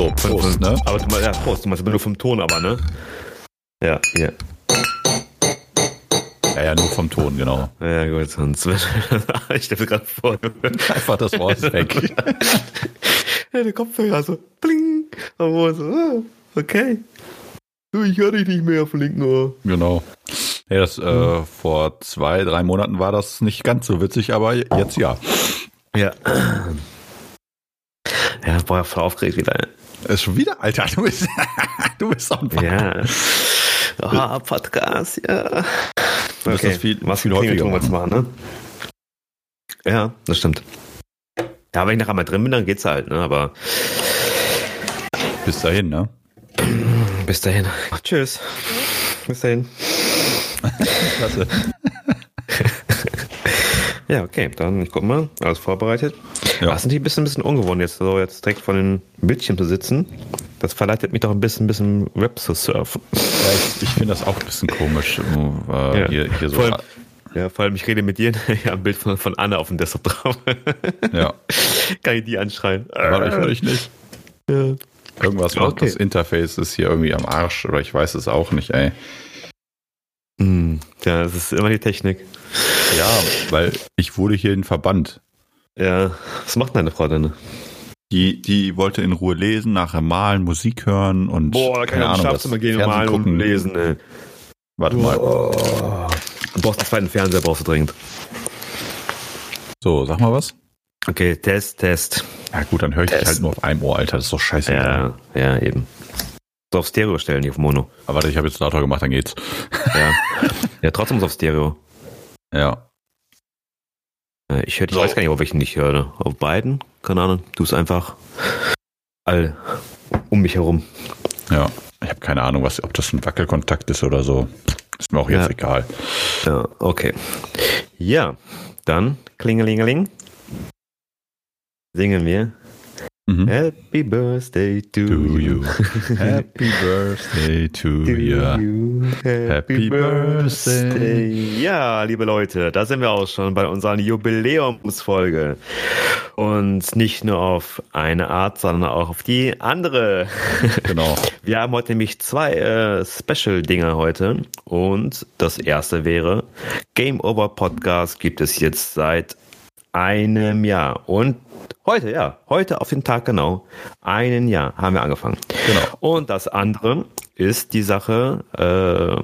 So, Prost, ne? Aber du ja, Prost, du meinst aber nur vom Ton, aber, ne? Ja, hier. Ja, ja, nur vom Ton, genau. Ja, gut, sonst. ich stelle gerade vor. Einfach das Wort ist weg. ja, der Kopfhörer so, bling. Aber so, ah, okay. Du, ich höre dich nicht mehr auf dem linken Ohr. Genau. Ja, das, äh, vor zwei, drei Monaten war das nicht ganz so witzig, aber jetzt ja. Ja. Ja, boah, voll aufgeregt wieder. Ist schon wieder, Alter, du bist, du bist on fire. Ja. Oh, Podcast, ja. Du musst das viel, was viel häufiger machen. machen, ne? Ja, das stimmt. Ja, wenn ich nachher mal drin bin, dann geht's halt, ne? Aber Bis dahin, ne? bis dahin. Ach, tschüss. Bis dahin. Klasse. Ja, okay, dann guck mal, alles vorbereitet. Ja. Das ist natürlich ein bisschen, ein bisschen ungewohnt, jetzt so jetzt direkt vor den Bildschirm zu sitzen. Das verleitet mich doch ein bisschen, ein bisschen Web zu surfen. Ja, ich, ich finde das auch ein bisschen komisch. Äh, Ja. hier, hier so. Vor allem, ja, vor allem, ich rede mit dir, ja, ein Bild von, von Anne auf dem Desktop drauf. Ja, Kann ich die anschreien? war ich völlig nicht. Ja. Irgendwas macht Okay. das Interface ist hier irgendwie am Arsch oder ich weiß es auch nicht, ey. Hm, ja, das ist immer die Technik. Ja, weil ich wurde hierhin verbannt. Ja, was macht deine Frau denn? Die, die wollte in Ruhe lesen, nachher malen, Musik hören und keine Ahnung, was, Fernsehen gucken. lesen, ey. Warte mal. Oh. Du brauchst einen zweiten Fernseher, brauchst du dringend. So, sag mal was. Okay, Test, Test. Ja gut, dann höre ich dich Test. halt nur auf einem Ohr, Alter. Das ist doch scheiße. Ja, ja, eben. So auf Stereo stellen, nicht auf Mono. Aber warte, ich habe jetzt lauter gemacht, dann geht's. Ja, ja trotzdem ist auf Stereo. Ja. Äh, Ich höre, ich So. weiß gar nicht, auf welchen ich höre. Auf beiden? Keine Ahnung. Du es einfach all um mich herum. Ja. Ich habe keine Ahnung, was, ob das ein Wackelkontakt ist oder so. Ist mir auch jetzt Ja. egal. Ja, okay. Ja, dann klingelingeling. Singen wir Mhm. Happy Birthday to, To you. you. Happy Birthday to To you. Happy Birthday. Ja, liebe Leute, da sind wir auch schon bei unserer Jubiläumsfolge. Und nicht nur auf eine Art, sondern auch auf die andere. Genau. Wir haben heute nämlich zwei äh, Special-Dinge heute. Und das erste wäre, Game Over Podcast gibt es jetzt seit einem Jahr. Und heute, ja, heute auf den Tag genau, einen Jahr haben wir angefangen. Genau. Und das andere ist die Sache, äh,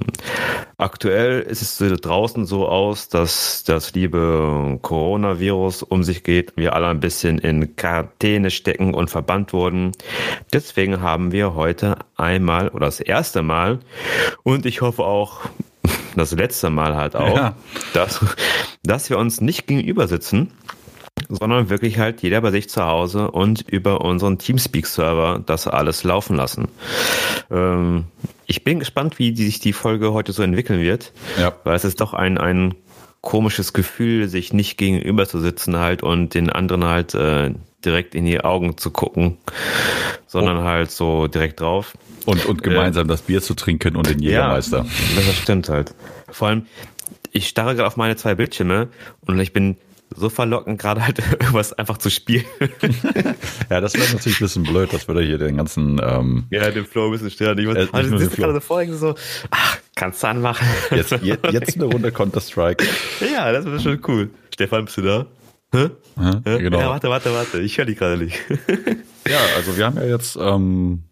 aktuell ist es draußen so aus, dass das liebe Coronavirus um sich geht, wir alle ein bisschen in Quarantäne stecken und verbannt wurden. Deswegen haben wir heute einmal oder das erste Mal und ich hoffe auch das letzte Mal halt auch, Ja. dass, dass wir uns nicht gegenüber sitzen, sondern wirklich halt jeder bei sich zu Hause und über unseren Teamspeak-Server das alles laufen lassen. Ähm, ich bin gespannt, wie die, sich die Folge heute so entwickeln wird, Ja. weil es ist doch ein, ein komisches Gefühl, sich nicht gegenüber zu sitzen halt und den anderen halt äh, direkt in die Augen zu gucken, sondern halt so direkt drauf. Und, und gemeinsam das Bier zu trinken und den Jägermeister. Ja, das stimmt halt. Vor allem, ich starre gerade auf meine zwei Bildschirme und ich bin so verlockend, gerade halt irgendwas einfach zu spielen. Ja, das wäre natürlich ein bisschen blöd, das würde hier den ganzen, ähm, ja, den Flow ein bisschen stören. Ich Äh, nicht also, sitzt gerade so vor irgendwie so, ach, kannst du anmachen. jetzt, jetzt, jetzt eine Runde Counter-Strike. ja, das wäre schon cool. Stefan, bist du da? Hä? Ja, genau. Ja, warte, warte, warte. Ich höre dich gerade nicht. Ja, also wir haben ja jetzt ähm,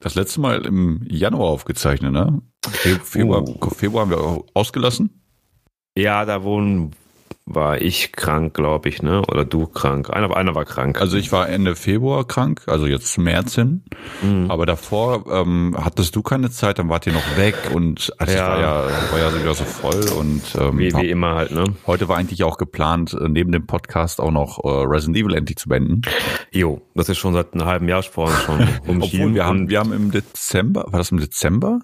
das letzte Mal im Januar aufgezeichnet, ne? Fe Februar, Oh. Februar haben wir ausgelassen. ja, da wohnen war ich krank, glaube ich, ne? Oder du krank. Einer, einer war krank. Also ich war Ende Februar krank, also jetzt März hin. Mhm. Aber davor ähm, hattest du keine Zeit, dann wart ihr noch weg und also Ja. ich war ja, war ja sogar so voll und ähm, wie, wie immer halt, ne? heute war eigentlich auch geplant, äh, neben dem Podcast auch noch äh, Resident Evil endlich zu beenden. Jo, das ist schon seit einem halben Jahr vor uns schon Obwohl wir haben, wir haben im Dezember, war das im Dezember?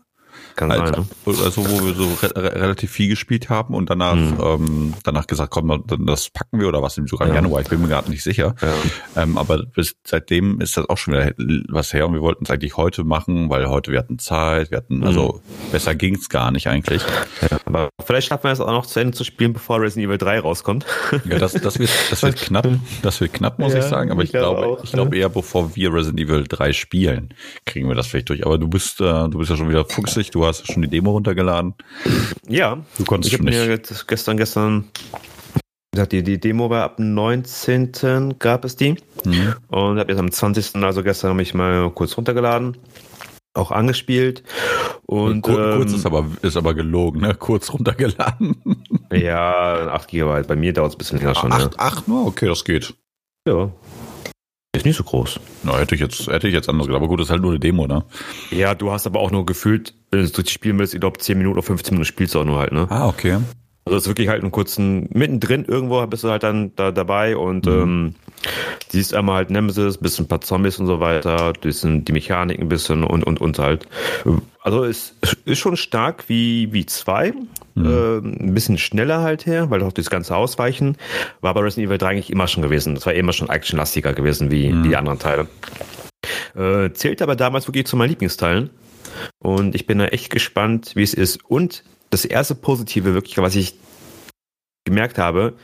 Kann sein. Also, Ne? also wo wir so re relativ viel gespielt haben und danach, Mhm. ähm, danach gesagt, komm, das packen wir oder was sogar im Ja. Januar, ich bin mir gerade nicht sicher. Ja. Ähm, aber bis seitdem ist das auch schon wieder was her und wir wollten es eigentlich heute machen, weil heute wir hatten Zeit, wir hatten, also besser ging's gar nicht eigentlich. Ja, aber vielleicht schaffen wir es auch noch zu Ende zu spielen, bevor Resident Evil 3 rauskommt. Ja, das, das wird, das wird knapp, das wird knapp, muss ich sagen. Aber ich, glaube auch, ich glaube eher, bevor wir Resident Evil 3 spielen, kriegen wir das vielleicht durch. Aber du bist, äh, du bist ja schon wieder fuchsig. Du hast schon die Demo runtergeladen. Ja, Du konntest ich habe schon mir nicht. gestern, gestern gesagt, die, die Demo war ab dem 19. gab es die. Mhm. Und habe jetzt am 20. also gestern habe ich mal kurz runtergeladen, auch angespielt. Und Kur kurz ähm, ist aber, ist aber gelogen, ne? Kurz runtergeladen. ja, 8 GB. Bei mir dauert es ein bisschen länger schon. Ne? Acht, acht nur? Okay, das geht. Ja. Ist nicht so groß. Na, hätte ich jetzt, hätte ich jetzt anders gedacht. Aber gut, das ist halt nur eine Demo, ne? Ja, du hast aber auch nur gefühlt, wenn du es richtig spielen willst, ich glaube 10 Minuten oder 15 Minuten spielst du auch nur halt, ne? Ah, okay. Also es ist wirklich halt einen kurzen, mittendrin irgendwo bist du halt dann da dabei und ähm, siehst einmal halt Nemesis, bisschen ein paar Zombies und so weiter, bisschen die Mechanik ein bisschen und und und halt. Also es ist schon stark wie wie zwei, äh, ein bisschen schneller halt her, weil auch das ganze Ausweichen war bei Resident Evil 3 eigentlich immer schon gewesen. Das war immer schon actionlastiger gewesen wie, wie die anderen Teile. Äh, zählt aber damals wirklich zu meinen Lieblingsteilen. Und ich bin da echt gespannt, wie es ist. Und das erste Positive, wirklich, was ich gemerkt habe,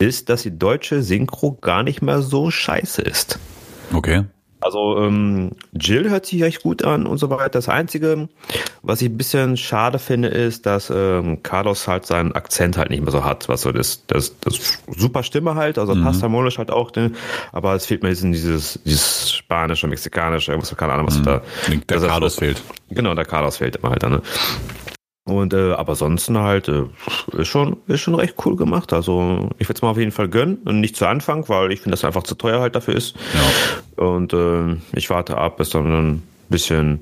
ist, dass die deutsche Synchro gar nicht mehr so scheiße ist. Okay. Also ähm, Jill hört sich echt gut an und so weiter. Das Einzige, was ich ein bisschen schade finde, ist, dass ähm, Carlos halt seinen Akzent halt nicht mehr so hat. Was so das, das, das super Stimme halt, also passt harmonisch halt auch, ne? aber es fehlt mir diesen, dieses, dieses spanische, mexikanische, irgendwas, keine Ahnung, was da. Der Carlos fehlt. Genau, der Carlos fehlt immer halt dann. Ne? Und äh, aber ansonsten halt äh, ist schon ist schon recht cool gemacht. Also ich würde es mal auf jeden Fall gönnen und nicht zu Anfang, weil ich finde, dass einfach zu teuer halt dafür ist. Ja. Und äh, ich warte ab, bis dann ein bisschen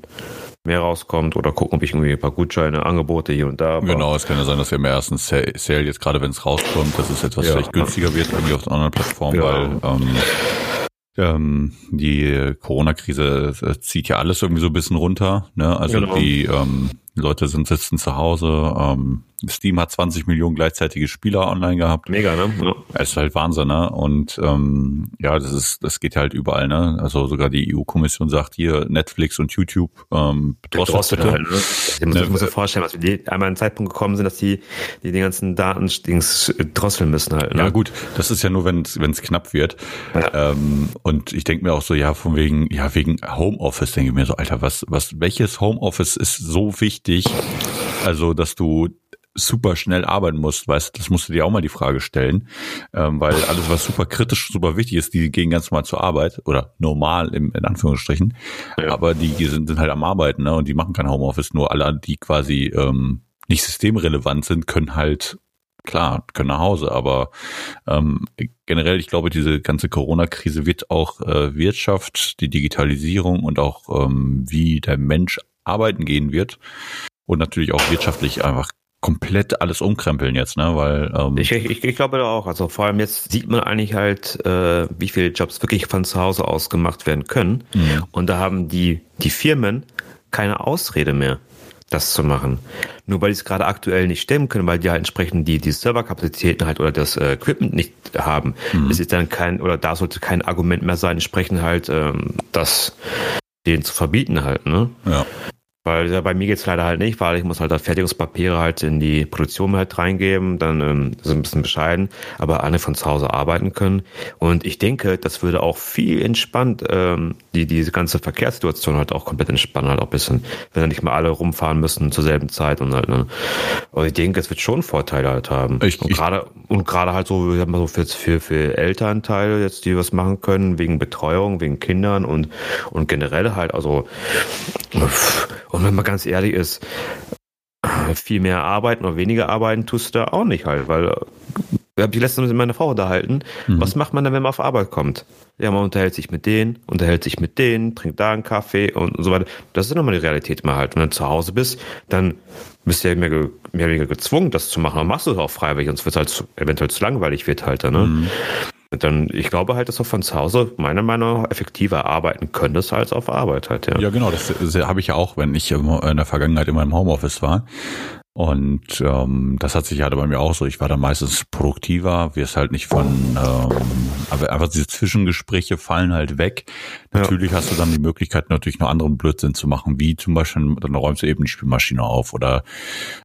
mehr rauskommt oder gucken, ob ich irgendwie ein paar Gutscheine, Angebote hier und da. Genau, es kann ja sein, dass wir im ersten Sa- Sale jetzt gerade, wenn es rauskommt, dass es etwas Ja. vielleicht günstiger wird, irgendwie auf einer anderen Plattform, Ja. weil ähm, ähm, die Corona-Krise äh, zieht ja alles irgendwie so ein bisschen runter. Ne? Also Genau. die ähm, Leute sind sitzen zu Hause. Ähm, Steam hat 20 Millionen gleichzeitige Spieler online gehabt. Mega, ne? Ja. Es ist halt Wahnsinn, ne? Und ähm, ja, das ist, das geht halt überall, ne? Also sogar die EU-Kommission sagt hier Netflix und YouTube ähm, Drosselt drosselt bitte. halt, ne? Ich muss, Ne, muss mir vorstellen, dass wir die, einmal einen Zeitpunkt gekommen sind, dass die, die den ganzen Daten-Dings drosseln müssen halt. Ne? Ja gut, das ist ja nur, wenn es knapp wird. Ja. Ähm, und ich denke mir auch so, ja, von wegen, ja, wegen Homeoffice denke ich mir so, Alter, was, was, welches Homeoffice ist so wichtig, also dass du super schnell arbeiten musst, weißt du, das musst du dir auch mal die Frage stellen, ähm, weil alles, was super kritisch, super wichtig ist, die gehen ganz normal zur Arbeit oder normal im, in Anführungsstrichen, Ja. aber die, die sind, sind halt am Arbeiten ne, und die machen kein Homeoffice, nur alle, die quasi ähm, nicht systemrelevant sind, können halt klar, können nach Hause, aber ähm, generell, ich glaube, diese ganze Corona-Krise wird auch äh, Wirtschaft, die Digitalisierung und auch ähm, wie der Mensch arbeiten gehen wird und natürlich auch wirtschaftlich einfach komplett alles umkrempeln jetzt, ne? Weil ähm, Ich, ich, ich glaube auch. Also vor allem jetzt sieht man eigentlich halt, äh, wie viele Jobs wirklich von zu Hause aus gemacht werden können. Mhm. Und da haben die, die Firmen keine Ausrede mehr, das zu machen. Nur weil die es gerade aktuell nicht stemmen können, weil die halt entsprechend die, die Serverkapazitäten halt oder das äh, Equipment nicht haben, es ist dann kein, oder da sollte kein Argument mehr sein, entsprechend halt ähm, das denen zu verbieten halt, ne? ja, Weil ja, bei mir geht's leider halt nicht, weil ich muss halt da Fertigungspapiere halt in die Produktion halt reingeben, dann ähm, so ein bisschen bescheiden, aber alle von zu Hause arbeiten können. Und ich denke, das würde auch viel entspannt ähm, die diese ganze Verkehrssituation halt auch komplett entspannen, halt auch ein bisschen, wenn dann nicht mal alle rumfahren müssen zur selben Zeit und halt, ne. Und ich denke, es wird schon Vorteile halt haben. Ich- und gerade und gerade halt so, ich sag mal so für, für, für Elternteile jetzt, die was machen können, wegen Betreuung, wegen Kindern und, und generell halt, also und wenn man ganz ehrlich ist, viel mehr arbeiten oder weniger arbeiten tust du da auch nicht halt, weil äh, ich habe die letzte mit meiner Frau unterhalten. Was macht man dann, wenn man auf Arbeit kommt? Ja, man unterhält sich mit denen, unterhält sich mit denen, trinkt da einen Kaffee und so weiter. Das ist nochmal die Realität mal halt. Wenn du zu Hause bist, dann bist du ja mehr, mehr oder weniger gezwungen, das zu machen. Dann machst du es auch freiwillig, sonst wird es halt zu, eventuell zu langweilig wird halt ne? Dann, ich glaube halt, dass du von zu Hause meiner Meinung nach effektiver arbeiten könntest als auf Arbeit halt, ja. Ja, genau, das, das habe ich ja auch, wenn ich in der Vergangenheit immer im Homeoffice war. Und ähm, das hat sich halt bei mir auch so. Ich war da meistens produktiver, wir es halt nicht von, ähm, aber einfach diese Zwischengespräche fallen halt weg. Natürlich ja. hast du dann die Möglichkeit, natürlich noch anderen Blödsinn zu machen, wie zum Beispiel, dann räumst du eben die Spielmaschine auf oder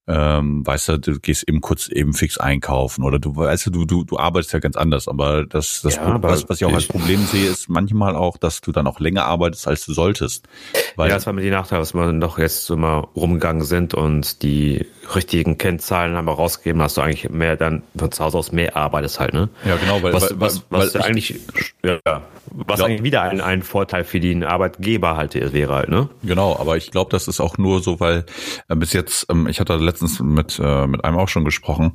ähm, weißt du, du gehst eben kurz eben fix einkaufen oder du weißt du, du, du arbeitest ja ganz anders. Aber das, das ja, was, was ich auch als Problem sehe, ist manchmal auch, dass du dann auch länger arbeitest, als du solltest. Weil ja, das war mit die Nachteile, dass wir noch jetzt so mal rumgegangen sind und die richtigen Kennzahlen haben wir rausgegeben, hast du eigentlich mehr dann von zu Hause aus mehr arbeitest halt, ne? Ja, genau, weil was, weil, was, was weil eigentlich ja, was glaub, eigentlich wieder ein, ein Vorteil für den Arbeitgeber halt wäre halt, ne? Genau, aber ich glaube, das ist auch nur so, weil äh, bis jetzt, ähm, ich hatte letztens mit äh, mit einem auch schon gesprochen,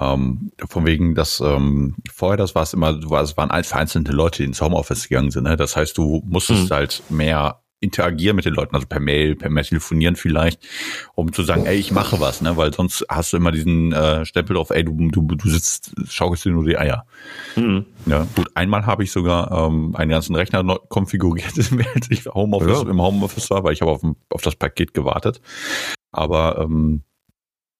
ähm, von wegen, dass ähm, vorher das war es immer, du war, es waren vereinzelte Leute, die ins Homeoffice gegangen sind. Ne? Das heißt, du musstest mhm. halt mehr interagieren mit den Leuten, also per Mail, per Mail telefonieren vielleicht, um zu sagen, ey, ich mache was, ne? Weil sonst hast du immer diesen äh, Stempel drauf, ey, du, du, du sitzt, schaukelst dir nur die Eier. Mhm. Ja, gut, einmal habe ich sogar ähm, einen ganzen Rechner neu konfiguriert, während ich Homeoffice, ja. im Homeoffice war, weil ich habe auf, auf das Paket gewartet. Aber ähm,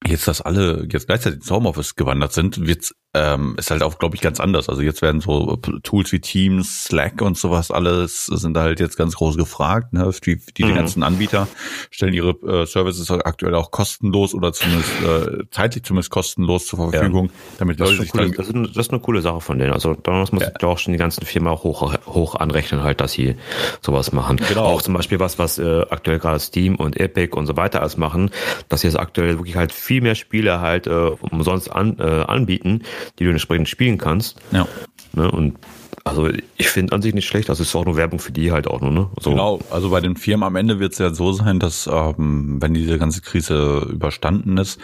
jetzt, dass alle jetzt gleichzeitig ins Homeoffice gewandert sind, wird ähm, ist halt auch, glaube ich, ganz anders. Also jetzt werden so Tools wie Teams, Slack und sowas alles sind halt jetzt ganz groß gefragt. Ne? Die, die, mhm. die ganzen Anbieter stellen ihre äh, Services aktuell auch kostenlos oder zumindest äh, zeitlich zumindest kostenlos zur Verfügung, ja. damit Leute sich coole, das, ist, das ist eine coole Sache von denen. Also da muss man ja. auch schon die ganzen Firmen auch hoch, hoch anrechnen, halt, dass sie sowas machen. Genau. Auch zum Beispiel was, was äh, aktuell gerade Steam und Epic und so weiter alles machen, dass sie jetzt aktuell wirklich halt viel mehr Spiele halt äh, umsonst an, äh, anbieten die du entsprechend spielen kannst. Ja. Ne? Und also ich finde an sich nicht schlecht, das ist auch nur Werbung für die halt auch nur, ne? So. Genau, also bei den Firmen am Ende wird es ja so sein, dass ähm, wenn diese ganze Krise überstanden ist,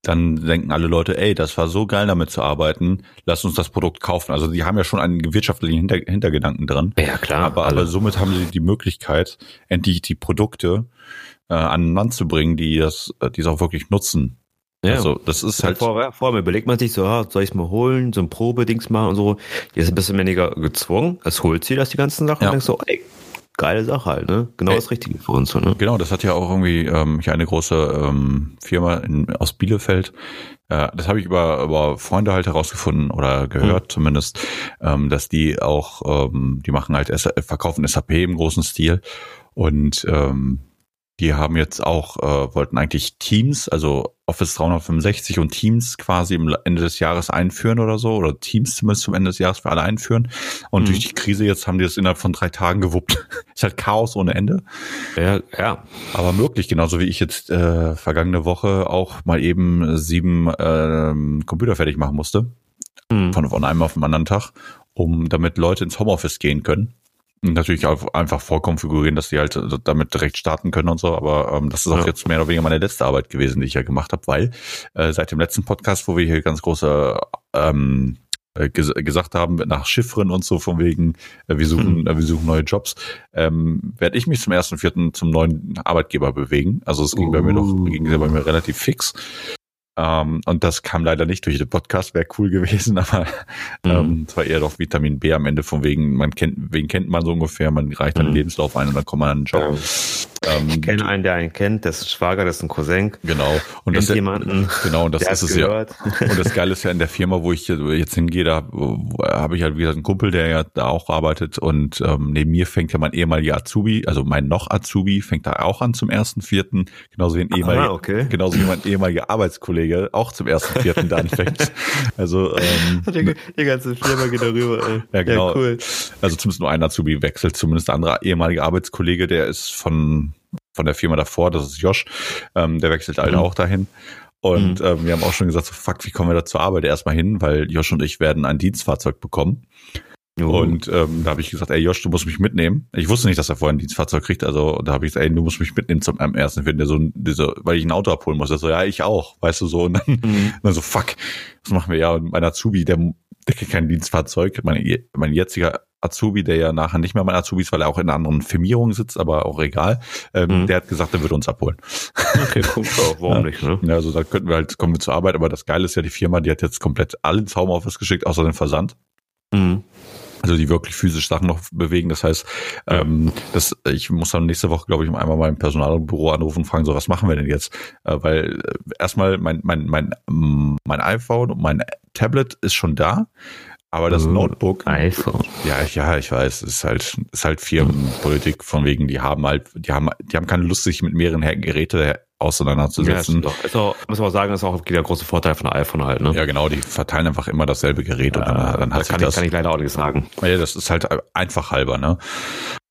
dann denken alle Leute, ey, das war so geil damit zu arbeiten, lass uns das Produkt kaufen. Also die haben ja schon einen wirtschaftlichen Hinter Hintergedanken dran. Ja, klar. Aber, aber somit haben sie die Möglichkeit, endlich die Produkte äh, an den Mann zu bringen, die das, die es auch wirklich nutzen. Ja, also das ist halt. Vorher, vorher überlegt man sich so, ah, soll ich es mal holen, so ein Probedings machen und so. Jetzt ein bisschen weniger gezwungen. Es holt sie das die ganzen Sachen ja. und denkst so, ey, geile Sache halt, ne? Genau ey, das Richtige für uns. Ne? Genau, das hat ja auch irgendwie ähm, hier eine große ähm, Firma in, aus Bielefeld. Äh, das habe ich über, über Freunde halt herausgefunden oder gehört mhm. zumindest, ähm, dass die auch, ähm, die machen halt, verkaufen SAP im großen Stil und ähm, die haben jetzt auch, äh, wollten eigentlich Teams, also Office 365 und Teams quasi im Ende des Jahres einführen oder so, oder Teams zumindest zum Ende des Jahres für alle einführen. Und mhm. durch die Krise jetzt haben die das innerhalb von drei Tagen gewuppt. ist halt Chaos ohne Ende. Ja, ja. Aber möglich, genauso wie ich jetzt äh, vergangene Woche auch mal eben sieben äh, Computer fertig machen musste. Mhm. Von, von einem auf den anderen Tag, um damit Leute ins Homeoffice gehen können natürlich auch einfach vorkonfigurieren, dass die halt damit direkt starten können und so, aber ähm, das ist auch ja. jetzt mehr oder weniger meine letzte Arbeit gewesen, die ich ja gemacht habe, weil äh, seit dem letzten Podcast, wo wir hier ganz große ähm, äh, ges gesagt haben nach Chiffren und so von wegen äh, wir suchen mhm. äh, wir suchen neue Jobs ähm, werde ich mich zum ersten vierten zum neuen Arbeitgeber bewegen also es ging uh. bei mir noch uh. ging bei mir relativ fix ähm, und das kam leider nicht durch den Podcast, wäre cool gewesen, aber mhm. ähm, es war eher doch Vitamin B am Ende von wegen, man kennt, wen kennt man so ungefähr, man reicht einen mhm. Lebenslauf ein und dann kommt man an einen Job. Ähm, ich kenne einen, der einen kennt, das ist Schwager, das ist ein Cousin. Genau. Und das jemanden. Genau, und das ist es ja. Und das Geile ist ja in der Firma, wo ich jetzt hingehe, da habe ich halt wieder einen Kumpel, der ja da auch arbeitet und ähm, neben mir fängt ja mein ehemaliger Azubi, also mein noch Azubi, fängt da auch an zum ersten Vierten, genauso wie ein ehemaliger, ah, okay. genauso wie mein ehemaliger Arbeitskollege auch zum ersten Vierten da anfängt. Also ähm, die, die ganze Firma geht darüber. Ey. Ja, genau. Ja, cool. Also zumindest nur ein Azubi wechselt, zumindest der andere ehemalige Arbeitskollege, der ist von von der Firma davor, das ist Josh, ähm, der wechselt halt mhm. auch dahin. Und mhm. ähm, wir haben auch schon gesagt, so, fuck, wie kommen wir da zur Arbeit erstmal hin, weil Josh und ich werden ein Dienstfahrzeug bekommen. Oh. Und ähm, da habe ich gesagt, ey Josh, du musst mich mitnehmen. Ich wusste nicht, dass er vorher ein Dienstfahrzeug kriegt, also da habe ich gesagt, ey, du musst mich mitnehmen zum am ersten Vierten, der so, dieser, weil ich ein Auto abholen muss. Er so, ja, ich auch, weißt du so. Und dann, mhm. dann so, fuck, was machen wir? Ja, und mein Azubi, der, der kriegt kein Dienstfahrzeug. Mein, mein jetziger Azubi, der ja nachher nicht mehr mein Azubi ist, weil er auch in einer anderen Firmierung sitzt, aber auch egal, ähm, mhm. der hat gesagt, er würde uns abholen. Okay, guck auch, warum ja. nicht, ne? Ja, also da könnten wir halt, kommen wir zur Arbeit, aber das Geile ist ja, die Firma, die hat jetzt komplett alle ins Homeoffice geschickt, außer den Versand. Mhm also die wirklich physisch Sachen noch bewegen. Das heißt, ähm, das, ich muss dann nächste Woche, glaube ich, einmal mein Personalbüro anrufen und fragen, so, was machen wir denn jetzt? Äh, weil äh, erstmal mein, mein, mein, mein iPhone und mein Tablet ist schon da. Aber das uh, Notebook. iPhone. Ja, ja, ich weiß. Es ist halt, ist halt Firmenpolitik von wegen, die haben halt, die haben, die haben keine Lust, sich mit mehreren Geräte auseinanderzusetzen. Ja, ist, ist auch, muss man auch sagen, ist auch der große Vorteil von iPhone halt, ne? Ja, genau, die verteilen einfach immer dasselbe Gerät und dann, ja, dann hat sich kann das. Ich, kann ich leider auch nicht sagen. Ja, das ist halt einfach halber, ne?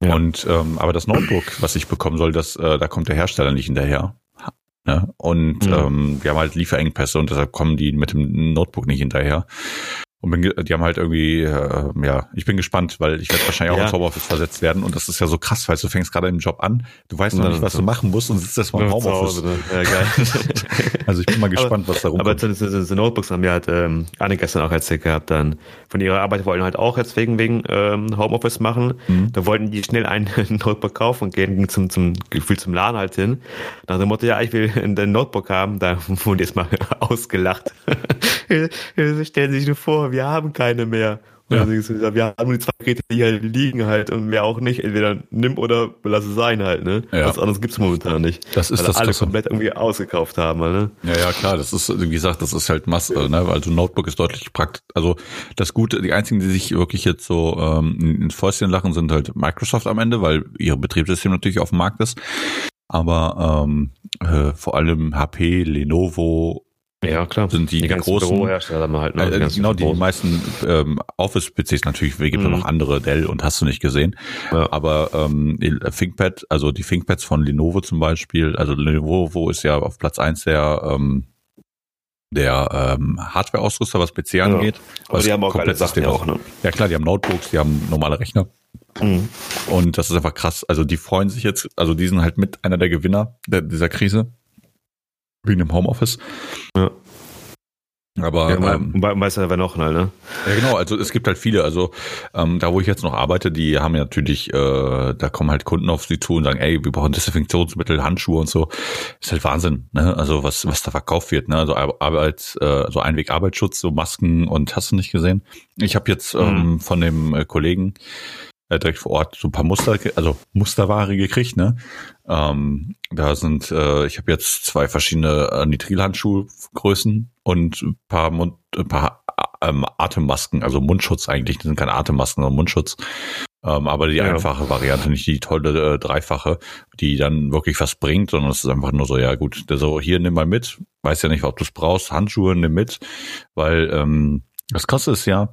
Ja. Und, ähm, aber das Notebook, was ich bekommen soll, das, äh, da kommt der Hersteller nicht hinterher. Ne? Und mhm. ähm, wir haben halt Lieferengpässe und deshalb kommen die mit dem Notebook nicht hinterher. Und bin, die haben halt irgendwie, äh, ja, ich bin gespannt, weil ich werde wahrscheinlich auch ja. ins Homeoffice versetzt werden. Und das ist ja so krass, weil du fängst gerade im Job an, du weißt noch nicht, was du machen musst und sitzt erstmal im Homeoffice. Ne? Ja, geil. also ich bin mal gespannt, aber, was da rumkommt. Aber diese Notebooks haben mir halt ähm, Anne gestern auch erzählt gehabt, dann von ihrer Arbeit wollten halt auch jetzt wegen, wegen ähm, Homeoffice machen. Mhm. Da wollten die schnell ein Notebook kaufen und gehen zum, zum Gefühl zum Laden halt hin. Nach dem Motto, ja, ich will ein Notebook haben, da wurden die jetzt mal ausgelacht. Stellen Sie sich nur vor, wir haben keine mehr. Und ja. dann wir haben die zwei Geräte, die halt liegen halt und mehr auch nicht. Entweder nimm oder lass es sein halt, ne? Ja. Was anderes gibt's momentan nicht. Das ist weil das alle komplett irgendwie ausgekauft haben, ne? Ja, ja, klar. Das ist, wie gesagt, das ist halt Masse, ne? Also Notebook ist deutlich praktisch. Also das Gute, die einzigen, die sich wirklich jetzt so ähm, ins Fäustchen lachen, sind halt Microsoft am Ende, weil ihr Betriebssystem natürlich auf dem Markt ist. Aber ähm, äh, vor allem HP, Lenovo, ja, klar. Sind die, die großen Bürohersteller halt, ne? Äh, genau, die großen. meisten ähm, Office-PCs natürlich, gibt es mhm. noch andere, Dell und hast du nicht gesehen. Ja. Aber ähm, ThinkPad, also die ThinkPads von Lenovo zum Beispiel, also Lenovo ist ja auf Platz eins der ähm, der ähm, Hardware-Ausrüster, was PC ja. angeht. Aber die haben auch komplett Sachen auch, ne? Ja klar, die haben Notebooks, die haben normale Rechner. Mhm. Und das ist einfach krass. Also die freuen sich jetzt, also die sind halt mit einer der Gewinner der, dieser Krise Wegen dem Homeoffice. Ja. Aber ja, ähm, weiß ja wer noch, ne? Ja, genau, also es gibt halt viele, also ähm, da wo ich jetzt noch arbeite, die haben ja natürlich, äh, da kommen halt Kunden auf sie zu und sagen, ey, wir brauchen Desinfektionsmittel, Handschuhe und so. Ist halt Wahnsinn, ne? Also was, was da verkauft wird, ne? Also Arbeit, äh, so Einweg Arbeitsschutz, so Masken und hast du nicht gesehen? Ich habe jetzt ähm, mhm. von dem äh, Kollegen äh, direkt vor Ort so ein paar Muster, also Musterware gekriegt, ne? Ähm, da sind, äh, ich habe jetzt zwei verschiedene äh, Nitrilhandschuhgrößen und ein paar, Mund, ein paar ähm, Atemmasken, also Mundschutz eigentlich. Das sind keine Atemmasken, sondern Mundschutz. Ähm, aber die ja. einfache Variante, nicht die tolle äh, dreifache, die dann wirklich was bringt, sondern es ist einfach nur so, ja gut, so hier nimm mal mit, weiß ja nicht, ob du es brauchst, Handschuhe nimm mit, weil ähm, das kostet es ja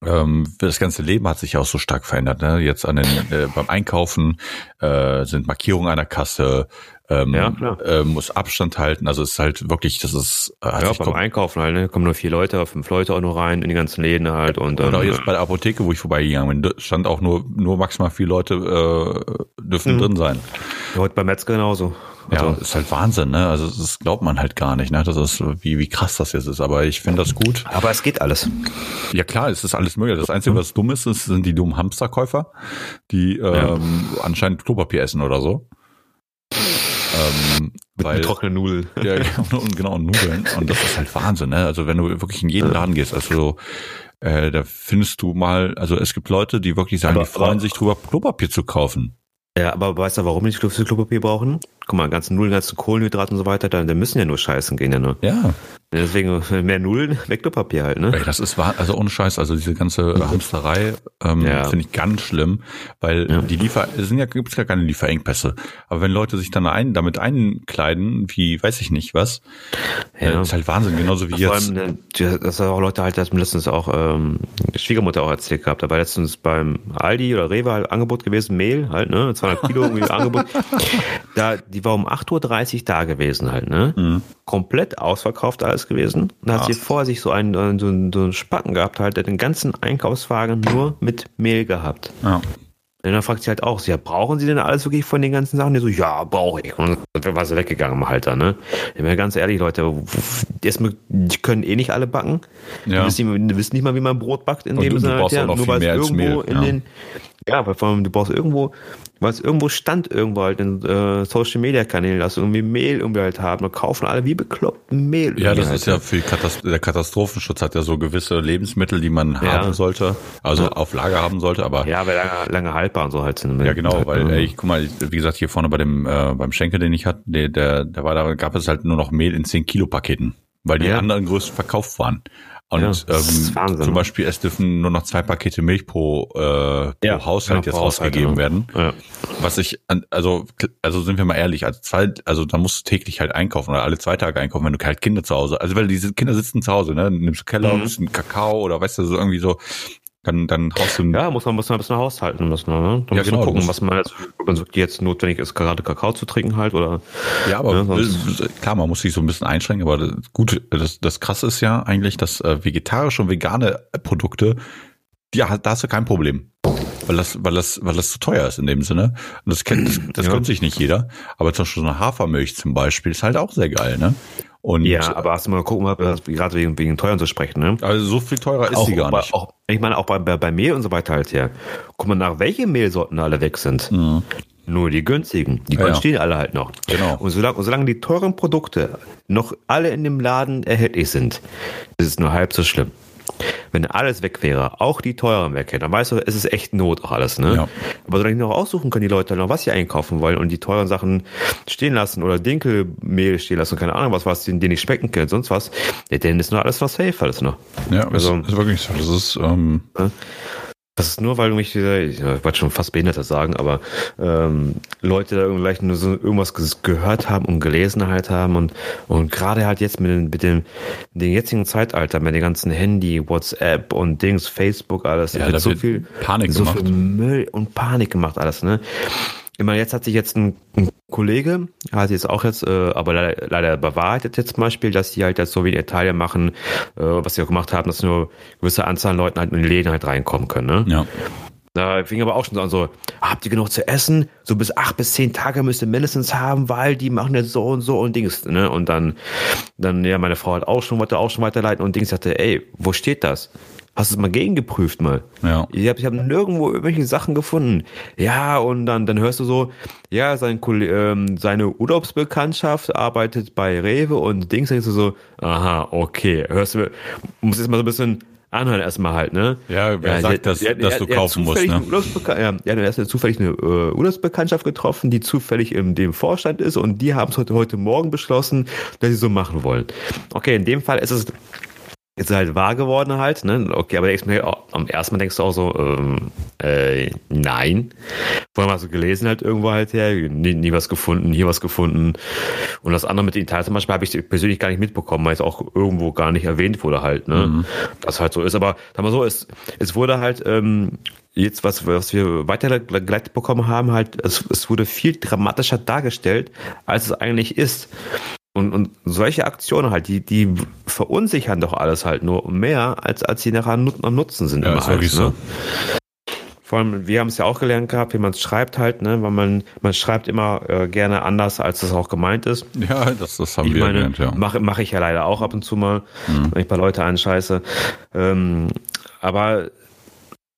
das ganze Leben hat sich auch so stark verändert. Ne? Jetzt an den, äh, beim Einkaufen äh, sind Markierungen an der Kasse, ähm, ja. Äh, muss Abstand halten. Also es ist halt wirklich, das ist äh, ja beim Einkaufen halt. Ne? kommen nur vier Leute, fünf Leute auch nur rein in die ganzen Läden halt und ähm, genau jetzt bei der Apotheke, wo ich vorbeigegangen bin, stand auch nur nur maximal vier Leute äh, dürfen mhm. drin sein. Ja, heute beim Metzger genauso. Also, ja, ist halt Wahnsinn, ne? Also das glaubt man halt gar nicht, ne? Das ist wie wie krass das jetzt ist. Aber ich finde das gut. Aber es geht alles. Ja klar, es ist alles möglich. Das Einzige, was dumm ist, ist sind die dummen Hamsterkäufer, die ähm, ja. anscheinend Klopapier essen oder so. Ähm, Mit weil, trockenen Nudeln. Ja, genau, und, genau, Nudeln. Und das ist halt Wahnsinn, ne? Also wenn du wirklich in jeden Laden gehst, also äh, da findest du mal, also es gibt Leute, die wirklich sagen, aber, die freuen aber, sich drüber, Klopapier zu kaufen. Ja, aber weißt du, warum die Klopapier brauchen? Guck mal, ganzen Nullen, ganzen Kohlenhydrate und so weiter, da, da müssen ja nur scheißen gehen, ja nur. Ja. Deswegen mehr Nullen, mehr Klopapier halt, ne? Ey, das ist wahr, also ohne Scheiß, also diese ganze Hamsterei ähm, ja. finde ich ganz schlimm, weil ja. die Liefer, es sind ja, gibt's ja keine Lieferengpässe. Aber wenn Leute sich dann ein, damit einkleiden, wie weiß ich nicht was, ja. ist halt Wahnsinn, genauso wie Vor jetzt. Allem, äh, das auch Leute halt, das letztens auch ähm, Schwiegermutter auch erzählt gehabt, da war letztens beim Aldi oder Rewe halt Angebot gewesen, Mehl halt, ne? 200 Kilo irgendwie Angebot. Da, die war um 8.30 Uhr da gewesen halt, ne? Mhm. Komplett ausverkauft alles gewesen. Und hat sie vor sich so einen, so einen, so einen Spacken gehabt, halt, der den ganzen Einkaufswagen nur mit Mehl gehabt. Ja. Und dann fragt sie halt auch, ja, brauchen Sie denn alles wirklich von den ganzen Sachen? Die so, ja, brauche ich. Und dann war sie weggegangen im Halter, ne? Ich bin ganz ehrlich, Leute, erstmal, die können eh nicht alle backen. Ja. Die wissen, die wissen nicht mal, wie man Brot backt in und dem Sinne. Du ja, nur weil es irgendwo Mehl, in ja. den, ja, weil vor allem, du brauchst irgendwo weil es irgendwo stand, irgendwo halt in äh, Social Media Kanälen, dass irgendwie Mehl irgendwie halt haben und kaufen alle wie bekloppt Mehl. Ja, das halt. ist ja für Katast der Katastrophenschutz hat ja so gewisse Lebensmittel, die man ja. haben sollte, also ja. auf Lager haben sollte, aber. Ja, weil lange, lange haltbar und so halt sind. Ja, genau, weil ey, ich guck mal, wie gesagt, hier vorne bei dem, äh, beim Schenkel, den ich hatte, der, der, der war da, gab es halt nur noch Mehl in 10 Kilo Paketen, weil die ja. anderen größten verkauft waren. Und ja, ähm, zum Beispiel, es dürfen nur noch zwei Pakete Milch pro, äh, pro ja, Haushalt genau, jetzt rausgegeben ja. werden. Ja. Was ich, also, also sind wir mal ehrlich, also zwei, also da musst du täglich halt einkaufen oder alle zwei Tage einkaufen, wenn du halt Kinder zu Hause, also weil diese Kinder sitzen zu Hause, ne, nimmst du Keller, mhm. ein bisschen Kakao oder weißt du, so irgendwie so, dann, dann haust du. Ja, muss man, muss man ein bisschen haushalten müssen, ne? Da ja, genau, gucken, was man jetzt, jetzt notwendig ist, gerade Kakao zu trinken halt, oder. Ja, aber ne, klar, man muss sich so ein bisschen einschränken, aber gut, das, das krasse ist ja eigentlich, dass äh, vegetarische und vegane Produkte, ja, da hast du kein Problem. Weil das, weil das, weil das zu teuer ist in dem Sinne. Und das kennt, das, das ja. kennt sich nicht jeder. Aber zum Beispiel so eine Hafermilch zum Beispiel ist halt auch sehr geil, ne? Und ja, aber hast du mal gucken, gerade wegen, wegen teuren zu sprechen, ne? Also so viel teurer ist auch, sie gar nicht. Auch, ich meine, auch bei, bei, bei Mehl und so weiter halt her. Guck mal nach, welche Mehlsorten alle weg sind. Mhm. Nur die günstigen. Die ja, stehen alle halt noch. Genau. Und solange, und solange die teuren Produkte noch alle in dem Laden erhältlich sind, ist es nur halb so schlimm. Wenn alles weg wäre, auch die teuren weg dann weißt du, es ist echt Not auch alles, ne? Ja. Aber solange die noch aussuchen können, die Leute noch, was sie einkaufen wollen und die teuren Sachen stehen lassen oder Dinkelmehl stehen lassen, keine Ahnung, was, was denen nicht schmecken können, sonst was, ja, denen ist nur alles was safe alles noch. Ja, also, ist, ist wirklich so. Das ist, ähm, das ist nur, weil du mich dieser, ich wollte schon fast behindert sagen, aber ähm, Leute da vielleicht nur so irgendwas gehört haben und gelesen halt haben und und gerade halt jetzt mit, dem, mit dem, dem jetzigen Zeitalter, mit den ganzen Handy, WhatsApp und Dings, Facebook, alles, ja, da so viel Panik so gemacht. viel Müll und Panik gemacht alles, ne? Meine, jetzt hat sich jetzt ein, ein Kollege, hat jetzt auch jetzt, äh, aber leider, leider bewahrheitet jetzt zum Beispiel, dass die halt jetzt so wie in Italien machen, äh, was sie auch gemacht haben, dass nur gewisse Anzahl an Leuten halt in die Läden halt reinkommen können. Ne? Ja. Da fing aber auch schon so an, so, habt ihr genug zu essen? So bis acht bis zehn Tage müsst ihr mindestens haben, weil die machen jetzt so und so und Dings, ne? Und dann, dann, ja, meine Frau hat auch schon, wollte auch schon weiterleiten und Dings sagte, ey, wo steht das? Hast du es mal gegengeprüft mal? Ja. Ich habe ich hab nirgendwo irgendwelche Sachen gefunden. Ja, und dann, dann hörst du so, ja, sein, ähm, seine Urlaubsbekanntschaft arbeitet bei Rewe und Dings, denkst du so, aha, okay. Hörst du, muss jetzt mal so ein bisschen anhören erstmal halt, ne? Ja, wer ja, sagt, dass, der, dass du kaufen musst, ne? Ja, ja, er hat zufällig eine äh, Urlaubsbekanntschaft getroffen, die zufällig in dem Vorstand ist und die haben es heute, heute Morgen beschlossen, dass sie so machen wollen. Okay, in dem Fall ist es ist halt wahr geworden halt, ne? Okay, aber am ersten Mal denkst du auch so, ähm, äh, nein. Vorher hast du gelesen halt irgendwo halt her, nie, nie was gefunden, hier was gefunden. Und das andere mit Italien zum Beispiel habe ich persönlich gar nicht mitbekommen, weil es auch irgendwo gar nicht erwähnt wurde halt, ne? Mhm. Das halt so ist. Aber sag mal so, es, es wurde halt, ähm, jetzt, was, was wir weitergeleitet bekommen haben, halt, es, es wurde viel dramatischer dargestellt, als es eigentlich ist. Und, und solche Aktionen halt, die, die verunsichern doch alles halt nur mehr, als, als sie nachher am Nutzen sind. Ja, ist wirklich ne? so. Vor allem, wir haben es ja auch gelernt gehabt, wie man es schreibt halt, ne, weil man, man schreibt immer äh, gerne anders, als es auch gemeint ist. Ja, das, das haben ich wir meine, gelernt, ja. Mache mach ich ja leider auch ab und zu mal, mhm. wenn ich bei Leute anscheiße. Ähm, aber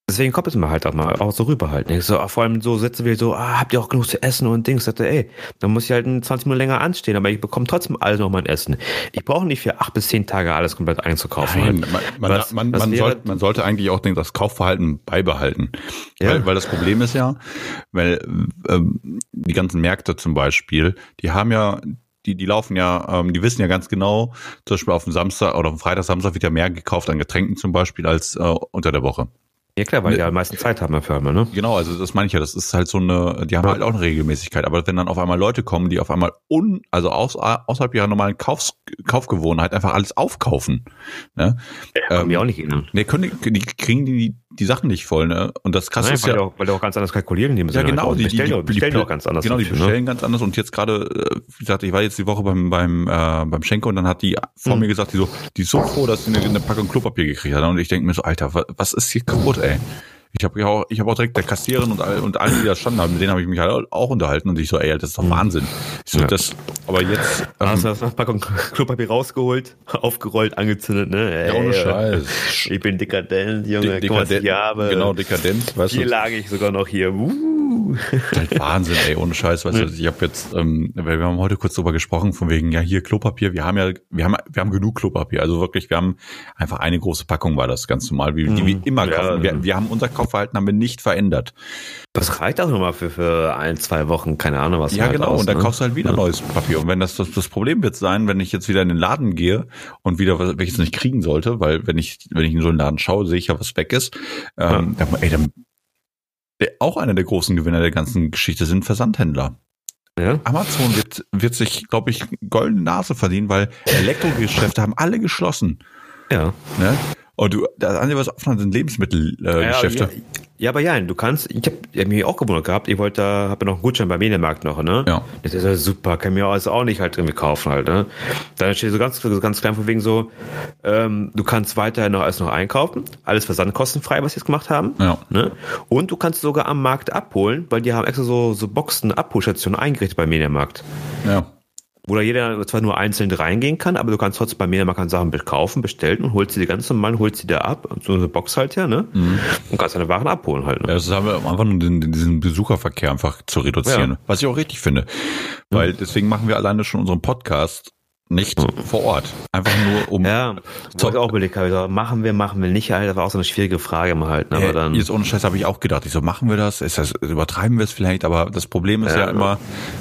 Deswegen kommt es mir halt auch mal auch so rüber halt. Ne? So, vor allem so Sätze wie so, ah, habt ihr auch genug zu essen und Dings. Sagte, ey, dann muss ich halt 20 Minuten länger anstehen, aber ich bekomme trotzdem alles noch mein Essen. Ich brauche nicht für acht bis zehn Tage alles komplett einzukaufen. Nein, halt. man, man, was, man, was man, sollte, man sollte eigentlich auch das Kaufverhalten beibehalten. Ja. Weil, weil das Problem ist ja, weil ähm, die ganzen Märkte zum Beispiel, die haben ja die, die laufen ja, ähm, die wissen ja ganz genau, zum Beispiel auf dem Samstag oder auf dem Freitag, Samstag wird ja mehr gekauft an Getränken zum Beispiel als äh, unter der Woche. Ja klar, weil die am meisten Zeit haben für einmal, ne? Genau, also das meine ich ja, das ist halt so eine, die haben ja. halt auch eine Regelmäßigkeit, aber wenn dann auf einmal Leute kommen, die auf einmal un, also aus, außerhalb ihrer normalen Kaufs, Kaufgewohnheit einfach alles aufkaufen, ne? Ja, ähm, die auch nicht hin. Ne, können die, die kriegen die, die Sachen nicht voll, ne? Und das krasse ist weil ja, auch, weil die auch ganz anders kalkulieren, die müssen ja genau, halt die, bestellen, die, bestellen die, auch ganz anders. Genau, die ne? bestellen ne? ganz anders und jetzt gerade, äh, wie gesagt, ich war jetzt die Woche beim beim äh, beim Schenker und dann hat die vor hm. mir gesagt, die so, die ist so froh, dass sie eine, eine Packung Klopapier gekriegt hat und ich denke mir so, Alter, was, was ist hier kaputt, ey? Okay. Ich habe ja auch, ich habe auch direkt der Kassiererin und, all, und allen, die da standen haben, mit denen habe ich mich halt auch unterhalten und ich so, ey, das ist doch Wahnsinn. Ich so, Ja. das, aber jetzt, ähm, Hast du das Packung Klopapier rausgeholt, aufgerollt, angezündet, ne? ja, ohne Ey, Scheiß. Ich bin dekadent, Junge. De Guck Dekadent, hier habe. genau, dekadent, weißt Hier du. lag ich sogar noch hier. Uh. halt Wahnsinn, ey, ohne Scheiß, weißt du, ich habe jetzt, ähm, wir haben heute kurz drüber gesprochen, von wegen, ja, hier Klopapier, wir haben ja, wir haben, wir haben genug Klopapier, also wirklich, wir haben einfach eine große Packung war das ganz normal, wie, die wir immer Ja. kaufen. Wir, wir haben unser Kaufverhalten haben wir nicht verändert. Das reicht auch nochmal für, für ein, zwei Wochen, keine Ahnung, was Ja, halt genau, aus, und dann ne? kaufst du halt wieder neues Papier. Und wenn das, das das Problem wird sein, wenn ich jetzt wieder in den Laden gehe und wieder was, welches nicht kriegen sollte, weil wenn ich, wenn ich in so einen Laden schaue, sehe ich ja, was weg ist, ähm, dann, ey, dann, der, auch einer der großen Gewinner der ganzen Geschichte sind Versandhändler. Ja? Amazon wird, wird sich, glaube ich, goldene Nase verdienen, weil Elektrogeschäfte haben alle geschlossen. Ja. Ne? Und du, das Einzige, was offen hat, sind Lebensmittelgeschäfte. Äh, Geschäfte. Ja, ja, aber ja, du kannst, ich habe hab mich auch gewundert gehabt, ich wollte, habe noch einen Gutschein beim Medienmarkt noch, ne? Ja. Das ist ja super, kann mir also auch nicht halt irgendwie kaufen halt, ne? Dann steht so ganz, so ganz klein von wegen so, ähm, du kannst weiterhin noch alles noch einkaufen, alles versandkostenfrei, was sie jetzt gemacht haben, Ja. ne? Und du kannst sogar am Markt abholen, weil die haben extra so, so Boxen, Abholstationen eingerichtet beim Medienmarkt. ja. Wo da jeder zwar nur einzeln reingehen kann, aber du kannst trotzdem bei Mediamarkt Sachen kaufen, bestellen und holst sie die ganz normal, holst sie da ab, so eine Box halt ja, ne? Und kannst deine Waren abholen halt, ne? Ja, das haben wir einfach nur den, diesen Besucherverkehr einfach zu reduzieren. Ja. Was ich auch richtig finde. Weil deswegen machen wir alleine schon unseren Podcast nicht vor Ort. Einfach nur um. Ja, ich auch überlegt habe, ich so, machen wir, machen wir nicht, halt, das war auch so eine schwierige Frage immer halt, ne? aber dann, jetzt ohne Scheiß habe ich auch gedacht, ich so, machen wir das? Ist das, übertreiben wir es vielleicht? Aber das Problem ist ja, Ja. immer,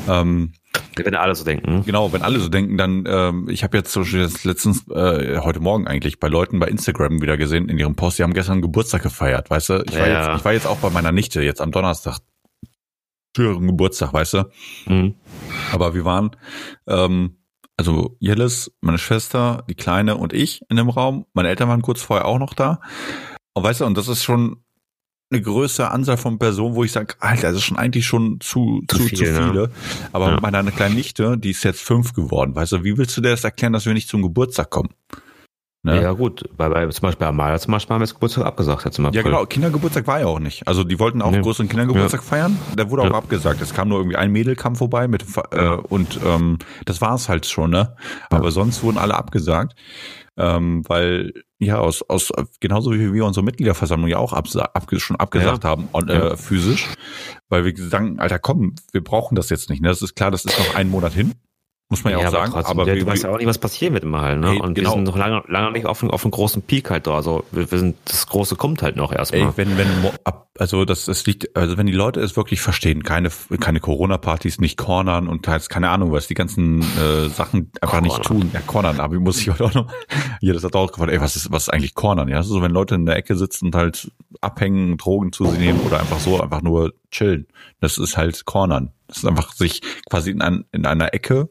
ähm, wenn alle so denken, genau, wenn alle so denken, dann, ähm, ich habe jetzt zum Beispiel jetzt letztens, äh, heute Morgen eigentlich, bei Leuten bei Instagram wieder gesehen, in ihrem Post, die haben gestern Geburtstag gefeiert, weißt du? Ich war, Ja. jetzt, ich war jetzt auch bei meiner Nichte, jetzt am Donnerstag, für ihren Geburtstag, weißt du? mhm. Aber wir waren, ähm, also Jellis, meine Schwester, die Kleine und ich in dem Raum. Meine Eltern waren kurz vorher auch noch da. Und weißt du, und das ist schon eine größere Anzahl von Personen, wo ich sage, Alter, das ist schon eigentlich schon zu, Zu zu, viel, zu ne? viele. Aber Ja. meiner kleinen Nichte, die ist jetzt fünf geworden, weißt du, wie willst du dir das erklären, dass wir nicht zum Geburtstag kommen? Ne? ja gut, bei, bei, zum Beispiel Amaya zum Beispiel haben wir jetzt Geburtstag abgesagt jetzt im April. Ja, genau. Kindergeburtstag war ja auch nicht. Also die wollten auch Nee. einen größeren Kindergeburtstag feiern. Der wurde auch Ja. abgesagt. Es kam nur irgendwie ein Mädel kam vorbei mit äh, und ähm, das war's halt schon, ne? Aber sonst wurden alle abgesagt, ähm, weil ja aus aus genauso wie wir unsere Mitgliederversammlung ja auch absa abge schon abgesagt haben on, äh, Ja. physisch, weil wir sagen, Alter, komm, wir brauchen das jetzt nicht. Ne? Das ist klar, das ist noch einen Monat hin, muss man ja, auch sagen. trotzdem, aber wir, du weißt ja auch nicht, was passieren wird immer halt, ne? Ey, und genau. wir sind noch lange, lange nicht auf, auf einen großen Peak halt da. Also wir, wir sind, das Große kommt halt noch erstmal. Ey, wenn, wenn, also das, das liegt, also wenn die Leute es wirklich verstehen, keine, keine Corona-Partys, nicht cornern und halt, keine Ahnung, was die ganzen äh, Sachen einfach nicht Cornern. tun. Ja, cornern, aber ich muss ich heute auch noch, hier, das hat auch gefragt, ey, was ist, was ist eigentlich cornern? Ja, so, wenn Leute in der Ecke sitzen und halt abhängen, Drogen zu sich nehmen oder einfach so, einfach nur chillen. Das ist halt cornern. Das ist einfach sich quasi in, ein, in einer Ecke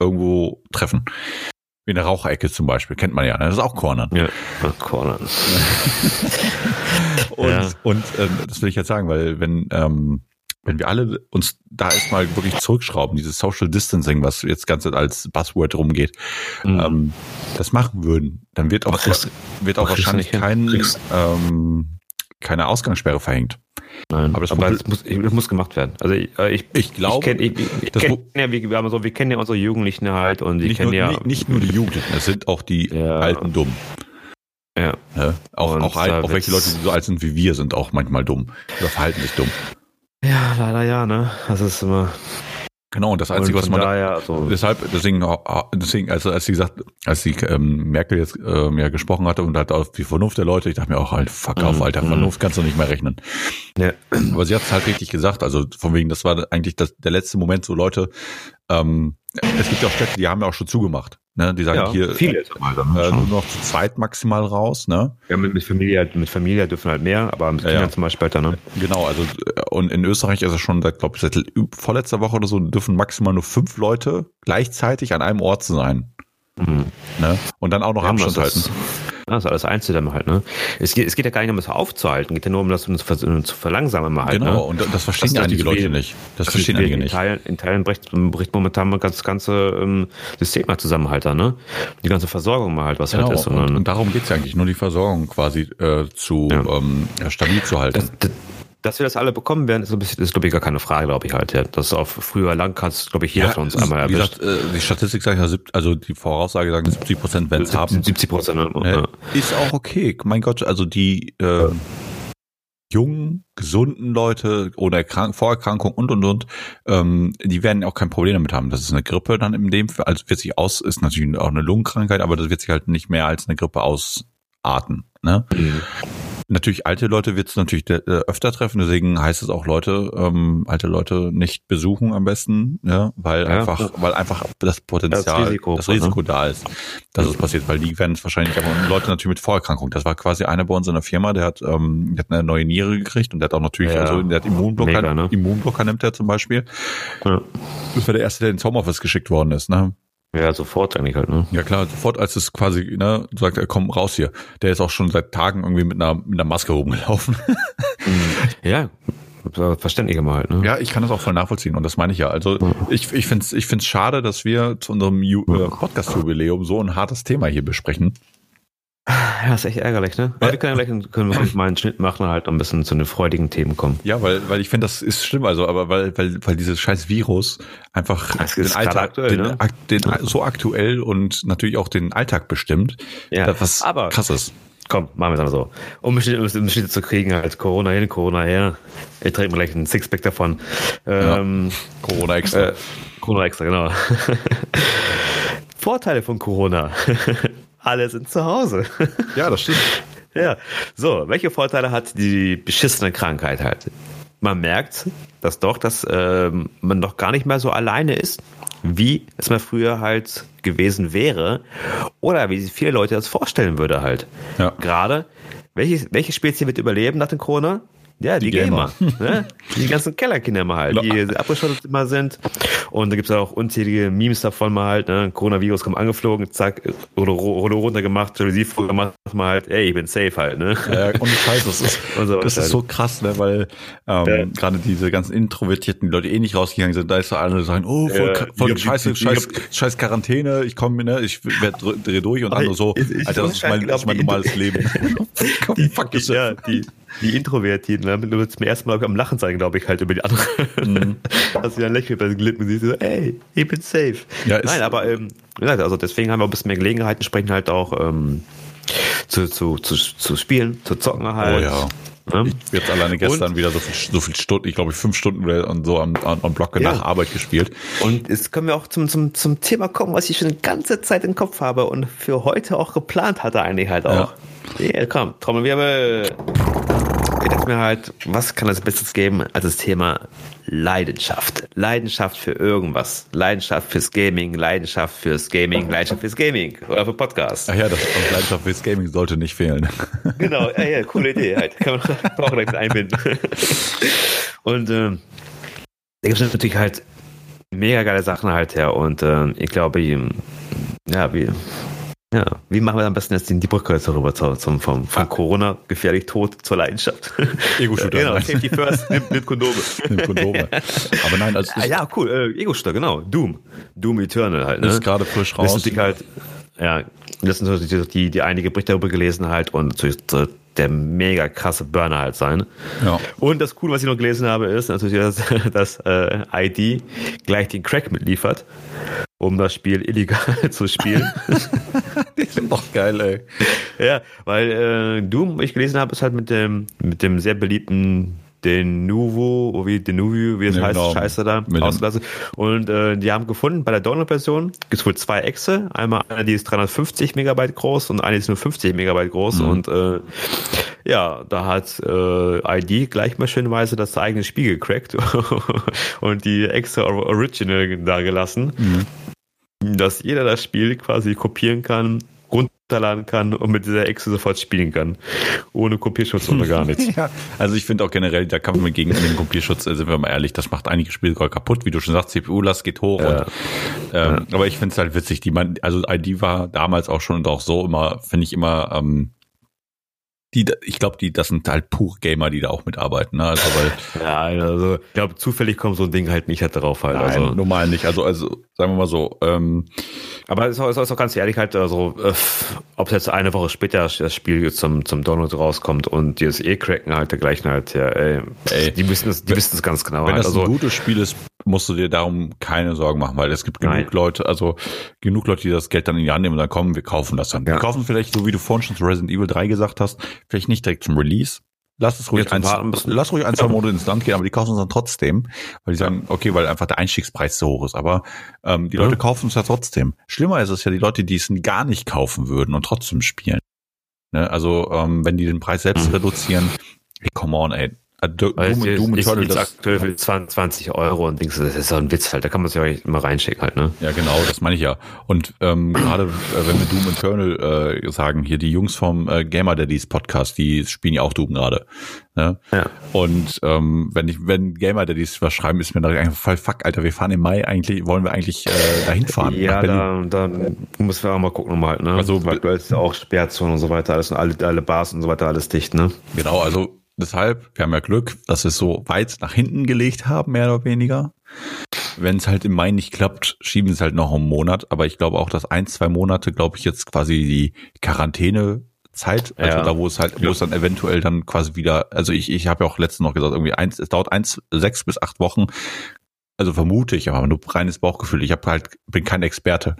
irgendwo treffen. Wie in der Raucherecke zum Beispiel, kennt man ja, ne? das ist auch cornern. ja, Cornern. Und, Ja. und ähm, das will ich jetzt sagen, weil wenn, ähm, wenn wir alle uns da erstmal wirklich zurückschrauben, dieses Social Distancing, was jetzt Zeit als Buzzword rumgeht, Mhm. ähm, das machen würden, dann wird auch, kriegst- wird auch wahrscheinlich kein, ähm, keine Ausgangssperre verhängt. Nein, Aber das aber das, muss, das muss gemacht werden. Also ich, äh, ich, Ich glaube, ich kenn, ich, kenn, ja, wir, so, wir kennen ja unsere Jugendlichen halt und die kennen nur, ja, nicht, nicht nur die Jugendlichen, es sind auch die Ja. alten dumm. ja, Ne? Auch, Und auch, da auch welche Leute, die so alt sind wie wir, sind auch manchmal dumm oder verhalten sich dumm. ja, leider ja, ne? Das ist immer. Genau, und das Einzige, und was man da, daher, also, Deshalb, deswegen, deswegen, also als sie gesagt, als die ähm, Merkel jetzt ähm, ja gesprochen hatte und hat auf die Vernunft der Leute, ich dachte mir auch, halt, fuck auf, Mhm, Alter, mhm. Vernunft kannst du nicht mehr rechnen. ja, Aber sie hat es halt richtig gesagt, also von wegen, das war eigentlich das, der letzte Moment, so Leute, ähm, es gibt ja auch Städte, die haben ja auch schon zugemacht, ne? Die sagen ja, hier viele mal dann äh, nur noch zu zweit maximal raus, ne? Ja, mit, mit Familie, halt- mit Familie dürfen halt mehr, aber mit Kindern ja. zum Beispiel später, ne? Genau, also äh, und in Österreich ist es schon seit, glaube ich, seit vorletzter Woche oder so, dürfen maximal nur fünf Leute gleichzeitig an einem Ort sein. Mhm. Ne? Und dann auch noch Abstand halten. Das ist alles einzudämmen halt, ne? Es geht, es geht ja gar nicht um das aufzuhalten, es geht ja nur um das zu, zu verlangsamen halt. Genau, ne? und das verstehen ja einige Leute nicht. Das verstehen einige in nicht. Teilen, in Teilen bricht, bricht momentan mal das ganze ähm, System mal zusammen halt da, ne? Die ganze Versorgung mal halt, was Genau, halt ist. und, sondern- und darum geht's ja eigentlich, nur die Versorgung quasi äh, zu Ja. ähm, stabil zu halten. das, das, dass wir das alle bekommen werden, ist, ein bisschen- ist glaube ich, gar keine Frage, glaube ich halt. Ja. Das auf früher lang kannst, glaube ich, jeder von uns einmal wie erwischt. gesagt, äh, die Statistik sagt ja, also die Voraussage sagt 70 Prozent werden es haben. 70 Prozent. Äh, Ja. Ist auch okay. Mein Gott, also die äh, jungen, gesunden Leute ohne Erkrank Vorerkrankung und und und, ähm, die werden auch kein Problem damit haben. Das ist eine Grippe dann in dem Fall, also wird sich aus, ist natürlich auch eine Lungenkrankheit, aber das wird sich halt nicht mehr als eine Grippe ausarten. Ne? Mhm. Natürlich alte Leute wird es natürlich äh, öfter treffen, deswegen heißt es auch Leute, ähm, alte Leute nicht besuchen am besten, ja, weil Ja, einfach, weil einfach das Potenzial, Das Risiko, das Risiko ne? da ist, dass es passiert, weil die werden es wahrscheinlich, aber Leute natürlich mit Vorerkrankung. Das war quasi einer bei uns in der Firma, der hat, ähm, der hat eine neue Niere gekriegt und der hat auch natürlich, Ja. also der hat Immunblocker, Mega, ne? Immunblocker nimmt er zum Beispiel. Ja. Das war der erste, der ins Homeoffice geschickt worden ist, ne? Ja, sofort eigentlich halt. Ne? Ja klar, sofort als es quasi, ne, sagt er, komm raus hier. Der ist auch schon seit Tagen irgendwie mit einer, mit einer Maske rumgelaufen. Ja, verständlich mal halt. Ne? Ja, ich kann das auch voll nachvollziehen und das meine ich ja. Also ich, ich finde es ich find's schade, dass wir zu unserem Ju äh, Podcast-Jubiläum so ein hartes Thema hier besprechen. Ja, ist echt ärgerlich, ne? Aber wir können ja gleich können wir mal einen Schnitt machen und halt ein bisschen zu den freudigen Themen kommen. Ja, weil, weil ich finde, das ist schlimm, also, aber weil, weil, weil dieses scheiß Virus einfach den Alltag, aktuell, den, ne? den, so aktuell und natürlich auch den Alltag bestimmt, Ja, das was aber- krass ist. Komm, machen wir es einfach so. Um Schnitte, zu kriegen, halt Corona hin, Corona her. Ich trinke mir gleich einen Sixpack davon. Ähm, Corona extra. Äh, Corona extra, genau. Vorteile von Corona. Alle sind zu Hause. ja, das stimmt. ja. So, welche Vorteile hat die beschissene Krankheit halt? Man merkt, dass doch, dass ähm, man doch gar nicht mehr so alleine ist, wie es mal früher halt gewesen wäre. Oder wie sich viele Leute das vorstellen würde halt. Ja. Gerade, welche, welche Spezies wird überleben nach dem Corona? Ja, die, Die Gamer. Gamer. ne? Die ganzen Kellerkinder mal halt, die abgeschottet immer sind. Und da gibt's auch unzählige Memes davon mal halt, ne? Coronavirus kommt angeflogen, zack, oder runter gemacht, Jalousie gemacht, mal halt, ey, ich bin safe halt, ne? Ja, und Scheiße, das ist, so das ist so krass, ne, weil ähm, Ja. gerade diese ganzen Introvertierten, Leute eh nicht rausgegangen sind, da ist so alle sagen, oh, voll, Ja, voll ich scheiße, ich scheiß, hab- scheiß Quarantäne, ich komme, ne, ich werd, dreh durch und andere so, ich- ich- Alter, das ist mein, das ist mein normales Leben. die, Fuck die, ja, die, die Introvertierten, ne? du wirst zum ersten Mal am Lachen sein, glaube ich, halt über die anderen. Mhm. Dass du dann lächeln bei den Lippen siehst, so, ey, ich bin safe. Ja, Nein, aber ähm, wie gesagt, also deswegen haben wir ein bisschen mehr Gelegenheit, entsprechend halt auch ähm, zu, zu, zu, zu spielen, zu zocken halt. Oh ja. Ich hab jetzt alleine gestern Und- wieder so viel, so viel Stunden, ich glaube fünf Stunden oder- und so am, am, Block Ja. nach Arbeit gespielt. Und jetzt können wir auch zum, zum, zum Thema kommen, was ich schon die ganze Zeit im Kopf habe und für heute auch geplant hatte eigentlich halt auch. Ja, komm, Trommelwirbel. Ich dachte mir halt, was kann es Besseres geben als das Thema Leidenschaft? Leidenschaft für irgendwas. Leidenschaft fürs Gaming, Leidenschaft fürs Gaming, Leidenschaft fürs Gaming oder für Podcast. Ach ja, das Leidenschaft fürs Gaming sollte nicht fehlen. Genau, ja, ja, coole Idee halt. Kann man auch mit einbinden. Und ähm, da gibt es natürlich halt mega geile Sachen halt her. Und ähm, ich glaube, ja, wie, ja, wie machen wir am besten jetzt die Brücke jetzt darüber zu, zum, vom, vom Corona gefährlich tot zur Leidenschaft? Ego-Shooter, genau. Safety first, nimmt, nimmt Kondome. Nimm Kondome. Aber nein, also Ah, ja, cool, äh, Ego-Shooter, genau. Doom. Doom Eternal halt, ne? ist gerade frisch raus. halt, ja, das sind natürlich die, die einige Berichte darüber gelesen halt und natürlich der mega krasse Burner halt sein. Ja. Und das Coole, was ich noch gelesen habe, ist natürlich, dass, dass äh, ID gleich den Crack mitliefert, um das Spiel illegal zu spielen. Die sind doch geil, ey. ja, weil äh, Doom, ich gelesen habe, ist halt mit dem mit dem sehr beliebten Denuvo, oder wie Denuvo, wie es Ja, heißt, genau. Scheiße da, ausgelassen. Und äh, die haben gefunden, bei der Download-Version gibt es wohl zwei Exe. Einmal eine, die ist 350 Megabyte groß und eine die ist nur 50 Megabyte groß. Mhm. Und äh, ja, da hat äh, ID gleich mal schönweise das eigene Spiel gecrackt und die Exe Original da gelassen, Mhm. dass jeder das Spiel quasi kopieren kann, runterladen kann und mit dieser Echse sofort spielen kann. Ohne Kopierschutz oder gar nichts. ja, also ich finde auch generell, da kann man gegen den Kopierschutz, äh, sind wir mal ehrlich, das macht einige Spiele kaputt, wie du schon sagst, CPU-Last geht hoch. Ja. Und, ähm, ja. Aber ich finde es halt witzig, die man, also ID war damals auch schon und auch so immer, finde ich immer, ähm, die, ich glaube, die, das sind halt pure Gamer, die da auch mitarbeiten. Ne? Also weil ja, also ich glaube, zufällig kommt so ein Ding halt nicht halt drauf halt. Nein, also normal nicht. Also, also sagen wir mal so. Ähm, aber es ist auch, ist auch ganz ehrlich halt, also äh, ob jetzt eine Woche später das Spiel zum zum Download rauskommt und die es eh cracken halt dergleichen halt, ja, ey, ey die wissen es, die wissen es ganz genau. Wenn halt. das ein also, gutes Spiel ist, musst du dir darum keine Sorgen machen, weil es gibt genug Nein. Leute, also genug Leute, die das Geld dann in die Hand nehmen und dann kommen, wir kaufen das dann. Ja. Wir kaufen vielleicht, so wie du vorhin schon zu Resident Evil 3 gesagt hast, vielleicht nicht direkt zum Release. Lass es ruhig, ein, lass ruhig ein, zwei Monate ins Land gehen, aber die kaufen es dann trotzdem, weil die sagen, okay, weil einfach der Einstiegspreis so hoch ist. Aber ähm, die Leute ja. kaufen es ja trotzdem. Schlimmer ist es ja die Leute, die es gar nicht kaufen würden und trotzdem spielen. Ne? Also ähm, wenn die den Preis selbst mhm. reduzieren, hey, come on, ey, äh, Doom, Doom, Doom Eternal, das aktuell für 20 Euro und Dings, das ist so ein Witz halt, da kann man sich auch immer reinschicken halt, ne? Ja, genau, das meine ich ja. Und ähm, gerade äh, wenn wir Doom Eternal äh, sagen, hier die Jungs vom äh, Gamer Daddies Podcast, die spielen ja auch Doom gerade. Ne? Ja. Und ähm, wenn ich, wenn Gamer Daddies was schreiben, ist mir da einfach voll fuck, Alter, wir fahren im Mai eigentlich, wollen wir eigentlich äh, dahin fahren? Ja, da, da müssen wir auch mal gucken nochmal halt, ne? Also weil ist ja auch Sperrzone und so weiter, alles und alle, alle Bars und so weiter, alles dicht, ne? Genau, also Deshalb, wir haben ja Glück, dass wir es so weit nach hinten gelegt haben, mehr oder weniger. Wenn es halt im Mai nicht klappt, schieben es halt noch einen Monat. Aber ich glaube auch, dass ein, zwei Monate, glaube ich, jetzt quasi die Quarantänezeit, also ja. da wo es halt, wo es dann eventuell dann quasi wieder, also ich, ich habe ja auch letztens noch gesagt, irgendwie eins, es dauert eins, sechs bis acht Wochen, also vermute ich, aber nur reines Bauchgefühl. Ich habe halt, bin kein Experte.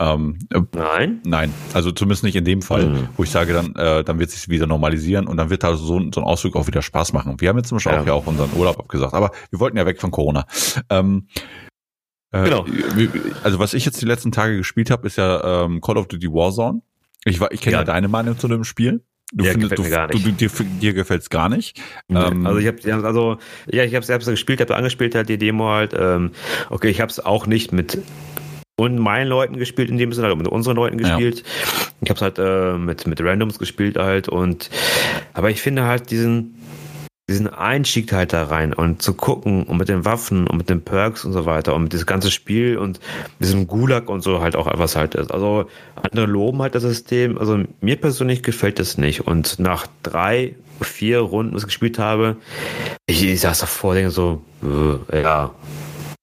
Ähm, nein? Nein, also zumindest nicht in dem Fall, mhm. wo ich sage, dann, äh, dann wird sich wieder normalisieren und dann wird da so, so ein Ausflug auch wieder Spaß machen. Wir haben jetzt zum Beispiel ja. auch ja auch unseren Urlaub abgesagt, aber wir wollten ja weg von Corona. Ähm, äh, genau. Also was ich jetzt die letzten Tage gespielt habe, ist ja ähm, Call of Duty Warzone. Ich, ich kenne ja. ja deine Meinung zu dem Spiel. Du ja, findest, du, gar nicht. Du, dir, dir gefällt's gar nicht. Ähm, also ich habe also ja, ich habe selbst gespielt, habe angespielt halt die Demo halt. Ähm, okay, ich habe es auch nicht mit und meinen Leuten gespielt in dem Sinne, halt mit unseren Leuten gespielt. Ja. Ich habe es halt äh, mit mit Randoms gespielt halt und aber ich finde halt diesen diesen Einstieg halt da rein und zu gucken und mit den Waffen und mit den Perks und so weiter und mit diesem ganze Spiel und diesem Gulag und so halt auch was halt ist. Also andere loben halt das System. Also mir persönlich gefällt das nicht. Und nach drei, vier Runden, was ich gespielt habe, ich, ich saß davor, denke so, äh, ja,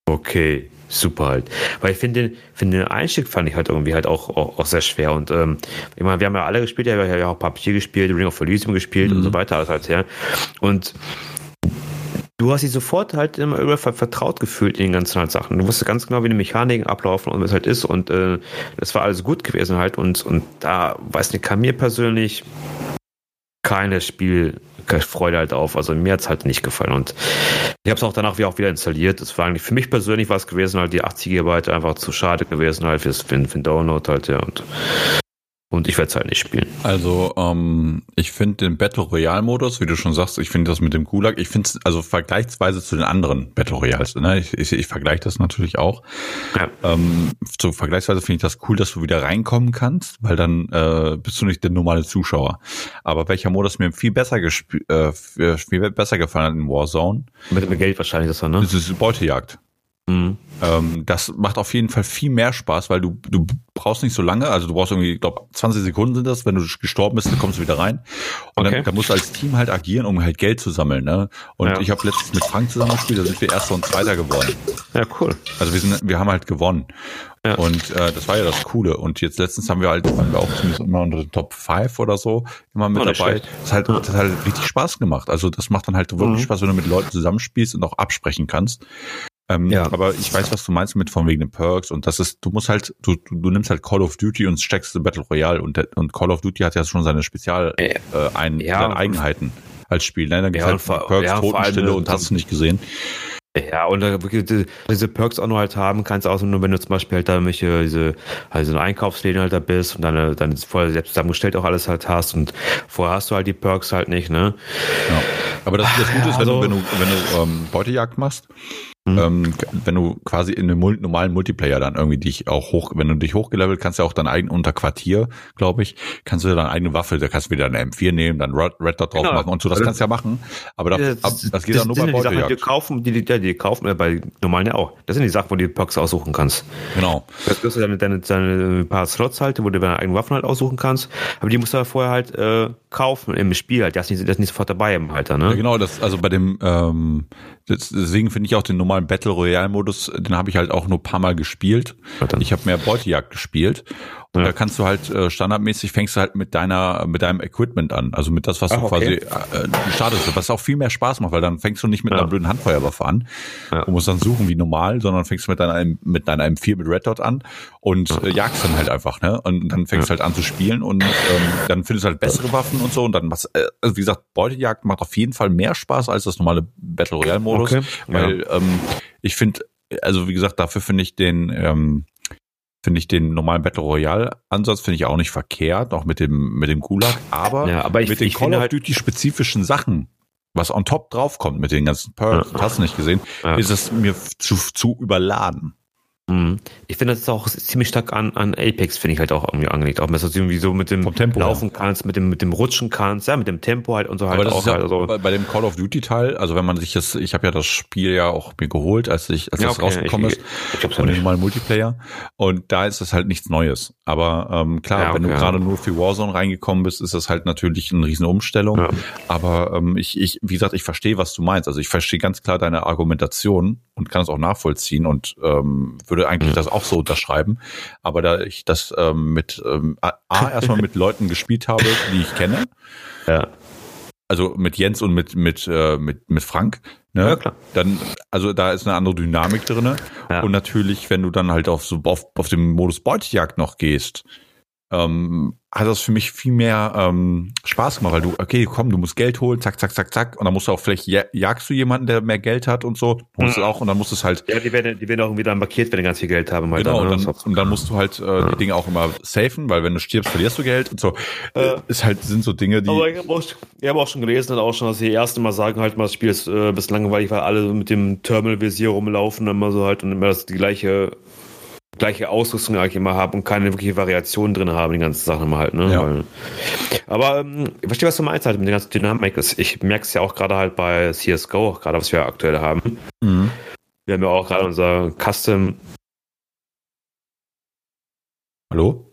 okay, super halt. Weil ich finde, finde den Einstieg fand ich halt irgendwie halt auch, auch, auch sehr schwer. Und ähm, ich meine, wir haben ja alle gespielt, ja, wir haben ja auch PUBG gespielt, Ring of Elysium gespielt mhm. und so weiter, alles halt, ja. Und du hast dich sofort halt immer über vertraut gefühlt in den ganzen halt Sachen. Du wusstest ganz genau, wie die Mechaniken ablaufen und was halt ist. Und äh, das war alles gut gewesen halt. Und, und da, weiß nicht, kann mir persönlich keine Spielfreude halt auf. Also mir hat's halt nicht gefallen. Und ich habe es auch danach wieder auch wieder installiert. Das war eigentlich für mich persönlich was gewesen, halt die 80 GB einfach zu schade gewesen, halt für den Download halt, ja. Und und ich werde es halt nicht spielen. Also ähm, ich finde den Battle Royale Modus, wie du schon sagst, ich finde das mit dem Gulag, ich finde es also vergleichsweise zu den anderen Battle Royales, ne? ich, ich, ich vergleiche das natürlich auch. Ja. Ähm, so vergleichsweise finde ich das cool, dass du wieder reinkommen kannst, weil dann äh, bist du nicht der normale Zuschauer. Aber welcher Modus mir viel besser äh, viel besser gefallen hat in Warzone? Mit, mit Geld wahrscheinlich das war, ne? Das ist Beutejagd. Mhm. Ähm, das macht auf jeden Fall viel mehr Spaß, weil du, du brauchst nicht so lange, also du brauchst irgendwie, ich glaube, 20 Sekunden sind das, wenn du gestorben bist, dann kommst du wieder rein. Und okay. dann, dann musst du als Team halt agieren, um halt Geld zu sammeln. Ne? Und ja. ich habe letztens mit Frank zusammengespielt, da sind wir Erster und Zweiter geworden. Ja, cool. Also wir sind, wir haben halt gewonnen. Ja. Und äh, das war ja das Coole. Und jetzt letztens haben wir halt, waren wir auch zumindest immer unter den Top 5 oder so immer mit oh, dabei. Das, halt, das hat halt richtig Spaß gemacht. Also das macht dann halt wirklich mhm. Spaß, wenn du mit Leuten zusammenspielst und auch absprechen kannst. Ähm, ja. Aber ich weiß, was du meinst mit von wegen den Perks und das ist, du musst halt, du, du, nimmst halt Call of Duty und steckst Battle Royale und, und Call of Duty hat ja schon seine Spezial äh, ein, ja, seine Eigenheiten als Spiel. Ne? Dann ja, halt Perks, ja, Totenstille und hast du nicht gesehen. Ja, und äh, diese Perks auch nur halt haben kannst, auch nur wenn du zum Beispiel halt da welche, diese, also ein Einkaufsläden halt da bist und dann, dann vorher selbst zusammengestellt auch alles halt hast und vorher hast du halt die Perks halt nicht, ne? Ja. Aber das, das Gute ist, wenn also, du, wenn du, wenn du ähm, Beutejagd machst, Mhm. Ähm, wenn du quasi in einem normalen Multiplayer dann irgendwie dich auch hoch, wenn du dich hochgelevelt, kannst du auch dein eigen unter Quartier, glaube ich, kannst du deine eigene Waffe, da kannst du wieder eine M4 nehmen, dann Red, Red Dot drauf genau. machen und so, das kannst du ja machen. Aber das, das, das geht das, dann nur bei Beutejagd. Die, die kaufen, die, die, die kaufen äh, bei normalen ja auch. Das sind die Sachen, wo du die Perks aussuchen kannst. Genau. Das wirst du deine, deine, deine paar Slots halt, wo du deine eigenen Waffen halt aussuchen kannst. Aber die musst du halt vorher halt äh, kaufen im Spiel halt. Das ist nicht, das ist nicht sofort dabei im Alter, ne? Ja, genau, das, also bei dem, ähm, deswegen finde ich auch den normalen Battle Royale Modus, den habe ich halt auch nur paar Mal gespielt. Ich habe mehr Beutejagd gespielt und ja. da kannst du halt äh, standardmäßig fängst du halt mit deiner mit deinem Equipment an, also mit das was Ach, du okay. quasi äh, startest, was auch viel mehr Spaß macht, weil dann fängst du nicht mit ja. einer blöden Handfeuerwaffe an ja. und musst dann suchen wie normal, sondern fängst du mit deiner mit deiner M4 mit Red Dot an und äh, jagst dann halt einfach, ne? Und dann fängst du halt an zu spielen und ähm, dann findest du halt bessere Waffen und so und dann was äh, also wie gesagt, Beutejagd macht auf jeden Fall mehr Spaß als das normale Battle Royale Modus, okay. weil ähm, ich finde also wie gesagt, dafür finde ich den ähm, finde ich den normalen Battle Royale Ansatz finde ich auch nicht verkehrt, auch mit dem mit dem Gulag, aber, ja, aber ich, mit den ich Call of halt Duty spezifischen Sachen, was on top draufkommt mit den ganzen Perks, ja. hast du nicht gesehen, ja. ist es mir zu zu überladen. Mhm. Ich finde, das ist auch ziemlich stark an, an Apex, finde ich halt auch irgendwie angelegt. Auch wenn du irgendwie so mit dem Tempo, Laufen ja. kannst, mit dem, mit dem Rutschen kannst, ja, mit dem Tempo halt und so halt Aber das auch. Ist ja halt so. bei, bei, dem Call of Duty Teil, also wenn man sich das, ich habe ja das Spiel ja auch mir geholt, als ich, als ja, das okay, rausgekommen ich, ist, ich, ich und mal Multiplayer. Und da ist es halt nichts Neues. Aber ähm, klar, ja, okay, wenn du gerade nur für Warzone reingekommen bist, ist das halt natürlich eine riesen Umstellung. Aber ähm, ich, ich, wie gesagt, ich verstehe, was du meinst. Also ich verstehe ganz klar deine Argumentation und kann es auch nachvollziehen und ähm, würde eigentlich mhm. das auch so unterschreiben. Aber da ich das ähm, mit ähm, A, erstmal mit Leuten gespielt habe, die ich kenne. Ja. Also mit Jens und mit, mit, äh, mit, mit Frank. Ne? Ja, klar. Dann, also da ist eine andere Dynamik drinne. Ja. Und natürlich, wenn du dann halt auf so auf, auf dem Modus Beutejagd noch gehst, ähm, hat das für mich viel mehr ähm, Spaß gemacht, weil du, okay, komm, du musst Geld holen, zack, zack, zack, zack, und dann musst du auch vielleicht jagst du jemanden, der mehr Geld hat und so, holst mhm. du auch, und dann musst du es halt. Ja, die werden, die werden auch dann markiert, wenn die ganz viel Geld haben. Halt genau, dann, und, dann, und dann musst du halt äh, die Dinge auch immer safen, weil wenn du stirbst, verlierst du Geld und so. Äh, ist halt, sind so Dinge, die. Aber ich habe auch, hab auch schon gelesen auch schon, dass die ersten Mal sagen halt mal, das Spiel ist äh, bis langweilig, weil alle mit dem Terminal-Visier rumlaufen, immer so halt und immer das die gleiche gleiche Ausrüstung eigentlich immer haben und keine wirkliche Variation drin haben, die ganzen Sachen immer halt, ne? Ja. Weil, aber ähm, ich verstehe, was du meinst halt mit der ganzen Dynamik. Ich merke es ja auch gerade halt bei CSGO, gerade was wir aktuell haben. Mhm. Wir haben ja auch gerade unser Custom. Hallo?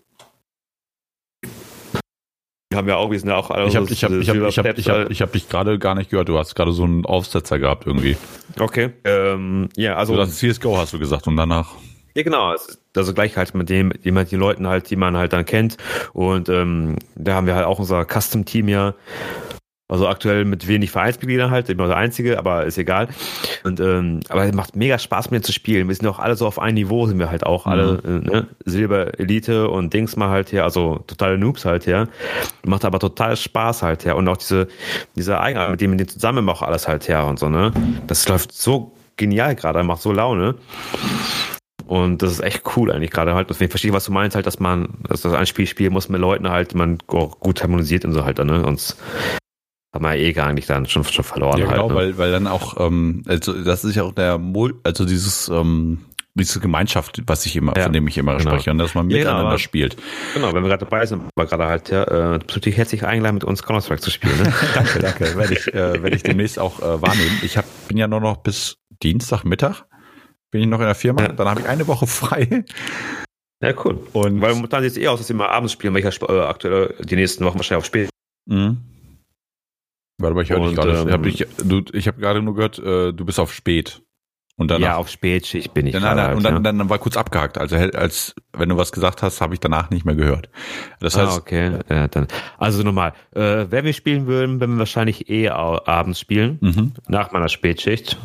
haben ja auch, wir sind ja auch alle. Ich habe ich hab, ich hab, ich hab, ich hab, ich hab dich gerade gar nicht gehört. Du hast gerade so einen Aufsetzer gehabt irgendwie. Okay. Ähm, ja, also. Du hast CSGO hast du gesagt und danach. Ja, genau. Also gleich halt mit dem, jemand, die Leuten halt, die man halt dann kennt. Und ähm, da haben wir halt auch unser Custom-Team ja. Also aktuell mit wenig Vereinsmitgliedern halt, immer der einzige, aber ist egal. Und ähm, aber es macht mega Spaß mit denen zu spielen. Wir sind auch alle so auf einem Niveau, sind wir halt auch alle, mhm. äh, ne? Silber Elite und Dings mal halt her, also totale Noobs halt her. Macht aber total Spaß halt her. Und auch diese, diese Eigenart, mit dem wir zusammen auch alles halt her und so, ne? Das läuft so genial gerade, macht so Laune. Und das ist echt cool eigentlich gerade halt. Deswegen verstehe ich, was du meinst, halt, dass man, dass das ein Spiel spielen muss mit Leuten halt, man gut harmonisiert und so halt, ne? Sonst hat man eh gar nicht dann schon, schon verloren. Ja, genau, halt, ne? weil, weil dann auch, ähm, also das ist ja auch der, also dieses, ähm, diese Gemeinschaft, was ich immer, ja, von dem ich immer genau. spreche, und dass man miteinander ja, genau, spielt. Genau, wenn wir gerade dabei sind, war gerade halt, ja, äh, bist natürlich herzlich eingeladen, mit uns Counter-Strike zu spielen. Ne? danke, danke. Werde ich, äh, werde ich demnächst auch äh, wahrnehmen. Ich hab, bin ja nur noch bis Dienstagmittag bin ich noch in der Firma, ja. dann habe ich eine Woche frei. Ja, cool. Und weil momentan sieht es eh aus, dass wir mal abends spielen, weil ich ja äh, aktuell die nächsten Wochen wahrscheinlich auf spät. Mhm. Warte mal, ich höre dich gerade. Ähm, ich habe ich, hab gerade nur gehört, äh, du bist auf spät. Und danach, ja, auf Spätschicht bin ich. Dann, dann, halt, und dann, dann, dann war kurz abgehakt. Also als wenn du was gesagt hast, habe ich danach nicht mehr gehört. Das ah, heißt, ah, okay. Ja, dann, also nochmal, äh, wenn wir spielen würden, wenn wir wahrscheinlich eh abends spielen, mhm. nach meiner Spätschicht.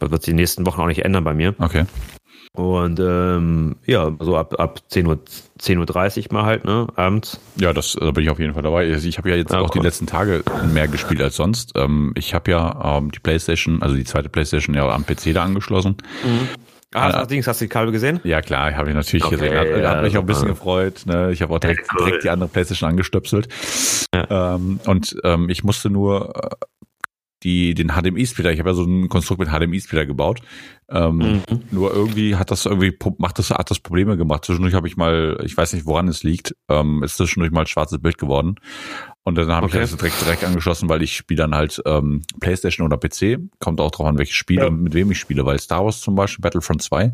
Das wird sich die nächsten Wochen auch nicht ändern bei mir. Okay. Und ähm, ja, so ab, ab 10 Uhr, 10.30 Uhr mal halt, ne, abends. Ja, das da bin ich auf jeden Fall dabei. Also ich habe ja jetzt ja, auch cool. die letzten Tage mehr gespielt als sonst. Ähm, ich habe ja ähm, die Playstation, also die zweite Playstation ja am PC da angeschlossen. Mhm. Ah, äh, allerdings hast du die Kabel gesehen? Ja klar, habe ich natürlich okay, gesehen. Hat, ja, hat mich auch ein bisschen gefreut. Ne? Ich habe auch direkt, direkt die andere Playstation angestöpselt. Ja. Ähm, und ähm, ich musste nur die den HDMI-Splitter, ich habe ja so ein Konstrukt mit HDMI-Splitter gebaut. Ähm, mhm. Nur irgendwie hat das irgendwie macht das hat das Probleme gemacht. Zwischendurch habe ich mal, ich weiß nicht, woran es liegt, ähm, ist zwischendurch mal ein schwarzes Bild geworden. Und dann habe okay. ich das direkt direkt angeschlossen, weil ich spiele dann halt ähm, PlayStation oder PC. Kommt auch drauf an, welches Spiel ja. und mit wem ich spiele, weil Star Wars zum Beispiel Battlefront 2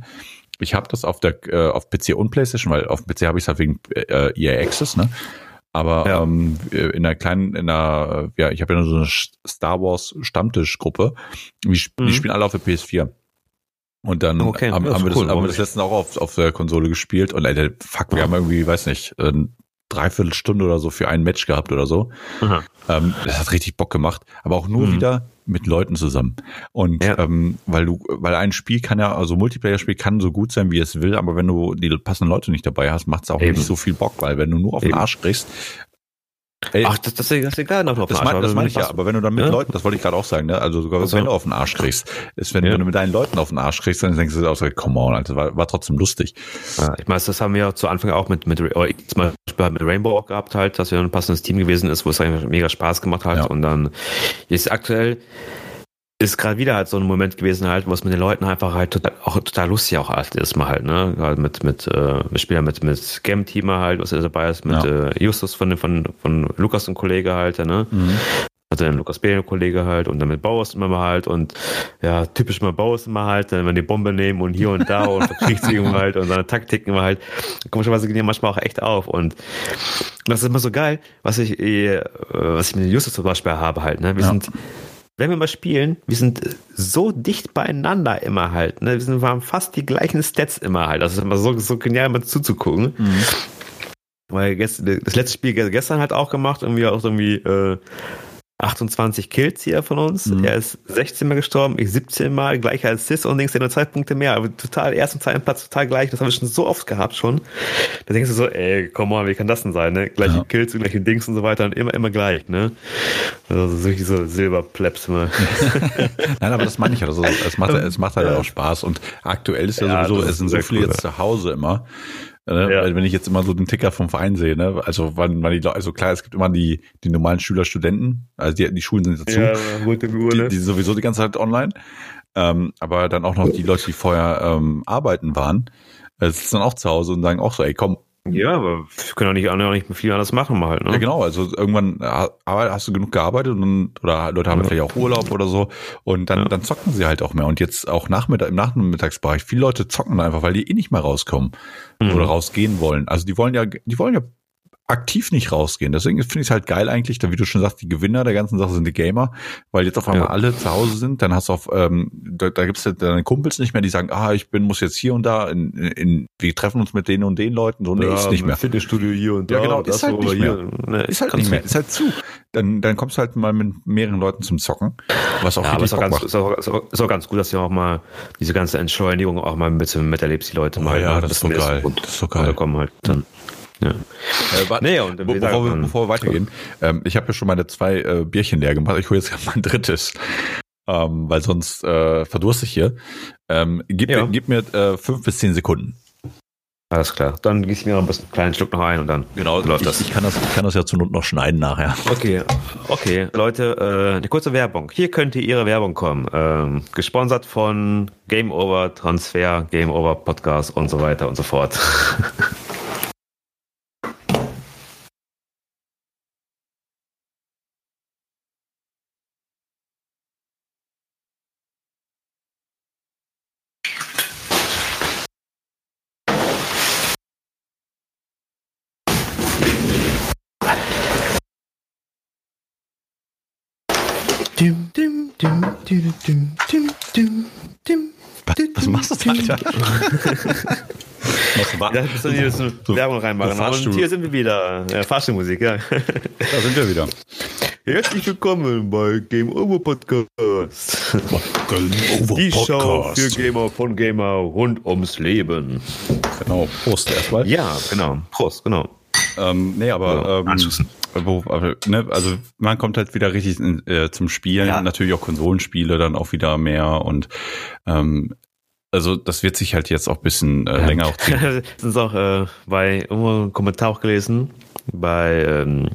ich habe das auf der äh, auf PC und PlayStation, weil auf PC habe ich es halt wegen äh, EA Access, ne? Aber ja. ähm, in einer kleinen, in einer, ja, ich habe ja so eine Star Wars Stammtischgruppe. Die, mhm. die spielen alle auf der PS4. Und dann okay, haben, haben, wir cool, das, haben wir das letztens auch auf, auf der Konsole gespielt und Alter, fuck, wir haben irgendwie, weiß nicht, dreiviertel Stunde oder so für ein Match gehabt oder so. Ähm, das hat richtig Bock gemacht. Aber auch nur mhm. wieder mit Leuten zusammen. Und ja. ähm, weil du, weil ein Spiel kann ja, also Multiplayer-Spiel kann so gut sein, wie es will, aber wenn du die passenden Leute nicht dabei hast, macht es auch Eben. nicht so viel Bock, weil wenn du nur auf Eben. den Arsch kriegst, Ey, Ach, das, das, ist egal auf das Arsch. Mein, das meine ich ja, aber wenn du dann mit ja? Leuten, das wollte ich gerade auch sagen, ne? also sogar also. wenn du auf den Arsch kriegst, ist, wenn, ja. wenn, du mit deinen Leuten auf den Arsch kriegst, dann denkst du auch so, come on, Alter, war, war trotzdem lustig. Ja, ich meine, das haben wir zu Anfang auch mit, mit, zum Beispiel mit Rainbow auch gehabt halt, dass wir ein passendes Team gewesen ist, wo es eigentlich mega Spaß gemacht hat ja. und dann ist aktuell, ist gerade wieder halt so ein Moment gewesen halt, wo es mit den Leuten einfach halt total, auch total lustig auch halt ist mal halt, ne? Halt mit, mit, äh, mit Spielern mit, mit Game Teamer halt, was er dabei ist, mit ja. äh, Justus von, von, von Lukas und Kollege halt, ne? Mhm. Also dann Lukas B. Kollege halt und dann mit Bauers immer mal halt und ja, typisch mal Bauers immer halt, dann wenn die Bombe nehmen und hier und da und immer halt und seine Taktiken immer halt, komischerweise gehen die manchmal auch echt auf und das ist immer so geil, was ich, äh, was ich mit Justus zum Beispiel habe halt, ne? Wir ja. sind wenn wir mal spielen, wir sind so dicht beieinander immer halt. Ne? Wir, sind, wir haben fast die gleichen Stats immer halt. Das ist immer so, so genial, mal zuzugucken. Mhm. Weil gestern, das letzte Spiel gestern halt auch gemacht, irgendwie auch irgendwie äh, 28 Kills hier von uns. Mhm. Er ist 16 Mal gestorben, ich 17 Mal, gleicher als Sis und links nur zwei Punkte mehr. Aber total, erst und zweiten Platz total gleich. Das haben wir schon so oft gehabt schon. Da denkst du so, ey, komm on, wie kann das denn sein, ne? Gleiche ja. Kills, gleiche Dings und so weiter und immer, immer gleich, ne? Also so richtig so Silberplebs immer. Nein, aber das meine ich Also, es macht, es macht halt ja. auch Spaß und aktuell ist ja, ja sowieso, es sind so viele cool, jetzt zu Hause immer. Ne? Ja. Wenn ich jetzt immer so den Ticker vom Verein sehe, ne? also wann, wann die, also klar, es gibt immer die, die normalen Schüler, Studenten, also die, die Schulen sind dazu, ja, Uhr, ne? die, die sowieso die ganze Zeit online, ähm, aber dann auch noch die Leute, die vorher ähm, arbeiten waren, äh, sitzen dann auch zu Hause und sagen auch so, ey komm, ja, aber wir können auch nicht, auch nicht viel anders machen mal halt, ne? Ja, genau, also irgendwann hast du genug gearbeitet und, oder Leute haben ja. vielleicht auch Urlaub oder so und dann, ja. dann zocken sie halt auch mehr. Und jetzt auch Nachmittag, im Nachmittagsbereich, viele Leute zocken einfach, weil die eh nicht mehr rauskommen mhm. oder rausgehen wollen. Also die wollen ja, die wollen ja aktiv nicht rausgehen. Deswegen finde ich es halt geil eigentlich, da wie du schon sagst, die Gewinner der ganzen Sache sind die Gamer, weil jetzt auf einmal ja. alle zu Hause sind, dann hast du auf, ähm, da, da gibt es deine Kumpels nicht mehr, die sagen, ah, ich bin, muss jetzt hier und da, in, in, wir treffen uns mit denen und den Leuten, so, nee, ja, ist nicht mehr. Fitnessstudio hier und da. Ja, genau, ist halt nicht mehr. Ne, ist halt nicht mehr, ist halt zu. Dann, dann kommst du halt mal mit mehreren Leuten zum Zocken, was auch ja, aber ist auch, ganz, ist, auch, ist, auch, ist auch ganz gut, dass du auch mal diese ganze Entschleunigung auch mal ein bisschen miterlebst, die Leute oh, mal. Ja, das ist so geil. Das ist so geil. Kommen halt dann. Ja. Äh, nee, und bevor, sagen, wir, bevor wir weitergehen, ähm, ich habe ja schon meine zwei äh, Bierchen leer gemacht. Ich hole jetzt mein drittes, ähm, weil sonst äh, verdurste ich hier. Ähm, gib, ja. mir, gib mir äh, fünf bis zehn Sekunden. Alles klar. Dann gieße ich mir noch ein kleinen Schluck noch ein und dann genau, läuft ich, das. Ich kann das, ich kann das ja zur Not noch schneiden nachher. Okay, okay. Leute, äh, eine kurze Werbung. Hier könnte Ihre Werbung kommen. Ähm, gesponsert von Game Over Transfer, Game Over Podcast und so weiter und so fort. Was, machst du, Alter? Ja, bist du hier so, Werbung reinmachen. Und hier sind wir wieder. Ja, Fahrstuhlmusik, ja. Da sind wir wieder. Herzlich willkommen bei Game Over Podcast. Game Over Die Podcast. Show für Gamer von Gamer rund ums Leben. Genau. Prost erstmal. Ja, genau. Prost, genau. Ähm, nee, aber ähm, wo, ne, also man kommt halt wieder richtig in, äh, zum Spielen, ja. natürlich auch Konsolenspiele dann auch wieder mehr und ähm, also das wird sich halt jetzt auch bisschen äh, länger auch ziehen. sind auch äh, bei irgendwo einen Kommentar auch gelesen bei ähm,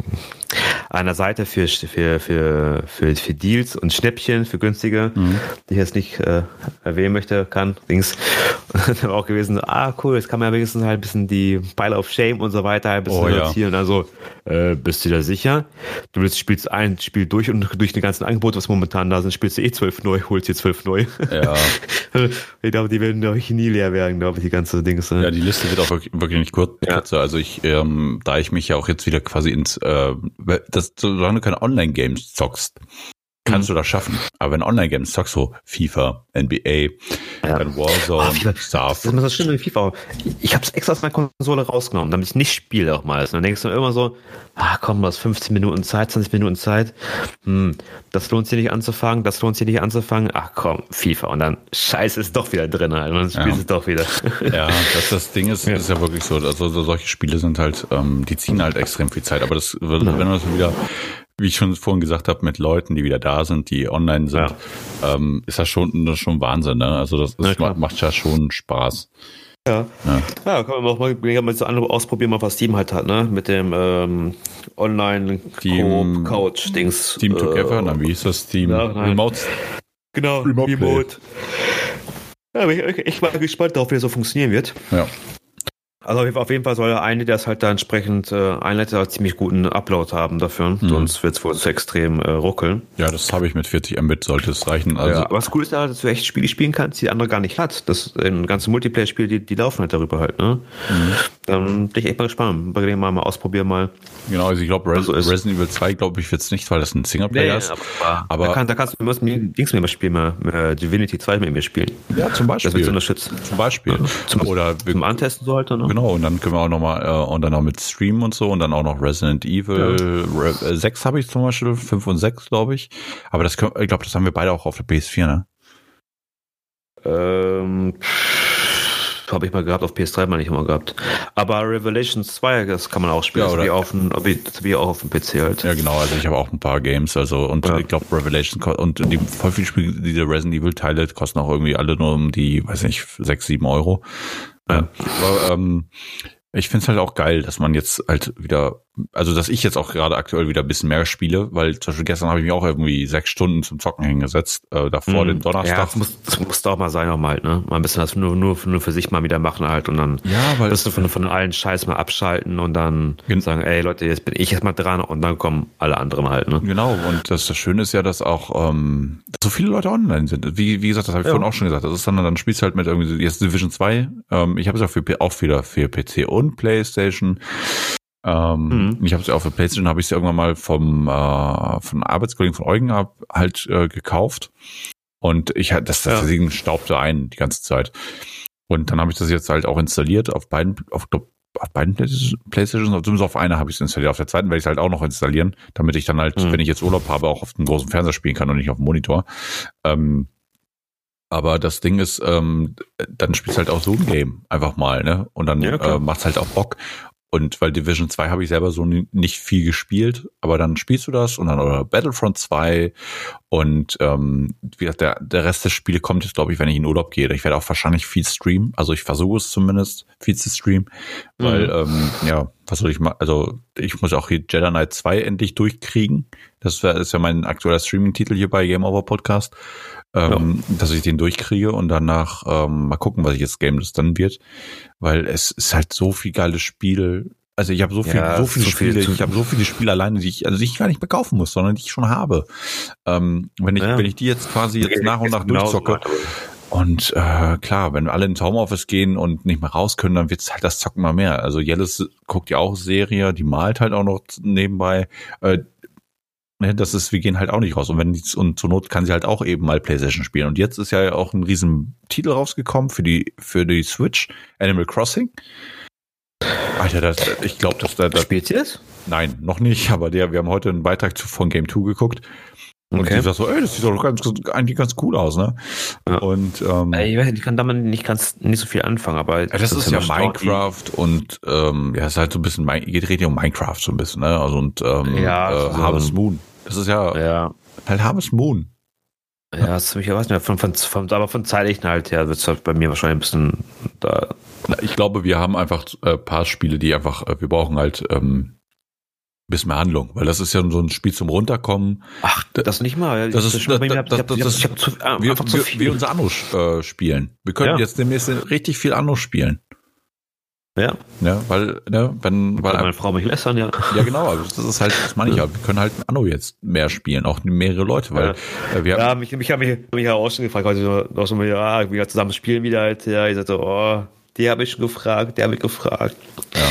einer Seite für, für, für, für, für Deals und Schnäppchen, für günstige, mhm. die ich jetzt nicht äh, erwähnen möchte, kann, Dings. Dann auch gewesen, ah cool, jetzt kann man ja wenigstens halt ein bisschen die Pile of Shame und so weiter ein bisschen oh, reduzieren. Ja. Also, äh, bist du da sicher? Du willst, spielst ein Spiel durch und durch die ganzen Angebote, was momentan da sind, spielst du eh zwölf neu, holst dir zwölf neu. Ja. ich glaube, die werden doch nie leer werden, glaube ich, die ganze Dings. Ja, die Liste wird auch wirklich, wirklich nicht kurz, ja. kürzer. Also ich, ähm, da ich mich ja auch jetzt wieder quasi ins, äh, das, solange du keine Online-Games zockst, kannst du das schaffen. Aber wenn Online-Games zockst, so FIFA, NBA, ja. dann Warzone, oh, Starf. Das ist das Schlimme mit FIFA. Ich habe es extra aus meiner Konsole rausgenommen, damit ich nicht spiele auch mal. Und dann denkst du immer so, ah komm, du hast 15 Minuten Zeit, 20 Minuten Zeit. Hm, das lohnt sich nicht anzufangen, das lohnt sich nicht anzufangen. Ach komm, FIFA. Und dann scheiße ist doch wieder drin. Halt. Und dann spielst ja. es doch wieder. Ja, das, das Ding ist, ja. ist ja wirklich so. Also solche Spiele sind halt, ähm, die ziehen halt extrem viel Zeit. Aber das, wenn du das wieder wie ich schon vorhin gesagt habe, mit Leuten, die wieder da sind, die online sind, ja. ähm, ist das schon, das ist schon Wahnsinn. Ne? Also das, das ja, macht ja schon Spaß. Ja. ja. Ja, kann man auch mal, mal so andere ausprobieren, mal was Steam halt hat, ne? Mit dem ähm, Online Team Couch Dings. Team äh, Together, na, wie ist das Team? Ja, Remote. Genau, Remote. Remote. Ja, ich, ich, ich war gespannt darauf, wie das so funktionieren wird. Ja. Also auf jeden Fall soll der eine, der es halt da entsprechend äh, einleitet, ziemlich guten Upload haben dafür. Mhm. Sonst wird es wohl zu extrem äh, ruckeln. Ja, das habe ich mit 40 Mbit, sollte es reichen. Also ja, was cool ist, dass du echt Spiele spielen kannst, die der andere gar nicht hat. Das ein ganze Multiplayer-Spiel, die, die laufen halt darüber halt. Ne? Mhm. Dann bin ich echt mal gespannt. Bei dem mal, mal ausprobieren mal. Genau, also ich glaube, Res also Resident Evil 2 glaube ich jetzt nicht, weil das ein Singleplayer nee, ist. Aber, aber da, kann, da kannst du musst Dings mit mir spielen, mal, äh, Divinity 2 mit mir spielen. Ja, zum Beispiel. Das wird unterstützt. Zum Beispiel. Zum, Oder zum Antesten so halt. Ne? Genau, und dann können wir auch nochmal, äh, und dann auch mit Stream und so und dann auch noch Resident Evil ja. 6 habe ich zum Beispiel, 5 und 6 glaube ich. Aber das können, ich glaube, das haben wir beide auch auf der PS4, ne? Ähm, habe ich mal gehabt, auf PS3 mal nicht immer gehabt. Aber Revelations 2, das kann man auch spielen, ja, oder? wie, auf dem, wie auch auf dem PC halt. Ja, genau, also ich habe auch ein paar Games, also und ja. ich glaube Revelations und die voll viele Spiele, diese Resident Evil Teile kosten auch irgendwie alle nur um die, weiß nicht, 6, 7 Euro. Ja. Aber, ähm, ich finde es halt auch geil, dass man jetzt halt wieder, also dass ich jetzt auch gerade aktuell wieder ein bisschen mehr spiele, weil zum Beispiel gestern habe ich mich auch irgendwie sechs Stunden zum Zocken hingesetzt, äh, davor mm, den Donnerstag. Ja, das muss, das muss doch mal sein nochmal, ne? Mal ein bisschen das nur, nur, nur für sich mal wieder machen halt und dann ja, weil wirst du von, von allen Scheiß mal abschalten und dann sagen, ey Leute, jetzt bin ich erstmal dran und dann kommen alle anderen halt, ne? Genau, und das, das Schöne ist ja, dass auch ähm, so viele Leute online sind. Wie, wie gesagt, das habe ich ja. vorhin auch schon gesagt. Das ist dann, dann spielst du halt mit irgendwie jetzt Division 2. Ähm, ich habe es auch, für, auch wieder für PC und Playstation. Ähm, mhm. Ich habe es ja auch für PlayStation, habe ich es ja irgendwann mal vom äh, von Arbeitskollegen von Eugen ab, halt äh, gekauft. Und ich hatte das, das ja. Ding staubte ein die ganze Zeit. Und dann habe ich das jetzt halt auch installiert auf beiden, auf, auf beiden Playstations, zumindest auf einer habe ich es installiert. Auf der zweiten werde ich es halt auch noch installieren, damit ich dann halt, mhm. wenn ich jetzt Urlaub habe, auch auf dem großen Fernseher spielen kann und nicht auf dem Monitor. Ähm, aber das Ding ist, ähm, dann spielst halt auch so ein Game einfach mal, ne? Und dann ja, äh, macht's halt auch Bock. Und weil Division 2 habe ich selber so nicht viel gespielt, aber dann spielst du das und dann oder Battlefront 2 und ähm, wie gesagt, der, der Rest des Spiele kommt jetzt, glaube ich, wenn ich in Urlaub gehe. Ich werde auch wahrscheinlich viel streamen, also ich versuche es zumindest, viel zu streamen, weil, mhm. ähm, ja, was soll ich mal, also ich muss auch hier Jedi Knight 2 endlich durchkriegen. Das wär, ist ja mein aktueller Streaming-Titel hier bei Game Over Podcast ähm, ja. dass ich den durchkriege und danach ähm, mal gucken, was ich jetzt Game das dann wird, weil es ist halt so viel geiles Spiel. Also ich habe so viel, ja, so viele so Spiele, viel ich habe so viele Spiele alleine, die ich, also die ich gar nicht mehr kaufen muss, sondern die ich schon habe. Ähm, wenn ich, ja. wenn ich die jetzt quasi jetzt nach und nach genau durchzocke. Und äh, klar, wenn alle ins Homeoffice gehen und nicht mehr raus können, dann wird's halt das Zocken mal mehr. Also Jellis guckt ja auch Serie, die malt halt auch noch nebenbei. Äh, Ne, das ist, wir gehen halt auch nicht raus. Und wenn die, und zur Not kann sie halt auch eben mal PlayStation spielen. Und jetzt ist ja auch ein riesen Titel rausgekommen für die, für die Switch, Animal Crossing. Alter, das, ich glaube, dass da, da. Spielt ihr es? Nein, noch nicht, aber der, wir haben heute einen Beitrag zu, von Game 2 geguckt. Und okay. die sagt so, ey, das sieht doch ganz, eigentlich ganz cool aus, ne? Ja. Und ähm, ich weiß nicht, ich kann damit nicht ganz nicht so viel anfangen, aber ja, das, das, ist ja Minecraft und ähm, ja, es ist halt so ein bisschen, geht richtig um Minecraft so ein bisschen, ne? Also und ähm, ja, äh, so Harvest Moon. Das ist ja, ja. halt Harvest Moon. Ja, das habe ich ja weiß nicht, von, von, von, aber von zeitlichen halt her wird es halt bei mir wahrscheinlich ein bisschen da. Ich glaube, wir haben einfach äh, paar Spiele, die einfach, äh, wir brauchen halt ähm, bisschen mehr Handlung, weil das ist ja so ein Spiel zum Runterkommen. Ach, das nicht mal. Das ist das, wir unser Anno äh, spielen. Wir können ja. jetzt demnächst richtig viel Anno spielen. Ja. Ja, weil, ne, wenn, weil. meine Frau mich lästern, ja. Ja, genau, das ist halt, das meine ich ja. Wir können halt Anno jetzt mehr spielen, auch mehrere Leute, weil ja. wir haben. Ja, mich, mich, mich, mich auch schon gefragt, noch so mal, ja, wir zusammen spielen wieder halt, ja, ich sagte, oh, die habe ich schon gefragt, der habe ich gefragt. Ja.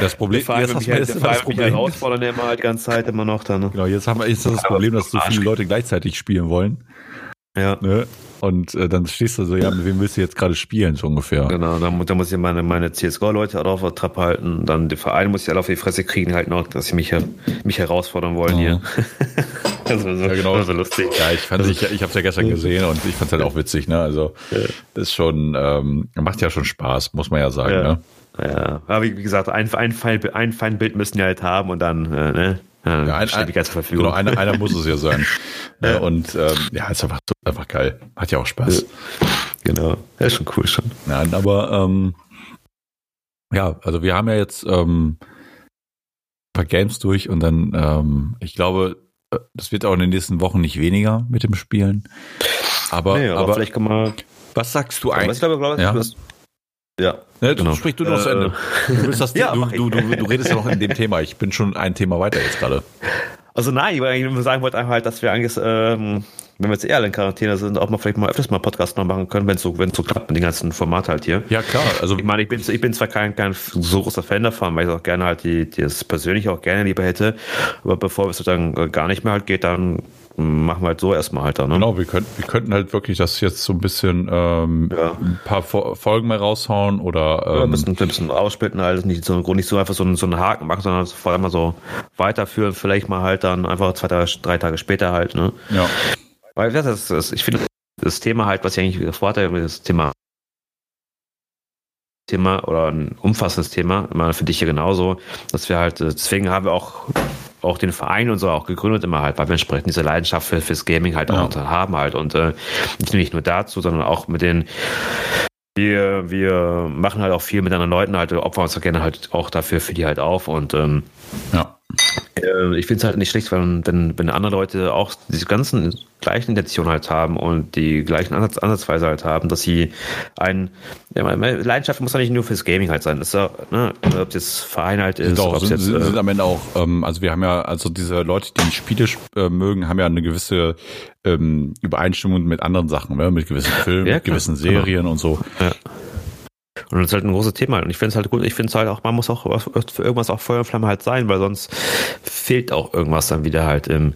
Das Problem, du jetzt das Problem. herausfordern immer halt die ganze Zeit immer noch dann. Ne? Genau, jetzt haben wir jetzt das Problem, dass so viele Leute gleichzeitig spielen wollen. Ja. Ne? Und äh, dann stehst du so, ja, mit wem willst du jetzt gerade spielen, so ungefähr. Genau, dann, dann muss ich meine, meine CSGO-Leute auch auf der Treppe halten. Dann die Vereine muss ich alle auf die Fresse kriegen, halt noch, dass sie mich, mich herausfordern wollen mhm. hier. das war so, ja, genau. so lustig. Ja, ich fand ich, ich habe es ja gestern gesehen und ich fand es halt auch witzig, ne? Also das ist schon, ähm, macht ja schon Spaß, muss man ja sagen, ja. ne? Ja, aber wie gesagt, ein, ein, Fein, ein Feinbild müssen wir halt haben und dann, äh, ne? Ja, ja ein, steht die ganze Verfügung. Genau, einer, einer muss es ja sein. ja. Und ähm, ja, ist einfach, einfach geil. Hat ja auch Spaß. Genau, ja, ist schon cool schon. Nein, aber ähm, ja, also wir haben ja jetzt ähm, ein paar Games durch und dann, ähm, ich glaube, das wird auch in den nächsten Wochen nicht weniger mit dem Spielen. Aber, nee, aber, aber vielleicht kann man. Was sagst du eigentlich? Ich glaube, glaube, ja. Ja. Ne, genau. Sprich du noch zu Ende. Äh, du, das, ja, du, du, du, du, redest ja noch in dem Thema. Ich bin schon ein Thema weiter jetzt gerade. Also nein, ich nur sagen wollte einfach halt, dass wir eigentlich, ähm, wenn wir jetzt eher in Quarantäne sind, auch mal vielleicht mal öfters mal Podcast noch machen können, wenn es so, wenn so klappt mit den ganzen Format halt hier. Ja klar. Also ich meine, ich bin, ich bin zwar kein, kein so großer Fan davon, weil ich auch gerne halt die, die das persönlich auch gerne lieber hätte, aber bevor es dann gar nicht mehr halt geht, dann machen wir halt so erstmal halt dann. Ne? Genau, wir könnten, wir könnten halt wirklich das jetzt so ein bisschen ähm, ja. ein paar Folgen mehr raushauen oder ähm, ja, ein bisschen, ein bisschen aussplitten, halt nicht so, nicht so einfach so, einen, so einen Haken machen, sondern vor allem mal so weiterführen, vielleicht mal halt dann einfach zwei, drei Tage später halt. Ne? Ja. Weil das, das, ich finde das Thema halt, was ich eigentlich vorhatte, das Thema Thema oder ein umfassendes Thema, immer für dich ja genauso, dass wir halt, deswegen haben wir auch auch den Verein und so auch gegründet immer halt, weil wir entsprechend diese Leidenschaft für, fürs Gaming halt ja. auch haben halt und äh, nicht nur dazu, sondern auch mit den wir, wir machen halt auch viel mit anderen Leuten halt, opfern uns gerne halt auch dafür für die halt auf und ähm, ja. Äh, ich finde es halt nicht schlecht, wenn, wenn, wenn andere Leute auch diese ganzen gleichen Intentionen halt haben und die gleichen Ansatz, Ansatzweise halt haben, dass sie ein, ja, Leidenschaft muss ja nicht nur fürs Gaming halt sein. Das ist ja, ne, ob das Verein halt ist, Doch, sind, jetzt, sind, sind am Ende auch, ähm, also wir haben ja, also diese Leute, die Spiele äh, mögen, haben ja eine gewisse ähm, Übereinstimmung mit anderen Sachen, ne? mit gewissen Filmen, ja, mit gewissen genau. Serien genau. und so. Ja. Und das ist halt ein großes Thema. Und ich finde es halt gut, ich finde es halt auch, man muss auch für irgendwas auch Feuer und Flamme halt sein, weil sonst fehlt auch irgendwas dann wieder halt im,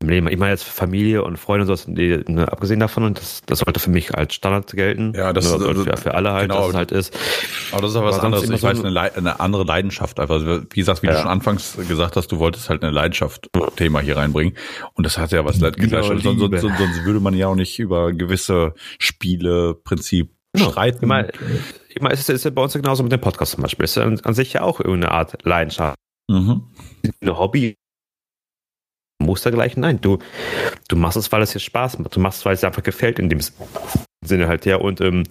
im Leben. Ich meine jetzt Familie und Freunde und so, die, ne, abgesehen davon, und das, das sollte für mich als Standard gelten. Ja, das ist also, für, für alle halt, genau, dass es halt ist. Aber das ist aber was anderes. Ich weiß, eine, eine, andere Leidenschaft einfach. Also, wie gesagt, wie ja. du schon anfangs gesagt hast, du wolltest halt eine Leidenschaft-Thema hier reinbringen. Und das hat ja was Leid genau, sonst, sonst, sonst würde man ja auch nicht über gewisse Spiele, Prinzip genau. streiten. Meine, ich meine, es ist ja bei uns genauso mit dem Podcast zum Beispiel. Es ist ja an, an sich ja auch irgendeine Art Leidenschaft. Mhm. Eine Hobby. Muss gleich, nein, du, du machst es, weil es dir Spaß macht. Du machst es, weil es dir einfach gefällt in dem Sinne halt, ja. Und ähm,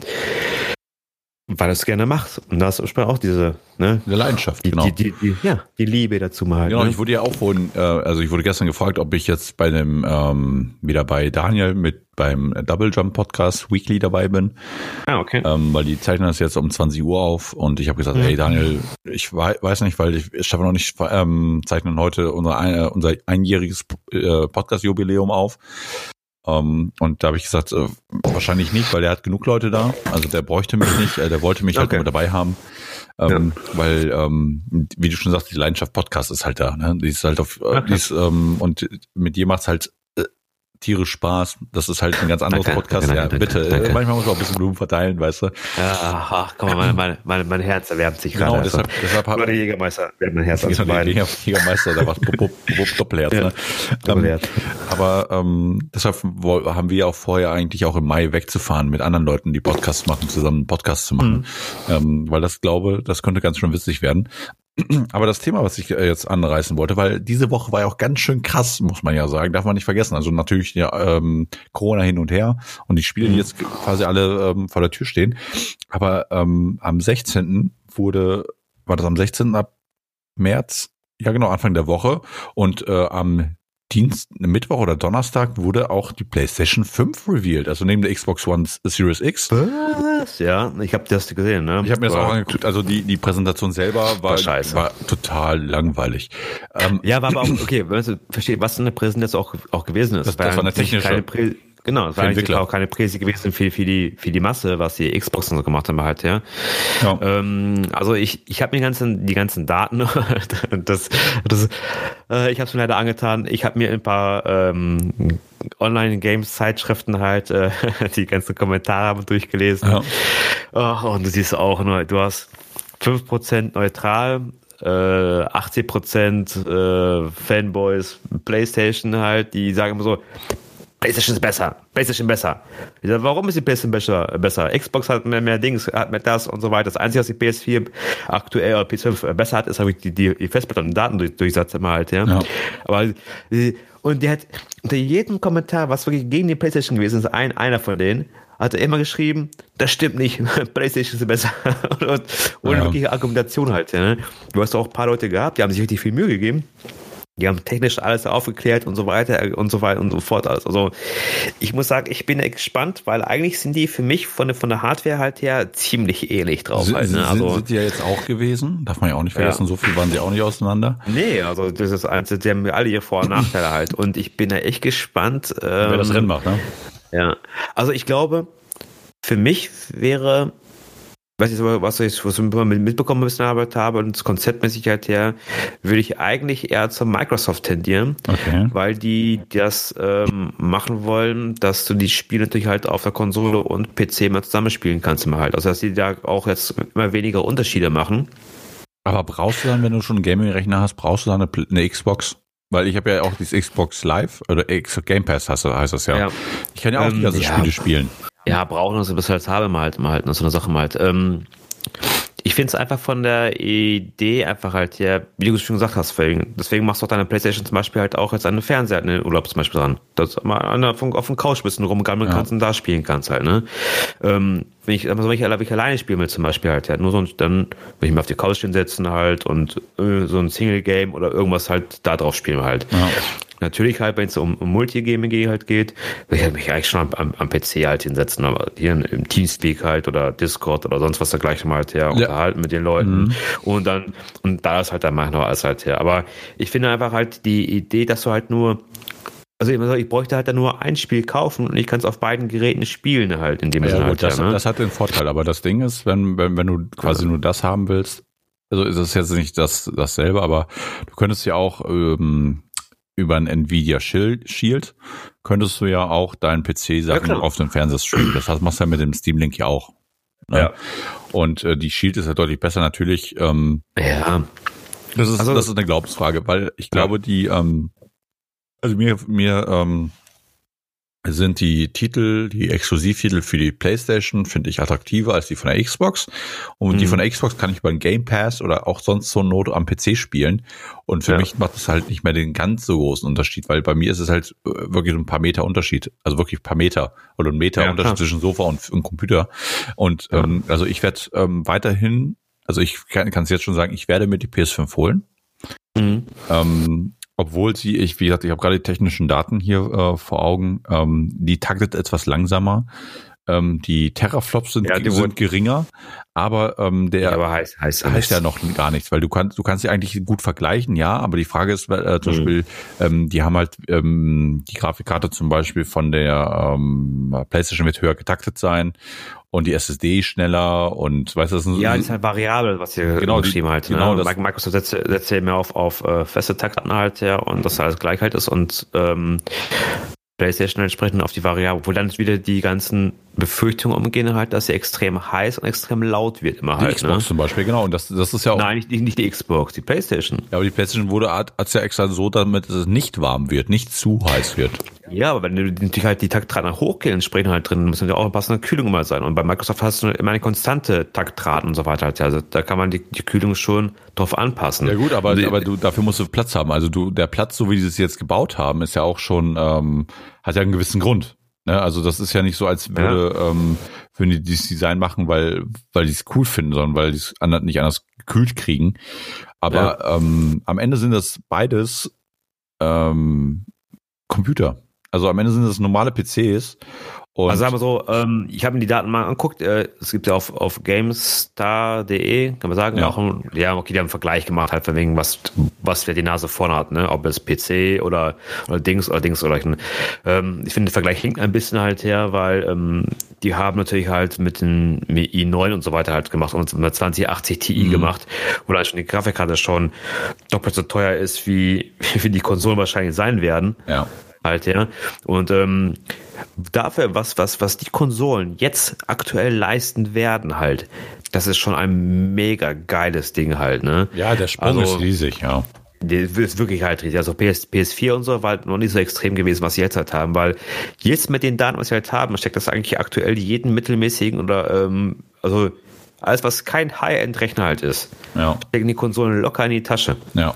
weil er es gerne macht. Und da ist auch diese, ne? Eine Leidenschaft, die, genau. Die, die, die, ja, die Liebe dazu mal. Genau, ne? ich wurde ja auch vorhin, äh, also ich wurde gestern gefragt, ob ich jetzt bei dem, ähm, wieder bei Daniel mit beim Double Jump Podcast Weekly dabei bin. Ah, okay. Ähm, weil die zeichnen das jetzt um 20 Uhr auf und ich habe gesagt, mhm. hey Daniel, ich weiß nicht, weil ich, ich schaffe noch nicht, ähm, zeichnen heute unser, äh, unser einjähriges äh, Podcast-Jubiläum auf. Um, ähm, und da habe ich gesagt, äh, wahrscheinlich nicht, weil der hat genug Leute da. Also der bräuchte mich nicht, äh, der wollte mich halt okay. halt nur dabei haben. Ähm, ja. Weil, ähm, wie du schon sagst, die Leidenschaft Podcast ist halt da. Ne? Die ist halt auf, äh, die ist, ähm, und mit dir macht's halt tierisch Spaß. Das ist halt ein ganz anderes danke, Podcast. Danke, ja, danke, bitte. Danke. Manchmal muss man auch ein bisschen Blumen verteilen, weißt du. Ja, ach, komm mal, mein, mein, mein Herz erwärmt sich genau, gerade. Genau, deshalb, deshalb hat, der Jägermeister wärmt mein Herz genau, der Jägermeister, da war es Doppelherz. Ne? Doppelherz. Ähm, aber ähm, deshalb haben wir auch vorher eigentlich auch im Mai wegzufahren, mit anderen Leuten, die Podcasts machen, zusammen einen Podcast zu machen. Mhm. Ähm, weil das glaube, das könnte ganz schön witzig werden. Aber das Thema, was ich äh, jetzt anreißen wollte, weil diese Woche war ja auch ganz schön krass, muss man ja sagen, darf man nicht vergessen. Also natürlich ja, ähm, Corona hin und her und die Spiele, die jetzt quasi alle ähm, vor der Tür stehen. Aber ähm, am 16. wurde, war das am 16. ab März, Ja, genau, Anfang der Woche. Und äh, am Dienst, Mittwoch oder Donnerstag wurde auch die PlayStation 5 revealed, also neben der Xbox One Series X. Was? Ja, ich habe das gesehen. Ne? Ich habe mir das auch angeguckt. Also die die Präsentation selber war, war, war total langweilig. Ähm, ja, war aber auch okay. Weißt du, verstehe, was eine Präsentation auch auch gewesen ist. Das, das war eine technische. Genau, es war eigentlich auch keine Präse gewesen für, für, die, für die Masse, was die Xboxen so gemacht haben halt, ja. ja. Ähm, also ich, ich habe mir die ganzen, die ganzen Daten, das, das, äh, ich habe es mir leider angetan, ich habe mir ein paar ähm, Online-Games-Zeitschriften halt äh, die ganzen Kommentare durchgelesen. Ja. Oh, und du siehst auch nur, du hast fünf Prozent neutral, äh, 80% äh, Fanboys, Playstation halt, die sagen immer so, PlayStation ist besser, PlayStation besser. Ich sag, warum ist die PlayStation besser? besser? Xbox hat mehr, mehr Dings, hat mehr das und so weiter. Das Einzige, was die PS4 aktuell oder PS5 besser hat, ist halt die, die, die Festplatte und Datendurchsatz immer halt, ja. ja. Aber und der hat unter jedem Kommentar, was wirklich gegen die PlayStation gewesen ist, ein, einer von denen, hat er immer geschrieben, das stimmt nicht, PlayStation ist besser. und, ohne ja. wirkliche Argumentation halt. Ja? Du hast auch ein paar Leute gehabt, die haben sich richtig viel Mühe gegeben. Die haben technisch alles aufgeklärt und so weiter und so weiter und so fort alles. Also ich muss sagen, ich bin gespannt, weil eigentlich sind die für mich von der, von der Hardware halt her ziemlich ähnlich drauf. Sind, halt, ne? also, sind, sind die ja jetzt auch gewesen, darf man ja auch nicht vergessen, ja. so viel waren sie auch nicht auseinander. Nee, also das ist eins, die haben alle ihre Vor- und Nachteile halt. Und ich bin ja echt gespannt. Ähm, Wer das Rennen macht, ne? Ja. Also ich glaube, für mich wäre weiß ich, was ich, was ich mitbekommen bisschen Arbeit habe und das Konzept mit Sicherheit her, würde ich eigentlich eher zur Microsoft tendieren, okay. weil die das ähm, machen wollen, dass du die Spiele natürlich halt auf der Konsole und PC mal zusammenspielen kannst immer halt. Also dass die da auch jetzt immer weniger Unterschiede machen. Aber brauchst du dann, wenn du schon einen Gaming-Rechner hast, brauchst du dann eine, eine Xbox? Weil ich habe ja auch dieses Xbox Live oder X Game Pass heißt das ja. ja. Ich kann ja auch ähm, ganzen ja. Spiele spielen. Ja, brauchen uns ein bisschen als habe mal halt, mal halt, so eine Sache mal halt. Ähm, ich finde es einfach von der Idee einfach halt, ja, wie du schon gesagt hast, deswegen, deswegen machst du auch deine Playstation zum Beispiel halt auch jetzt an den Fernseher, in den Urlaub zum Beispiel dran. Dass du mal an, auf, auf dem Couch bist und rumgammeln ja. kannst und da spielen kannst halt, ne? Ähm, wenn ich, also wenn ich, wenn ich alleine spielen will zum Beispiel halt, ja, nur so, dann, wenn ich mir auf die Couch hinsetzen halt und äh, so ein Single-Game oder irgendwas halt da drauf spielen halt. Ja. Natürlich halt, wenn es um, um Multigaming halt geht, will ich mich eigentlich schon am, am, PC halt hinsetzen, aber hier im Teamspeak halt oder Discord oder sonst was dergleichen halt her, ja. unterhalten mit den Leuten mhm. und dann, und da ist halt dann noch alles halt her. Aber ich finde einfach halt die Idee, dass du halt nur also ich bräuchte halt dann nur ein Spiel kaufen und ich kann es auf beiden Geräten spielen halt in dem ja, Sinne. Halt, das, ja, ne? das hat den Vorteil, aber das Ding ist, wenn, wenn, wenn du quasi ja. nur das haben willst, also ist es jetzt nicht das dasselbe, aber du könntest ja auch ähm, über ein Nvidia Shield könntest du ja auch deinen PC-Sachen ja, auf den Fernseher streamen. Das machst du ja mit dem Steam Link ja auch. Ne? Ja. Und äh, die Shield ist ja deutlich besser natürlich. Ähm, ja. Das ist, also, das ist eine Glaubensfrage, weil ich glaube, die, ähm, also mir, mir ähm, sind die Titel, die Exklusivtitel für die PlayStation, finde ich attraktiver als die von der Xbox. Und mhm. die von der Xbox kann ich über den Game Pass oder auch sonst so Not am PC spielen. Und für ja. mich macht es halt nicht mehr den ganz so großen Unterschied, weil bei mir ist es halt äh, wirklich ein paar Meter Unterschied. Also wirklich ein paar Meter oder ein Meter ja, Unterschied klar. zwischen Sofa und, und Computer. Und ja. ähm, also ich werde ähm, weiterhin, also ich kann es jetzt schon sagen, ich werde mir die PS5 holen. Mhm. Ähm, obwohl sie, ich, wie gesagt, ich habe gerade die technischen Daten hier äh, vor Augen, ähm, die taktet etwas langsamer. Ähm, die Terraflops sind, ja, die sind geringer, aber ähm, der ja, aber heißt, heißt, heißt ja noch gar nichts, weil du kannst du kannst sie eigentlich gut vergleichen, ja, aber die Frage ist äh, zum mhm. Beispiel, ähm, die haben halt ähm, die Grafikkarte zum Beispiel von der ähm, PlayStation wird höher getaktet sein und die SSD schneller und weißt du, das ist ja, das ist halt variabel, was ihr genau geschrieben halt. Genau, ne? Microsoft setzt, setzt ja mehr auf auf äh, feste Taktraten halt ja und dass alles gleich halt ist und ähm, PlayStation entsprechend auf die Variable, wo dann wieder die ganzen Befürchtungen umgehen halt, dass sie extrem heiß und extrem laut wird immer die halt. Xbox ne? zum Beispiel, genau. Und das, das ist ja auch. Nein, nicht, nicht die Xbox, die PlayStation. Ja, aber die PlayStation wurde hat's ja extra so, damit es nicht warm wird, nicht zu heiß wird. Ja, aber wenn du natürlich halt die Taktraten hochgehen, entsprechend halt drin, muss ja auch eine passende Kühlung mal sein. Und bei Microsoft hast du immer eine konstante Taktraten und so weiter. Halt. Also da kann man die, die Kühlung schon drauf anpassen. Ja gut, aber, die, aber du, dafür musst du Platz haben. Also du, der Platz, so wie sie es jetzt gebaut haben, ist ja auch schon, ähm, hat ja einen gewissen Grund. Ne? Also das ist ja nicht so, als würde, ja. ähm, würden die dieses Design machen, weil, weil die es cool finden, sondern weil die es nicht anders gekühlt kriegen. Aber ja. ähm, am Ende sind das beides ähm, Computer. Also am Ende sind das normale PCs und also sagen wir so, ähm, ich habe mir die Daten mal angeguckt, äh, es gibt ja auf, auf gamestar.de, kann man sagen, ja. auch ein, ja, okay, die haben einen Vergleich gemacht, halt von wegen, was, was wer die Nase vorne hat, ne? Ob es PC oder, oder Dings oder Dings oder ähm, ich finde, der Vergleich hinkt ein bisschen halt her, weil ähm, die haben natürlich halt mit den mit i9 und so weiter halt gemacht und mit 2080 Ti mhm. gemacht, wo dann schon die Grafikkarte schon doppelt so teuer ist, wie, wie die Konsolen wahrscheinlich sein werden. Ja halt, ja. Und ähm, dafür, was, was, was die Konsolen jetzt aktuell leisten werden, halt, das ist schon ein mega geiles Ding halt, ne? Ja, der Sprung also, ist riesig, ja. Der ist wirklich halt riesig. Also PS, PS4 und so war halt noch nicht so extrem gewesen, was sie jetzt halt haben, weil jetzt mit den Daten, was sie halt haben, steckt das eigentlich aktuell jeden mittelmäßigen oder ähm, also alles, was kein High-End-Rechner halt ist, ja. stecken die Konsolen locker in die Tasche. Ja.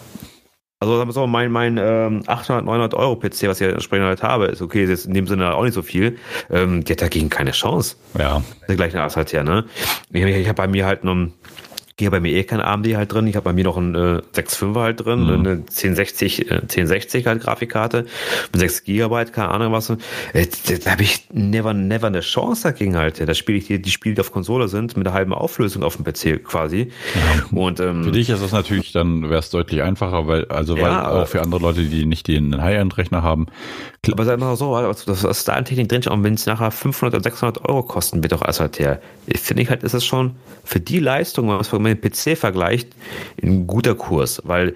Also sagen wir so, mein, mein ähm, 800, 900 Euro PC, was ich entsprechend halt habe, ist okay, ist jetzt in dem Sinne auch nicht so viel. Ähm, die hat dagegen keine Chance. Ja. Der gleiche Art halt her, ne? Ich, ich habe bei mir halt noch gehe bei mir eh kein AMD halt drin. Ich habe bei mir noch einen äh, 6.5er halt drin, mhm. eine 1060, äh, 1060 halt Grafikkarte mit 6 Gigabyte, keine Ahnung was. Äh, da habe ich never, never eine Chance dagegen halt. Da spiele ich die, die Spiele, die auf Konsole sind, mit einer halben Auflösung auf dem PC quasi. Ja. Und ähm, für dich ist das natürlich dann wäre es deutlich einfacher, weil also weil ja, auch für andere Leute, die nicht den High-End-Rechner haben. Aber sag mal so, also das ist da an Technik drin, und wenn es nachher 500 oder 600 Euro kosten wird, auch erst halt her. Finde ich halt, ist es schon für die Leistung, wenn man mit PC vergleicht, ein guter Kurs, weil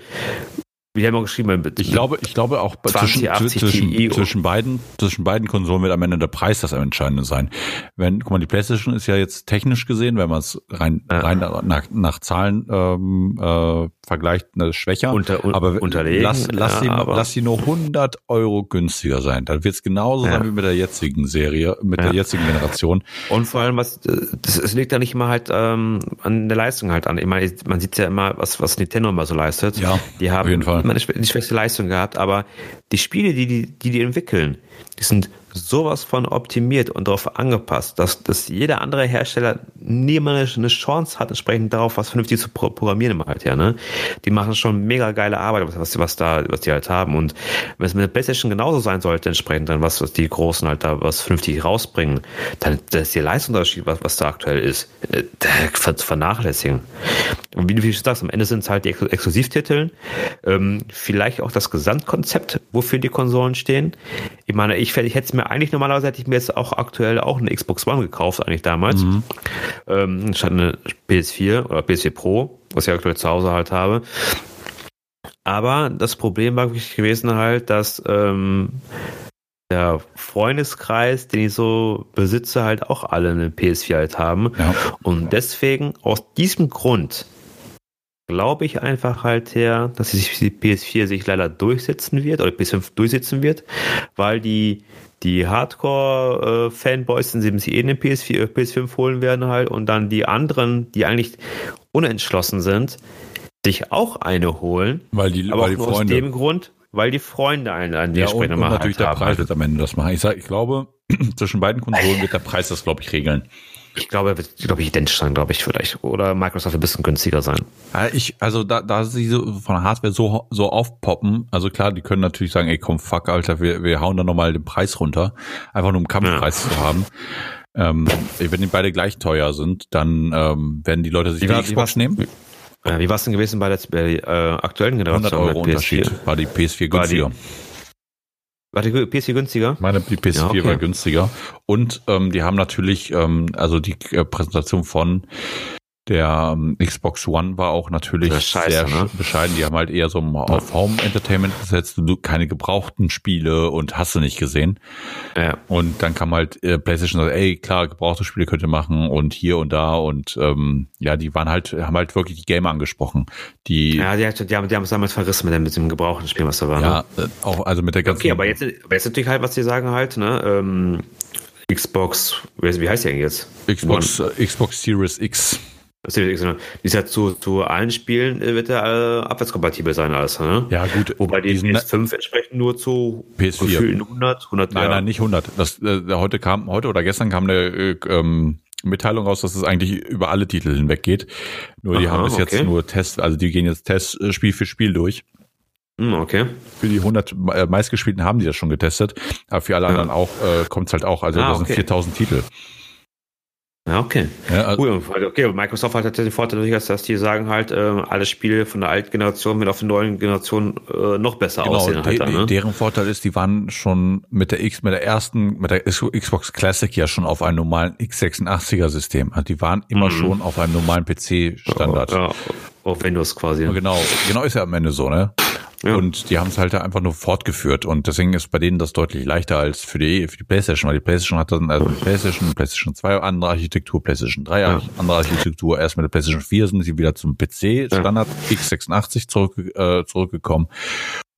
wir haben auch geschrieben, ich glaube, ich glaube auch 20, zwischen, zwischen, zwischen, beiden, zwischen beiden Konsolen wird am Ende der Preis das Entscheidende sein. Wenn, guck mal, die PlayStation ist ja jetzt technisch gesehen, wenn man es rein, ja. rein nach, nach Zahlen ähm, äh, vergleicht, eine schwächer. Unter, un, aber unterlegen. Lass, lass, ja, sie, aber lass sie nur 100 Euro günstiger sein. Dann wird es genauso ja. sein wie mit der jetzigen Serie, mit der jetzigen Generation. Und vor allem, was, das, es liegt ja nicht immer halt ähm, an der Leistung halt an. Ich meine, man sieht ja immer, was, was Nintendo immer so leistet. Ja, die haben, auf jeden Fall immer die schwächste Leistung gehabt, aber die Spiele, die die, die, die entwickeln, die sind sowas von optimiert und darauf angepasst, dass, dass jeder andere Hersteller niemals eine Chance hat, entsprechend darauf was vernünftig zu programmieren halt, ja, ne? Die machen schon mega geile Arbeit, was, was da, was die halt haben. Und wenn es mit der PlayStation genauso sein sollte, entsprechend dann was, was die Großen halt da was vernünftig rausbringen, dann ist die Leistungsunterschied, was, was da aktuell ist, äh, vernachlässigen. Und wie du schon sagst, am Ende sind es halt die Exklusivtitel, ähm, vielleicht auch das Gesamtkonzept, wofür die Konsolen stehen. Ich meine, ich, ich hätte es mir mir eigentlich normalerweise hätte ich mir jetzt auch aktuell auch eine Xbox One gekauft, eigentlich damals. Mhm. Ähm, statt eine PS4 oder PS4 Pro, was ich aktuell zu Hause halt habe. Aber das Problem war wirklich gewesen halt, dass ähm, der Freundeskreis, den ich so besitze, halt auch alle eine PS4 halt haben. Ja. Und deswegen, aus diesem Grund, glaube ich einfach halt her, dass die PS4 sich leider durchsetzen wird oder PS5 durchsetzen wird, weil die die Hardcore-Fanboys sind sich eh in den PS4, PS5 holen werden halt und dann die anderen, die eigentlich unentschlossen sind, sich auch eine holen. Weil die, aber weil die Freunde. aus dem Grund, weil die Freunde einen an die ja, und, und natürlich halt der Preis wird am Ende das machen. Ich sag, ich glaube, zwischen beiden Konsolen wird der Preis das, glaube ich, regeln. Ich glaube, er wird, glaube ich, identisch sein, glaube ich, vielleicht. Oder Microsoft ein bisschen günstiger sein. Ich, also da, da sie so von der Hardware so, so aufpoppen, also klar, die können natürlich sagen, ey komm, fuck, Alter, wir, wir hauen da nochmal den Preis runter. Einfach nur um Kampfpreis ja. zu haben. Ähm, wenn die beide gleich teuer sind, dann ähm, werden die Leute sich die Xbox nehmen. Äh, wie war es denn gewesen bei der, bei der äh, aktuellen Generation? 100 Euro Unterschied. War die PS4 günstiger. War die, war die PS4 günstiger? Meine die PS4 ja, okay. war günstiger. Und ähm, die haben natürlich, ähm, also die äh, Präsentation von der ähm, Xbox One war auch natürlich scheiße, sehr ne? bescheiden. Die haben halt eher so auf Home Entertainment gesetzt, du keine gebrauchten Spiele und hast du nicht gesehen. Ja. Und dann kam halt äh, PlayStation sagt, ey, klar, gebrauchte Spiele könnt ihr machen und hier und da und ähm, ja, die waren halt, haben halt wirklich die Gamer angesprochen. Die, ja, die, die haben, die haben es damals verrissen mit dem, mit dem gebrauchten Spiel, was da war. Ja, ne? Äh, auch also mit der ganzen. Okay, aber jetzt, aber jetzt natürlich halt, was die sagen halt, ne? Ähm, Xbox, wie heißt die eigentlich jetzt? Xbox, One. Xbox Series X. Das ist ja zu, zu allen Spielen äh, wird er äh, abwärtskompatibel sein alles, ne? Ja, gut. Wobei die PS5 entsprechend nur zu PS4. 100, 100 Nein, nein, nicht 100. Das, äh, heute kam, heute oder gestern kam eine äh, ähm, Mitteilung raus, dass es eigentlich über alle Titel hinweg geht. Nur die Aha, haben bis jetzt okay. nur Test, also die gehen jetzt Test äh, Spiel für Spiel durch. Hm, okay. Für die 100 äh, meistgespielten haben die das schon getestet, aber für alle Ja. anderen auch äh, kommt's halt auch. Also Ah, das sind okay. 4000 Titel. Ja, okay. Ja, also, Cool. Okay, Microsoft hat den Vorteil, dass die sagen halt, äh, alle Spiele von der alten Generation mit auf der neuen Generation äh, noch besser genau, aussehen halt de, dann, ne? deren Vorteil ist, die waren schon mit der X, mit der ersten, mit der Xbox Classic ja schon auf einem normalen x86er System. Also die waren immer Mhm. schon auf einem normalen PC-Standard. Ja, auf Windows quasi. Genau, genau ist ja am Ende so, ne? Ja. Und die haben es halt einfach nur fortgeführt und deswegen ist bei denen das deutlich leichter als für die, für die PlayStation, weil die PlayStation hat dann also die PlayStation, PlayStation 2 andere Architektur, PlayStation 3 Ja. andere Architektur. Erst mit der PlayStation 4 sind sie wieder zum PC Standard x86 zurück, äh, zurückgekommen.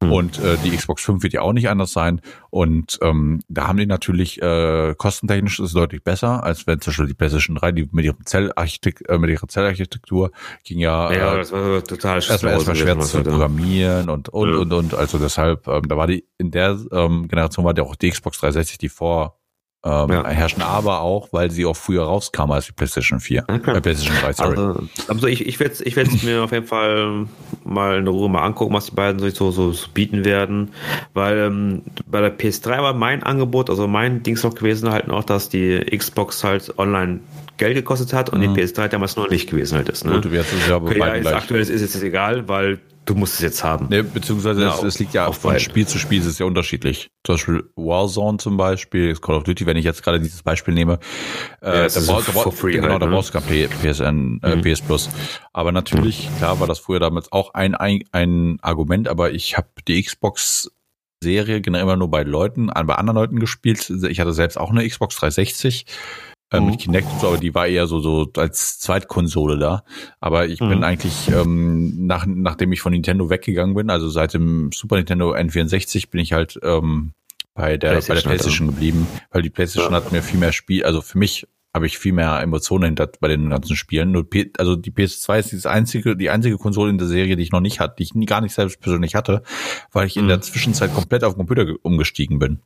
Hm. Und äh, die Xbox 5 wird ja auch nicht anders sein. Und ähm, da haben die natürlich äh, kostentechnisch ist es deutlich besser, als wenn zum Beispiel die PlayStation 3, die mit ihrem Zellarchitekt, äh, mit ihrer Zellarchitektur ging ja, Ja, äh, das war total erstmal erstmal schwer zu programmieren und und Ja. und und also deshalb ähm, da war die in der ähm, Generation war ja auch die Xbox 360 die vor ähm, Ja. herrschen aber auch weil sie auch früher rauskam als die PlayStation 4 Okay. äh, PlayStation 3 sorry Also, also ich, ich werde ich werd's mir auf jeden Fall mal in Ruhe mal angucken, was die beiden sich so, so, so bieten werden. Weil ähm, bei der PS3 war mein Angebot, also mein Dings noch gewesen halt noch, dass die Xbox halt online Geld gekostet hat und Mhm. die PS3 damals noch nicht gewesen halt ist. Ne? gut jetzt ist es ja okay, ja, jetzt aktuell ist es jetzt egal, weil du musst es jetzt haben. Ne, beziehungsweise Ja, es, es liegt ja auf von beiden. Spiel zu Spiel, es ist ja unterschiedlich. Zum Beispiel Warzone zum Beispiel, Call of Duty, wenn ich jetzt gerade dieses Beispiel nehme, äh, Ja, da, es ist brauch, da, brauch, free genau, halt, da ne? brauchst du kein PSN, äh, Mhm. PS Plus. Aber natürlich, klar war das früher damals auch ein, ein, ein Argument, aber ich habe die Xbox Serie generell immer nur bei Leuten, bei anderen Leuten gespielt. Ich hatte selbst auch eine Xbox 360 äh, Mhm. mit Kinect und so, aber die war eher so, so als Zweitkonsole da. Aber ich bin Mhm. eigentlich, ähm, nach, nachdem ich von Nintendo weggegangen bin, also seit dem Super Nintendo N64 bin ich halt ähm, bei der, bei der PlayStation, PlayStation geblieben, weil die PlayStation Ja. hat mir viel mehr Spiel, also für mich habe ich viel mehr Emotionen hinter bei den ganzen Spielen. Nur P also die PS2 ist die einzige, die einzige Konsole in der Serie, die ich noch nicht hatte, die ich nie, gar nicht selbst persönlich hatte, weil ich in Mhm. der Zwischenzeit komplett auf den Computer ge- umgestiegen bin.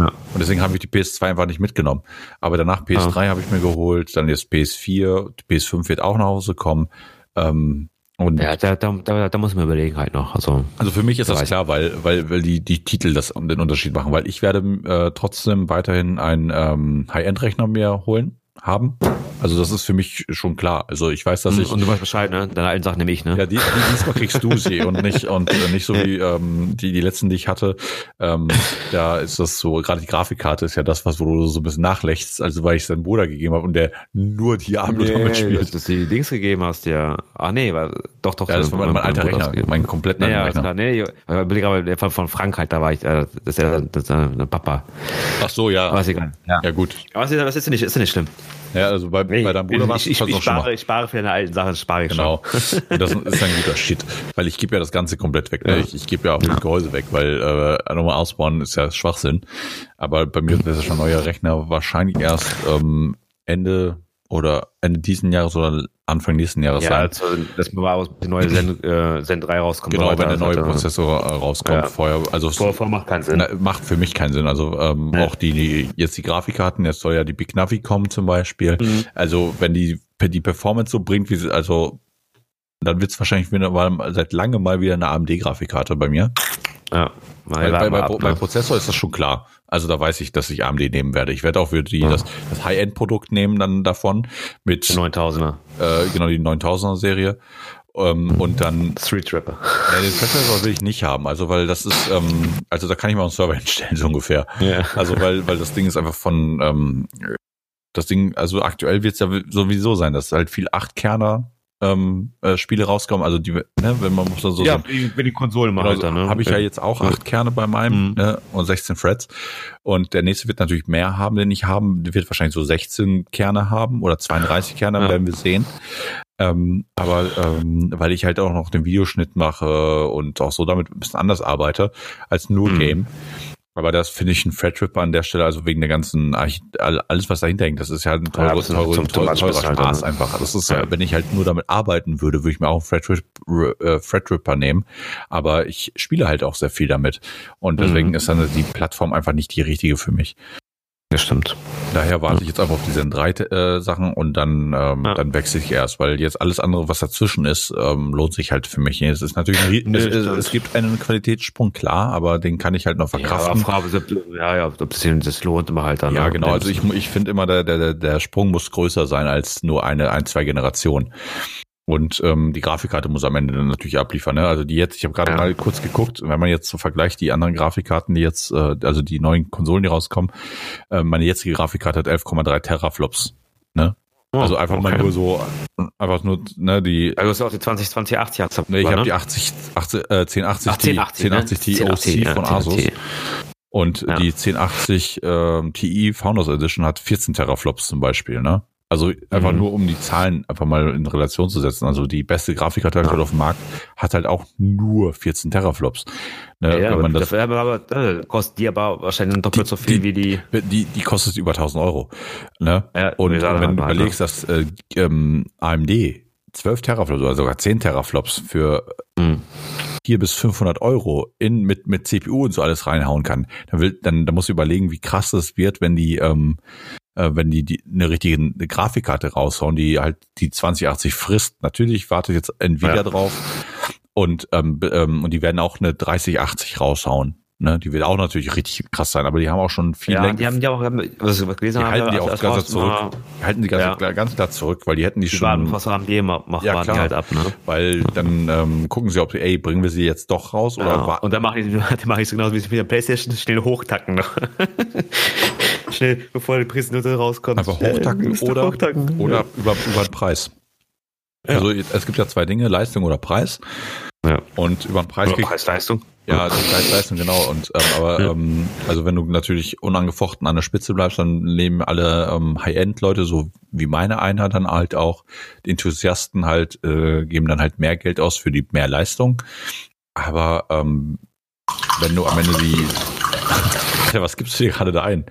Ja. Und deswegen habe ich die PS2 einfach nicht mitgenommen. Aber danach PS3 habe ich mir geholt, dann jetzt PS4, die PS5 wird auch nach Hause kommen. Ähm, und Ja, da, da, da, da muss man überlegen halt noch. Also, also für mich ist das klar, weil, weil, weil die, die Titel das den Unterschied machen, weil ich werde äh, trotzdem weiterhin einen ähm, High-End-Rechner mir holen, haben. Also das ist für mich schon klar. Also ich weiß, dass ich und du weißt Bescheid, ne? Deine alten Sachen nehme ich, ne? ja, die, die, diesmal kriegst du sie und nicht und äh, nicht so wie ähm, die die letzten, die ich hatte. Ähm, da ist das so. Gerade die Grafikkarte ist ja das, was wo du so ein bisschen nachlächst, also weil ich seinen Bruder gegeben habe und der nur Diablo damit dass, spielt. dass du die Dings gegeben hast, ja. Ach nee, war, doch, doch. Ja, das war mein, mein alter Rechner, mein kompletten Nee, ja, alten klar, Rechner. nee, ich aber der Fall von Frank halt, da war ich, äh, das ist ja das ist ja ein Papa. Ach so, ja. Aber ist egal. Ja. Ja gut. Aber es ist, ja nicht, ist ja nicht schlimm. Ja, also bei, bei deinem Bruder war es ich, ich, ich, spare, ich spare für deine alten Sachen, spare ich Genau. schon. Und das ist ein guter Shit, weil ich gebe ja das Ganze komplett weg. Ne? Ja. Ich, ich gebe ja auch das Gehäuse weg, weil äh, nochmal ausbauen ist ja Schwachsinn. Aber bei mir ist das schon ein neuer Rechner wahrscheinlich erst ähm, Ende oder Ende diesen Jahres oder Anfang nächsten Jahres Ja, sein. also, das war aus die neue Zen, äh, Zen 3 rauskommt. Genau, wenn der neue das hat, äh, Prozessor äh, rauskommt Ja. vorher. Also Vor, vor macht keinen Sinn. na, macht für mich keinen Sinn. Also ähm, Nee. auch die, die jetzt die Grafikkarten, jetzt soll ja die Big Navi kommen zum Beispiel. Mhm. Also wenn die die Performance so bringt, wie sie, also dann wird es wahrscheinlich wieder mal, seit langem mal wieder eine AMD-Grafikkarte bei mir. Ja, Weil, bei, bei, ab, bei ne? Prozessor ist das schon klar. Also da weiß ich, dass ich AMD nehmen werde. Ich werde auch für die Ja. das, das High-End-Produkt nehmen dann davon mit 9000er. äh, genau die 9000er Serie. Ähm, und dann Street Trapper. ja, den Prozessor will ich nicht haben. Also weil das ist, ähm, also da kann ich mal einen Server hinstellen so ungefähr. Ja. Also weil weil das Ding ist einfach von ähm, das Ding, also aktuell wird es ja sowieso sein, dass halt viel Achtkerner ähm, äh, Spiele rauskommen. Also die, ne, wenn man muss da so ja, so- wenn die Konsolen machen halt dann, ne? habe ich ja jetzt auch acht Kerne bei meinem Mhm. ne, und 16 Threads. Und der nächste wird natürlich mehr haben, den ich haben. Der wird wahrscheinlich so 16 Kerne haben oder 32 Kerne, Ja. werden wir sehen. Ähm, aber ähm, weil ich halt auch noch den Videoschnitt mache und auch so damit ein bisschen anders arbeite als nur Mhm. Aber das finde ich ein Threadripper an der Stelle, also wegen der ganzen, Arch alles was dahinter hängt, das ist ja ein teure, Ja, teure, zum- zum teure, teurer halt, Spaß ne? einfach. Das ist, Ja. äh, wenn ich halt nur damit arbeiten würde, würde ich mir auch einen äh, Threadripper nehmen. Aber ich spiele halt auch sehr viel damit. Und deswegen Mhm. ist dann die Plattform einfach nicht die richtige für mich. Das stimmt. Daher warte ich jetzt einfach auf diese drei äh, Sachen und dann, ähm, Ja. dann wechsle ich erst, weil jetzt alles andere, was dazwischen ist, ähm, lohnt sich halt für mich. nicht. Es ist natürlich, ein, es, es, es gibt einen Qualitätssprung, klar, aber den kann ich halt noch Ja, aber verkraften. Frage, ob- ja, ja, ob das, das lohnt immer halt dann. Ja, ne? genau. Also ich, ich finde immer, der, der, der Sprung muss größer sein als nur eine, ein, zwei Generationen. Und ähm, die Grafikkarte muss am Ende dann natürlich abliefern. Ne? Also die jetzt, ich habe gerade Ja. mal kurz geguckt, wenn man jetzt so vergleicht die anderen Grafikkarten, die jetzt, äh, also die neuen Konsolen, die rauskommen, äh, meine jetzige Grafikkarte hat 11,3 Teraflops. Ne? Oh, also einfach mal okay. nur so, einfach nur, ne, die, Also du hast auch die 20, 2080 hast ne, ich ne? habe die 80, 80 äh, 1080, Ach, Ti- 1080, ne? 1080 Ti 1080, OC von ja, Asus. 1080. Und Ja. die 1080 ähm, Ti Founders Edition hat 14 Teraflops zum Beispiel, ne? Also einfach Mhm. nur um die Zahlen einfach mal in Relation zu setzen. Also die beste Grafikkarte aktuell auf dem Markt hat halt auch nur 14 Teraflops. Ne? Ja, Wenn aber man das, dafür aber, äh, kostet die aber wahrscheinlich doppelt Die- so viel wie die. die, die kostet über 1000 Euro. Ne? Ja, Und gesagt, wenn du halt, überlegst, dass äh, ähm, AMD 12 Teraflops oder sogar 10 Teraflops für Hm. 4 bis 500 Euro in mit mit CPU und so alles reinhauen kann, dann will dann da musst du überlegen, wie krass das wird, wenn die ähm, äh, wenn die, die eine richtige eine Grafikkarte raushauen, die halt die 2080 frisst. Natürlich wartet jetzt Nvidia Ja. drauf und ähm, ähm, und die werden auch eine 3080 raushauen. Ne, die wird auch natürlich richtig krass sein, aber die haben auch schon viel Ja, länger. die haben die auch, was ich gelesen Die habe, halten die auch ganz zurück. Die halten die ganz, Ja. ganz klar zurück, weil die hätten die, Die schon, was AMD macht, Ja, warten die klar. halt ab, ne? weil dann ähm, gucken sie, ob sie, ey, bringen wir sie jetzt doch raus oder Ja. wa- Und dann mache ich, dann mache ich so genauso wie mit der Playstation, schnell hochtacken noch. schnell, bevor die Präsentation rauskommt. einfach hochtacken ihr oder, hochtacken. oder über, über den Preis. Ja. Also es gibt ja zwei Dinge, Leistung oder Preis. Ja. Und über den Preis Oder Preis-Leistung. Ja, die Preis-Leistung, genau. Und ähm, aber Ja. ähm, also wenn du natürlich unangefochten an der Spitze bleibst, dann nehmen alle ähm, High-End-Leute, so wie meine Einheit, dann halt auch die Enthusiasten halt, äh, geben dann halt mehr Geld aus für die mehr Leistung. Aber ähm, wenn du am Ende die Alter, was gibst du dir gerade da ein?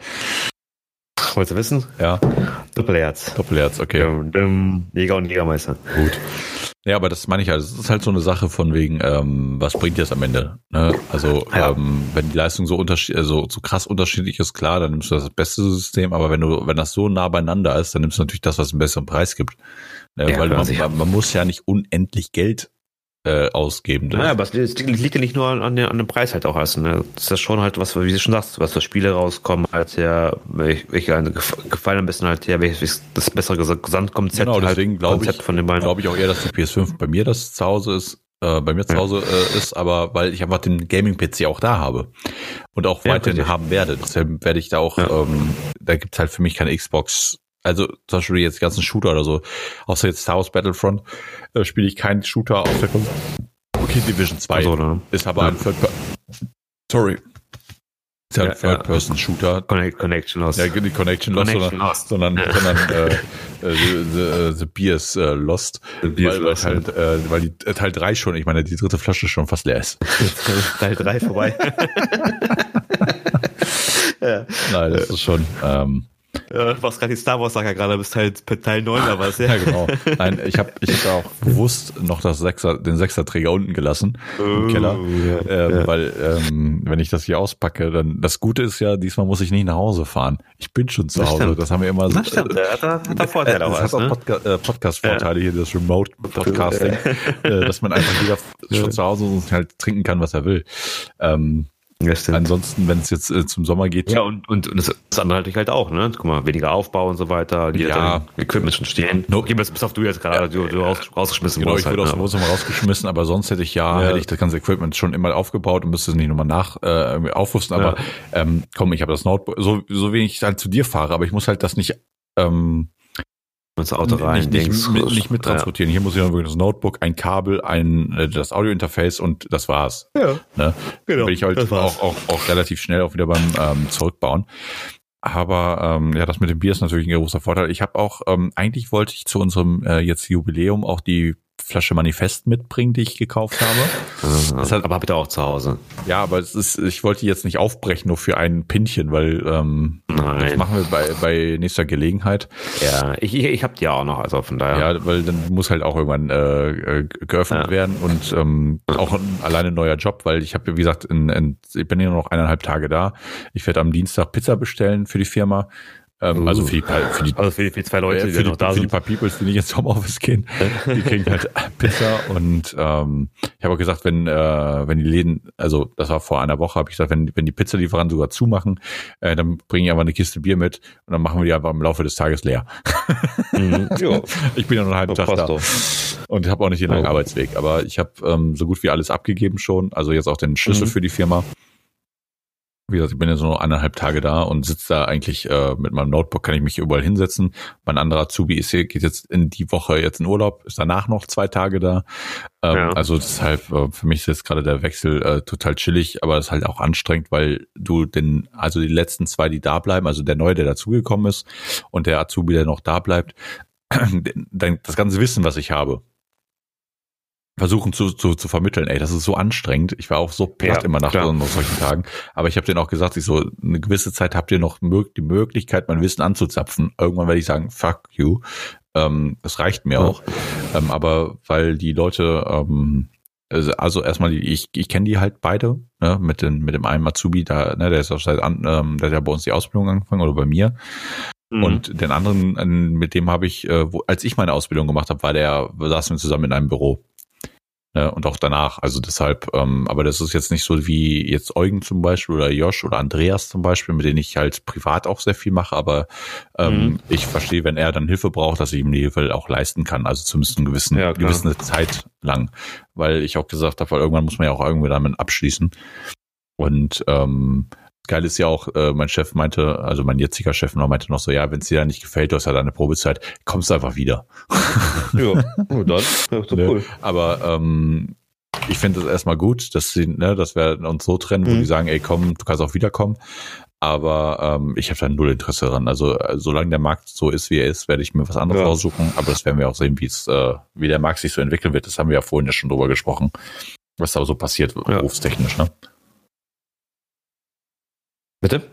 Wolltest du wissen? Ja, Doppelherz. Doppelherz, okay. Dum. Jäger und Jägermeister. Gut. Ja, aber das meine ich halt. Es ist halt so eine Sache von wegen, ähm, was bringt dir das am Ende? Ne? Also Ja. ähm, wenn die Leistung so unterschied also so krass unterschiedlich ist, klar, dann nimmst du das beste System. Aber wenn du, wenn das so nah beieinander ist, dann nimmst du natürlich das, was einen besseren Preis gibt. Ne? Ja, Weil man, man, man muss ja nicht unendlich Geld äh, ausgeben. Naja, aber es liegt, ja nicht nur an, den, an dem Preis halt auch erst. Ne? Das ist ja schon halt was, wie du schon sagst, was für Spiele rauskommen, halt ja, welche gef- gefallen am besten halt ja, welches das bessere Ges- Gesamtkonzept Genau, deswegen halt, glaube ich, von den beiden. glaube ich auch eher, dass die PS5 bei mir das zu Hause ist, äh, bei mir zu. Hause äh, ist, aber weil ich einfach den Gaming-PC auch da habe und auch Ja, weiterhin richtig. haben werde. Deshalb werde ich da auch, Ja. ähm, da gibt's halt für mich keine Xbox. Also zum Beispiel jetzt die ganzen Shooter oder so, außer jetzt Star Wars Battlefront, äh, spiele ich keinen Shooter auf der Konsole. Okay, Division 2 so, ne? ist aber Ja. ein Third Sorry. Ist halt Ja, ein ja. Third-Person-Shooter. Connect, Connection aus. Ja, die Connection Lost, Connection sondern, Lost. sondern, Ja. sondern äh, äh, the, the, the Beer is äh, Lost. The Beer weil, lost, halt, äh, weil die äh, Teil 3 schon, ich meine, die dritte Flasche schon fast leer ist. Teil 3 vorbei. ja. Nein, das ist schon, ähm, Ja, du machst gerade die Star Wars Saga gerade bis Teil, Teil 9 da was, ja genau. Nein, ich habe ich hab auch bewusst noch das Sechser, den Sechserträger unten gelassen im Oh, Keller. ja, ähm, ja. Weil ähm, wenn ich das hier auspacke, dann das Gute ist ja, diesmal muss ich nicht nach Hause fahren. Ich bin schon zu Das Hause. stimmt. Das haben wir immer so. Das stimmt, der hat, da- hat da Vorteile auch das was, hat auch ne? Podca äh, Podcast-Vorteile hier, das Remote-Podcasting, äh, dass man einfach jeder schon zu Hause und halt trinken kann, was er will. Ähm, Ja. Ansonsten, wenn es jetzt äh, zum Sommer geht, Ja, und, und, und das, das andere halt halt auch, ne? Guck mal, weniger Aufbau und so weiter, die Ja. ja. Equipment schon stehen. No. Okay, bis, bis auf du jetzt gerade, du, du raus, rausgeschmissen Genau, ich wurdest würde aus halt, dem ne? Wohnzimmer rausgeschmissen, aber sonst hätte ich ja, Ja. hätte ich das ganze Equipment schon immer aufgebaut und müsste es nicht nochmal nach äh, irgendwie aufrüsten. Aber ähm, komm, ich habe das Notebook, so, so wenig ich halt zu dir fahre, aber ich muss halt das nicht ähm, ins Auto rein, nicht, nicht, Dings, mit, nicht mit ja. transportieren. Hier muss ich wirklich das Notebook, ein Kabel, ein äh, das Audiointerface und das war's. Ja, Ne? genau. bin ich halt auch, auch, auch relativ schnell auch wieder beim ähm, Zurückbauen. Aber ähm, ja, das mit dem Bier ist natürlich ein großer Vorteil. Ich habe auch, ähm, eigentlich wollte ich zu unserem äh, jetzt Jubiläum auch die Flasche Manifest mitbringen, die ich gekauft habe. Das hat, aber habt ihr auch zu Hause? Ja, aber es ist, ich wollte die jetzt nicht aufbrechen, nur für ein Pinchen, weil ähm, Nein. das machen wir bei, bei nächster Gelegenheit. Ja, ich, ich, ich hab die ja auch noch, also von daher. Ja, weil dann muss halt auch irgendwann äh, äh, geöffnet Ja. werden und ähm, auch ein, alleine ein neuer Job, weil ich habe, wie gesagt, in, in, ich bin ja nur noch eineinhalb Tage da. Ich werde am Dienstag Pizza bestellen für die Firma. Ähm, Uh. Also für die, für die Also für die, für die zwei Leute, äh, die für, die, noch da für die sind. paar Peoples, die nicht ins Homeoffice gehen, die kriegen halt Pizza und ähm, ich habe auch gesagt, wenn äh, wenn die Läden, also das war vor einer Woche, habe ich gesagt, wenn wenn die Pizzalieferanten sogar zumachen, äh, dann bringe ich einfach eine Kiste Bier mit und dann machen wir die einfach im Laufe des Tages leer. Mhm. Ich bin ja nur einen halben Tag da doch. und habe auch nicht den langen Oh. Arbeitsweg, aber ich habe ähm, so gut wie alles abgegeben schon, also jetzt auch den Schlüssel Mhm. für die Firma. Wie gesagt, ich bin jetzt nur eineinhalb Tage da und sitze da eigentlich äh, mit meinem Notebook, kann ich mich überall hinsetzen. Mein anderer Azubi ist hier, geht jetzt in die Woche jetzt in Urlaub, ist danach noch zwei Tage da. Ähm, Ja. Also deshalb, äh, für mich ist jetzt gerade der Wechsel äh, total chillig, aber es ist halt auch anstrengend, weil du den, also die letzten zwei, die da bleiben, also der Neue, der dazugekommen ist und der Azubi, der noch da bleibt, das ganze Wissen, was ich habe, versuchen zu, zu, zu vermitteln. Ey, das ist so anstrengend. Ich war auch so platt Ja, immer nach klar. solchen Tagen. Aber ich habe denen auch gesagt, ich so, eine gewisse Zeit habt ihr noch die Möglichkeit, mein Wissen anzuzapfen. Irgendwann werde ich sagen, fuck you. Ähm, das reicht mir Ja. auch. Ähm, aber weil die Leute, ähm, also also erstmal, ich, ich kenne die halt beide, ne, mit, den, mit dem einen Azubi, da, ne, der ist auch seit an, ähm, der hat ja bei uns die Ausbildung angefangen oder bei mir. Mhm. Und den anderen, äh, mit dem habe ich, äh, wo, als ich meine Ausbildung gemacht habe, war der, saßen wir zusammen in einem Büro. Ne, und auch danach. Also deshalb, ähm, aber das ist jetzt nicht so wie jetzt Eugen zum Beispiel oder Josh oder Andreas zum Beispiel, mit denen ich halt privat auch sehr viel mache, aber ähm, Mhm. ich verstehe, wenn er dann Hilfe braucht, dass ich ihm die Hilfe auch leisten kann. Also zumindest eine gewissen, Ja, gewisse Zeit lang. Weil ich auch gesagt habe, weil irgendwann muss man ja auch irgendwie damit abschließen. Und ähm, geil ist ja auch, äh, mein Chef meinte, also mein jetziger Chef noch meinte noch so, ja, wenn es dir da nicht gefällt, du hast ja deine Probezeit, kommst du einfach wieder. ja, oh, dann, das ist doch Ne? cool. Aber ähm, ich finde es erstmal gut, dass sie, ne, dass wir uns so trennen, wo Mhm. die sagen, ey, komm, du kannst auch wiederkommen. Aber ähm, ich habe da null Interesse dran. Also äh, solange der Markt so ist, wie er ist, werde ich mir was anderes Ja. aussuchen. Aber das werden wir auch sehen, wie es, äh, wie der Markt sich so entwickeln wird. Das haben wir ja vorhin ja schon drüber gesprochen, was da so passiert, Ja. berufstechnisch. Ne? Bitte?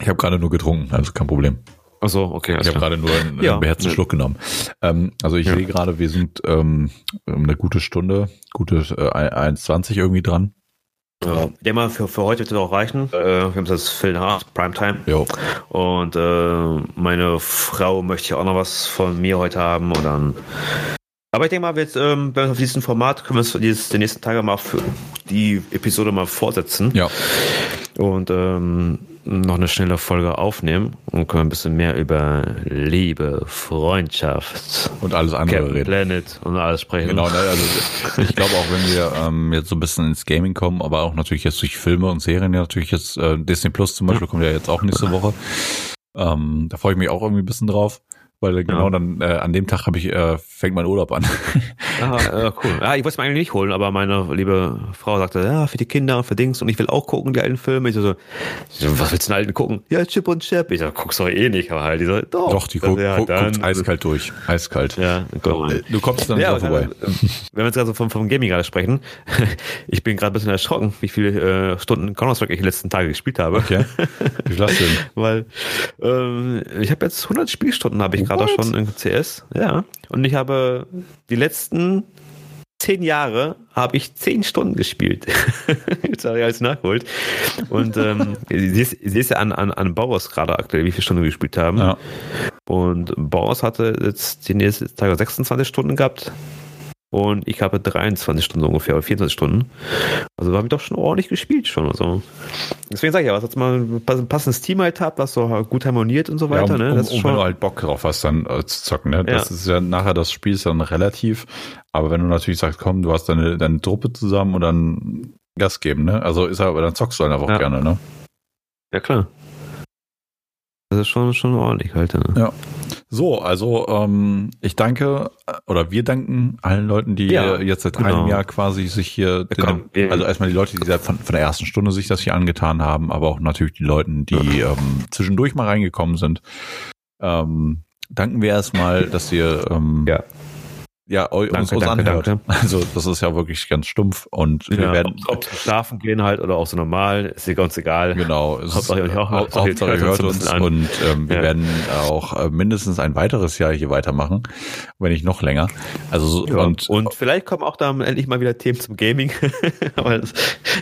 Ich habe gerade nur getrunken, also kein Problem. Achso, okay. Ich habe gerade nur einen, Ja. einen beherzten. Schluck genommen. Ähm, also ich Ja. sehe gerade, wir sind ähm, eine gute Stunde, gute äh, 1,20 irgendwie dran. Ja, denke mal, für, für heute wird es auch reichen. Äh, wir haben das nach acht, Primetime. Jo. Und äh, meine Frau möchte ja auch noch was von mir heute haben und dann. Aber ich denke mal, wir jetzt, ähm, wenn wir auf diesem Format können wir uns dieses, die nächsten Tage mal für die Episode mal fortsetzen Ja. Und ähm, noch eine schnelle Folge aufnehmen und können ein bisschen mehr über Liebe, Freundschaft, Und alles andere Captain reden. Planet und alles sprechen. Genau, ne, also ich glaube auch, wenn wir ähm, jetzt so ein bisschen ins Gaming kommen, aber auch natürlich jetzt durch Filme und Serien, ja natürlich jetzt äh, Disney Plus zum Beispiel kommt ja jetzt auch nächste Woche. Ähm, da freue ich mich auch irgendwie ein bisschen drauf, weil genau Ja. dann äh, an dem Tag habe ich äh, fängt mein Urlaub an. Ah, äh, cool. Ja, ich wollte es mir eigentlich nicht holen, aber meine liebe Frau sagte, ja, für die Kinder und für Dings und ich will auch gucken, die alten Filme. Ich so, so was willst du denn alten gucken? Ja, Chip und Chap. Ich so, guck's doch eh nicht, aber halt. Die so, doch. Doch, die guckt, ja, dann- guckt eiskalt durch. Eiskalt. Ja, guck mal. Äh, Du kommst dann Ja, nicht vorbei. äh, wenn wir jetzt gerade so vom, vom Gaming gerade sprechen, ich bin gerade ein bisschen erschrocken, wie viele äh, Stunden Counter-Strike ich die letzten Tage gespielt habe. Okay. Wie viel hast du denn? Weil ähm, ich habe jetzt 100 Spielstunden habe ich gerade What? schon in CS. Ja. Und ich habe die letzten zehn Jahre habe ich zehn Stunden gespielt. Jetzt habe ich alles nachgeholt. Und ähm, siehst, siehst ja an, an, an Bauers gerade aktuell, wie viele Stunden wir gespielt haben. Ja. Und Bauers hatte jetzt die nächsten Tage 26 Stunden gehabt. Und ich habe 23 Stunden ungefähr, oder 24 Stunden. Also da habe ich doch schon ordentlich gespielt schon. Also. Deswegen sage ich ja, was jetzt mal ein passendes Team halt habt, was so gut harmoniert und so Ja, weiter. um, ne? um, Das ist um, schon, wenn du halt Bock drauf hast, dann äh, zu zocken. Ne? Das Ja. ist ja nachher das Spiel ist dann relativ. Aber wenn du natürlich sagst, komm, du hast deine, deine Truppe zusammen und dann Gas geben, ne? Also ist aber dann zockst du halt einfach Ja. gerne, ne? ja klar. Das ist schon, schon ordentlich halt. Ne? Ja. So, also ähm, ich danke äh, oder wir danken allen Leuten, die Ja, jetzt seit genau. einem Jahr quasi sich hier, wir- also erstmal die Leute, die seit von, von der ersten Stunde sich das hier angetan haben, aber auch natürlich die Leuten, die ähm, zwischendurch mal reingekommen sind. Ähm, danken wir erstmal, dass ihr ähm, Ja. Ja, uns, Danke, uns danke, anhört. danke. Also das ist ja wirklich ganz stumpf und wir Ja, werden ob, ob Schlafen gehen halt oder auch so normal, ist dir ganz egal. Genau, es ist, Hauptsache, ihr hört- Hau- Hauptsache, Hauptsache hört uns uns und ähm, wir Ja. werden auch äh, mindestens ein weiteres Jahr hier weitermachen, wenn nicht noch länger. Also so, Ja, und, und, vielleicht kommen auch da endlich mal wieder Themen zum Gaming. aber das,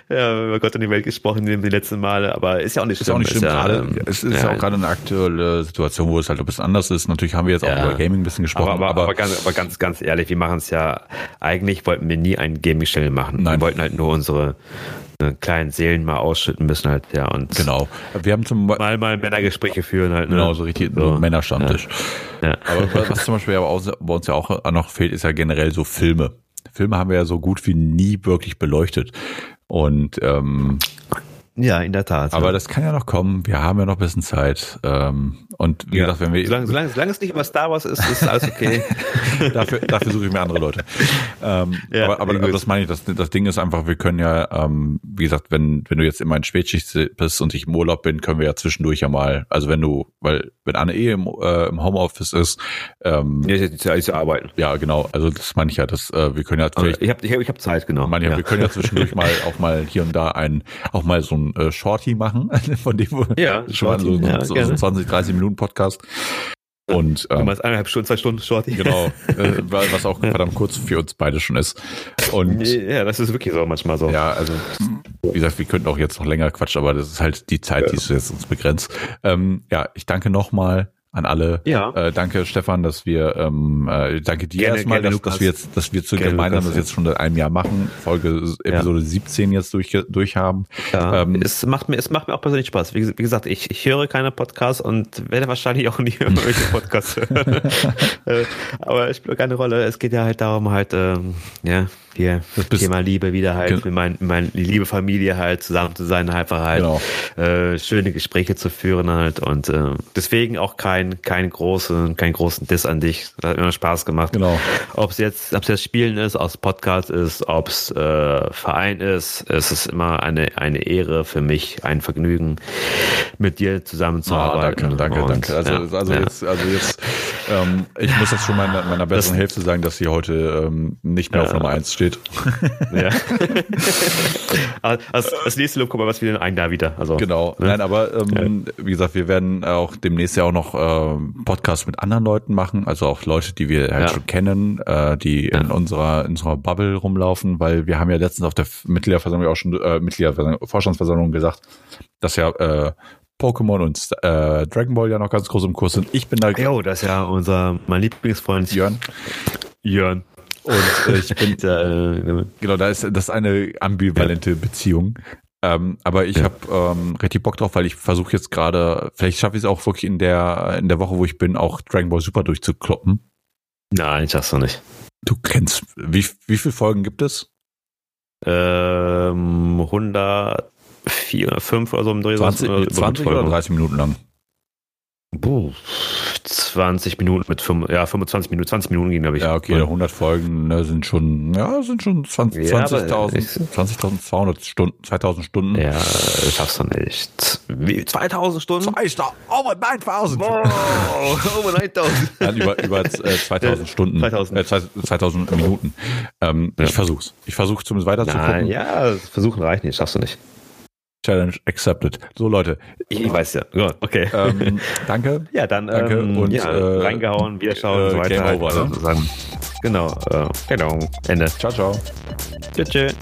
ja, über Gott in die Welt gesprochen den letzten Male, aber ist ja auch nicht ist auch nicht schlimm. gerade, ähm, es ist ja. auch gerade eine aktuelle Situation, wo es halt ein bisschen anders ist. Natürlich haben wir jetzt auch über Gaming ein bisschen gesprochen, aber, aber, aber, aber, ganz, aber ganz, ganz ehrlich, wir machen es ja, eigentlich wollten wir nie einen Gaming-Channel machen. Nein. Wir wollten halt nur unsere äh, kleinen Seelen mal ausschütten müssen halt, ja, und genau. Wir haben zum mal, mal Männergespräche führen halt, ne? genau so richtig So. Männerstammtisch. Ja. Aber was- was zum Beispiel aber auch, bei uns ja auch noch fehlt, ist ja generell so Filme. Filme haben wir ja so gut wie nie wirklich beleuchtet. Und ähm, Ja, in der Tat. aber ja. das kann ja noch kommen. Wir haben ja noch ein bisschen Zeit. Ähm, und wie ja. gesagt, wenn wir solange, solange, solange es nicht über Star Wars ist, ist alles okay. dafür, dafür suche ich mir andere Leute. Ähm, Ja, aber, aber, aber das meine ich, das, das Ding ist einfach, wir können ja, ähm, wie gesagt, wenn, wenn du jetzt immer in Spätschicht bist und ich im Urlaub bin, können wir ja zwischendurch ja mal, also wenn du, weil wenn Anne eh im, äh, im Homeoffice ist, ähm, ja, ich, ich, ich arbeiten. ja genau, also das meine ich ja, dass äh, wir können ja Also vielleicht ich habe ich hab, ich hab Zeit genommen. meine, ja. ja. wir können ja zwischendurch mal auch mal hier und da ein, auch mal so ein äh, Shorty machen, von dem wir Ja, schon so, ja, so, so gerne. 20, 30 Minuten Podcast. Und Du ähm, meinst eineinhalb Stunden, zwei Stunden Shorty. genau, äh, was auch verdammt kurz für uns beide schon ist. Und Ja, das ist wirklich so manchmal so. ja, also wie gesagt, wir könnten auch jetzt noch länger quatschen, aber das ist halt die Zeit, die ist jetzt uns begrenzt. Ähm, ja, ich danke nochmal an alle. Ja. Äh, danke Stefan, dass wir ähm, äh, danke dir Gerne, erstmal, gerne, dass, dass wir jetzt, dass wir zu Gerne, gemeinsam Lukas, das ja. jetzt schon seit einem Jahr machen, Folge Episode 17 jetzt durch durch haben. Ja, Ähm, es macht mir, es macht mir auch persönlich Spaß. Wie, wie gesagt, ich, ich höre keine Podcasts und werde wahrscheinlich auch nie irgendwelche Podcasts hören. Äh, Aber es spielt keine Rolle. Es geht ja halt darum, halt, ähm, ja, hier, bist- Thema Liebe wieder halt, mit mein, meine liebe Familie halt zusammen zu sein, einfach halt, Genau. äh, schöne Gespräche zu führen halt und äh, deswegen auch kein, kein großen, keinen großen Diss an dich. Das hat mir immer Spaß gemacht. Genau. Ob es jetzt, ob es jetzt Spielen ist, ob es Podcast ist, ob es äh, Verein ist, es ist immer eine, eine Ehre für mich, ein Vergnügen, mit dir Ah, zusammenzuarbeiten. danke, danke, Und, danke. Also, ja, also ja. jetzt, also jetzt, ähm, ich muss das schon meiner, meiner besseren Hälfte sagen, dass sie heute ähm, nicht mehr auf Ja. Nummer eins steht. Ja. als, als nächste Lob kommt was wieder ein Jahr wieder. Also, Genau. Ne? Nein, aber ähm, wie gesagt, wir werden auch demnächst ja auch noch ähm, Podcasts mit anderen Leuten machen, also auch Leute, die wir halt Ja. schon kennen, äh, die in unserer in unserer Bubble rumlaufen, weil wir haben ja letztens auf der Mitgliederversammlung auch schon äh, Mitgliederversammlung, Vorstandsversammlung gesagt, dass ja äh, Pokémon und äh, Dragon Ball ja noch ganz groß im Kurs sind. Ich bin da Jo, das ist ja unser, mein Lieblingsfreund Jörn Jörn. und äh, ich bin Der, äh, Genau, da ist das ist eine ambivalente Beziehung. Ähm, aber ich Ja. habe ähm, richtig Bock drauf, weil ich versuche jetzt gerade, vielleicht schaffe ich es auch wirklich in der in der Woche, wo ich bin, auch Dragon Ball Super durchzukloppen. nein, ich sag's noch nicht. Du kennst, wie, wie viele Folgen gibt es? Ähm, 104, 5 oder so im Dreh. 20, so, äh, 20 oder 30 Minuten lang? Puh, 20 Minuten mit 5, ja, 25 Minuten, 20 Minuten ging, glaube ich. Ja, okay, 100 Folgen ne, sind schon, ja, sind schon 20 Ja, aber 20.000, ich- 20.200 Stunden, 2000 Stunden. Ja, ich schaff's doch nicht. Wie, 2000 Stunden? Over 9000! Oh, over 9000. Nein, über, über äh, 2000 Stunden. 2000. Äh, 2000 Minuten. Ähm, Ja. Ich versuch's. Ich versuche zumindest weiter zu Nein, ja, versuchen reicht nicht, schaffst du nicht. Challenge accepted. So Leute, Ich, weiß ja. ja okay. ähm, danke. ja, dann danke ähm, und, ja, äh, reingehauen, wieder schauen äh, so weiter. Game halt. over, ne? Dann- Genau, äh, genau, Ende. Ciao, ciao. Tschüss. tschüss.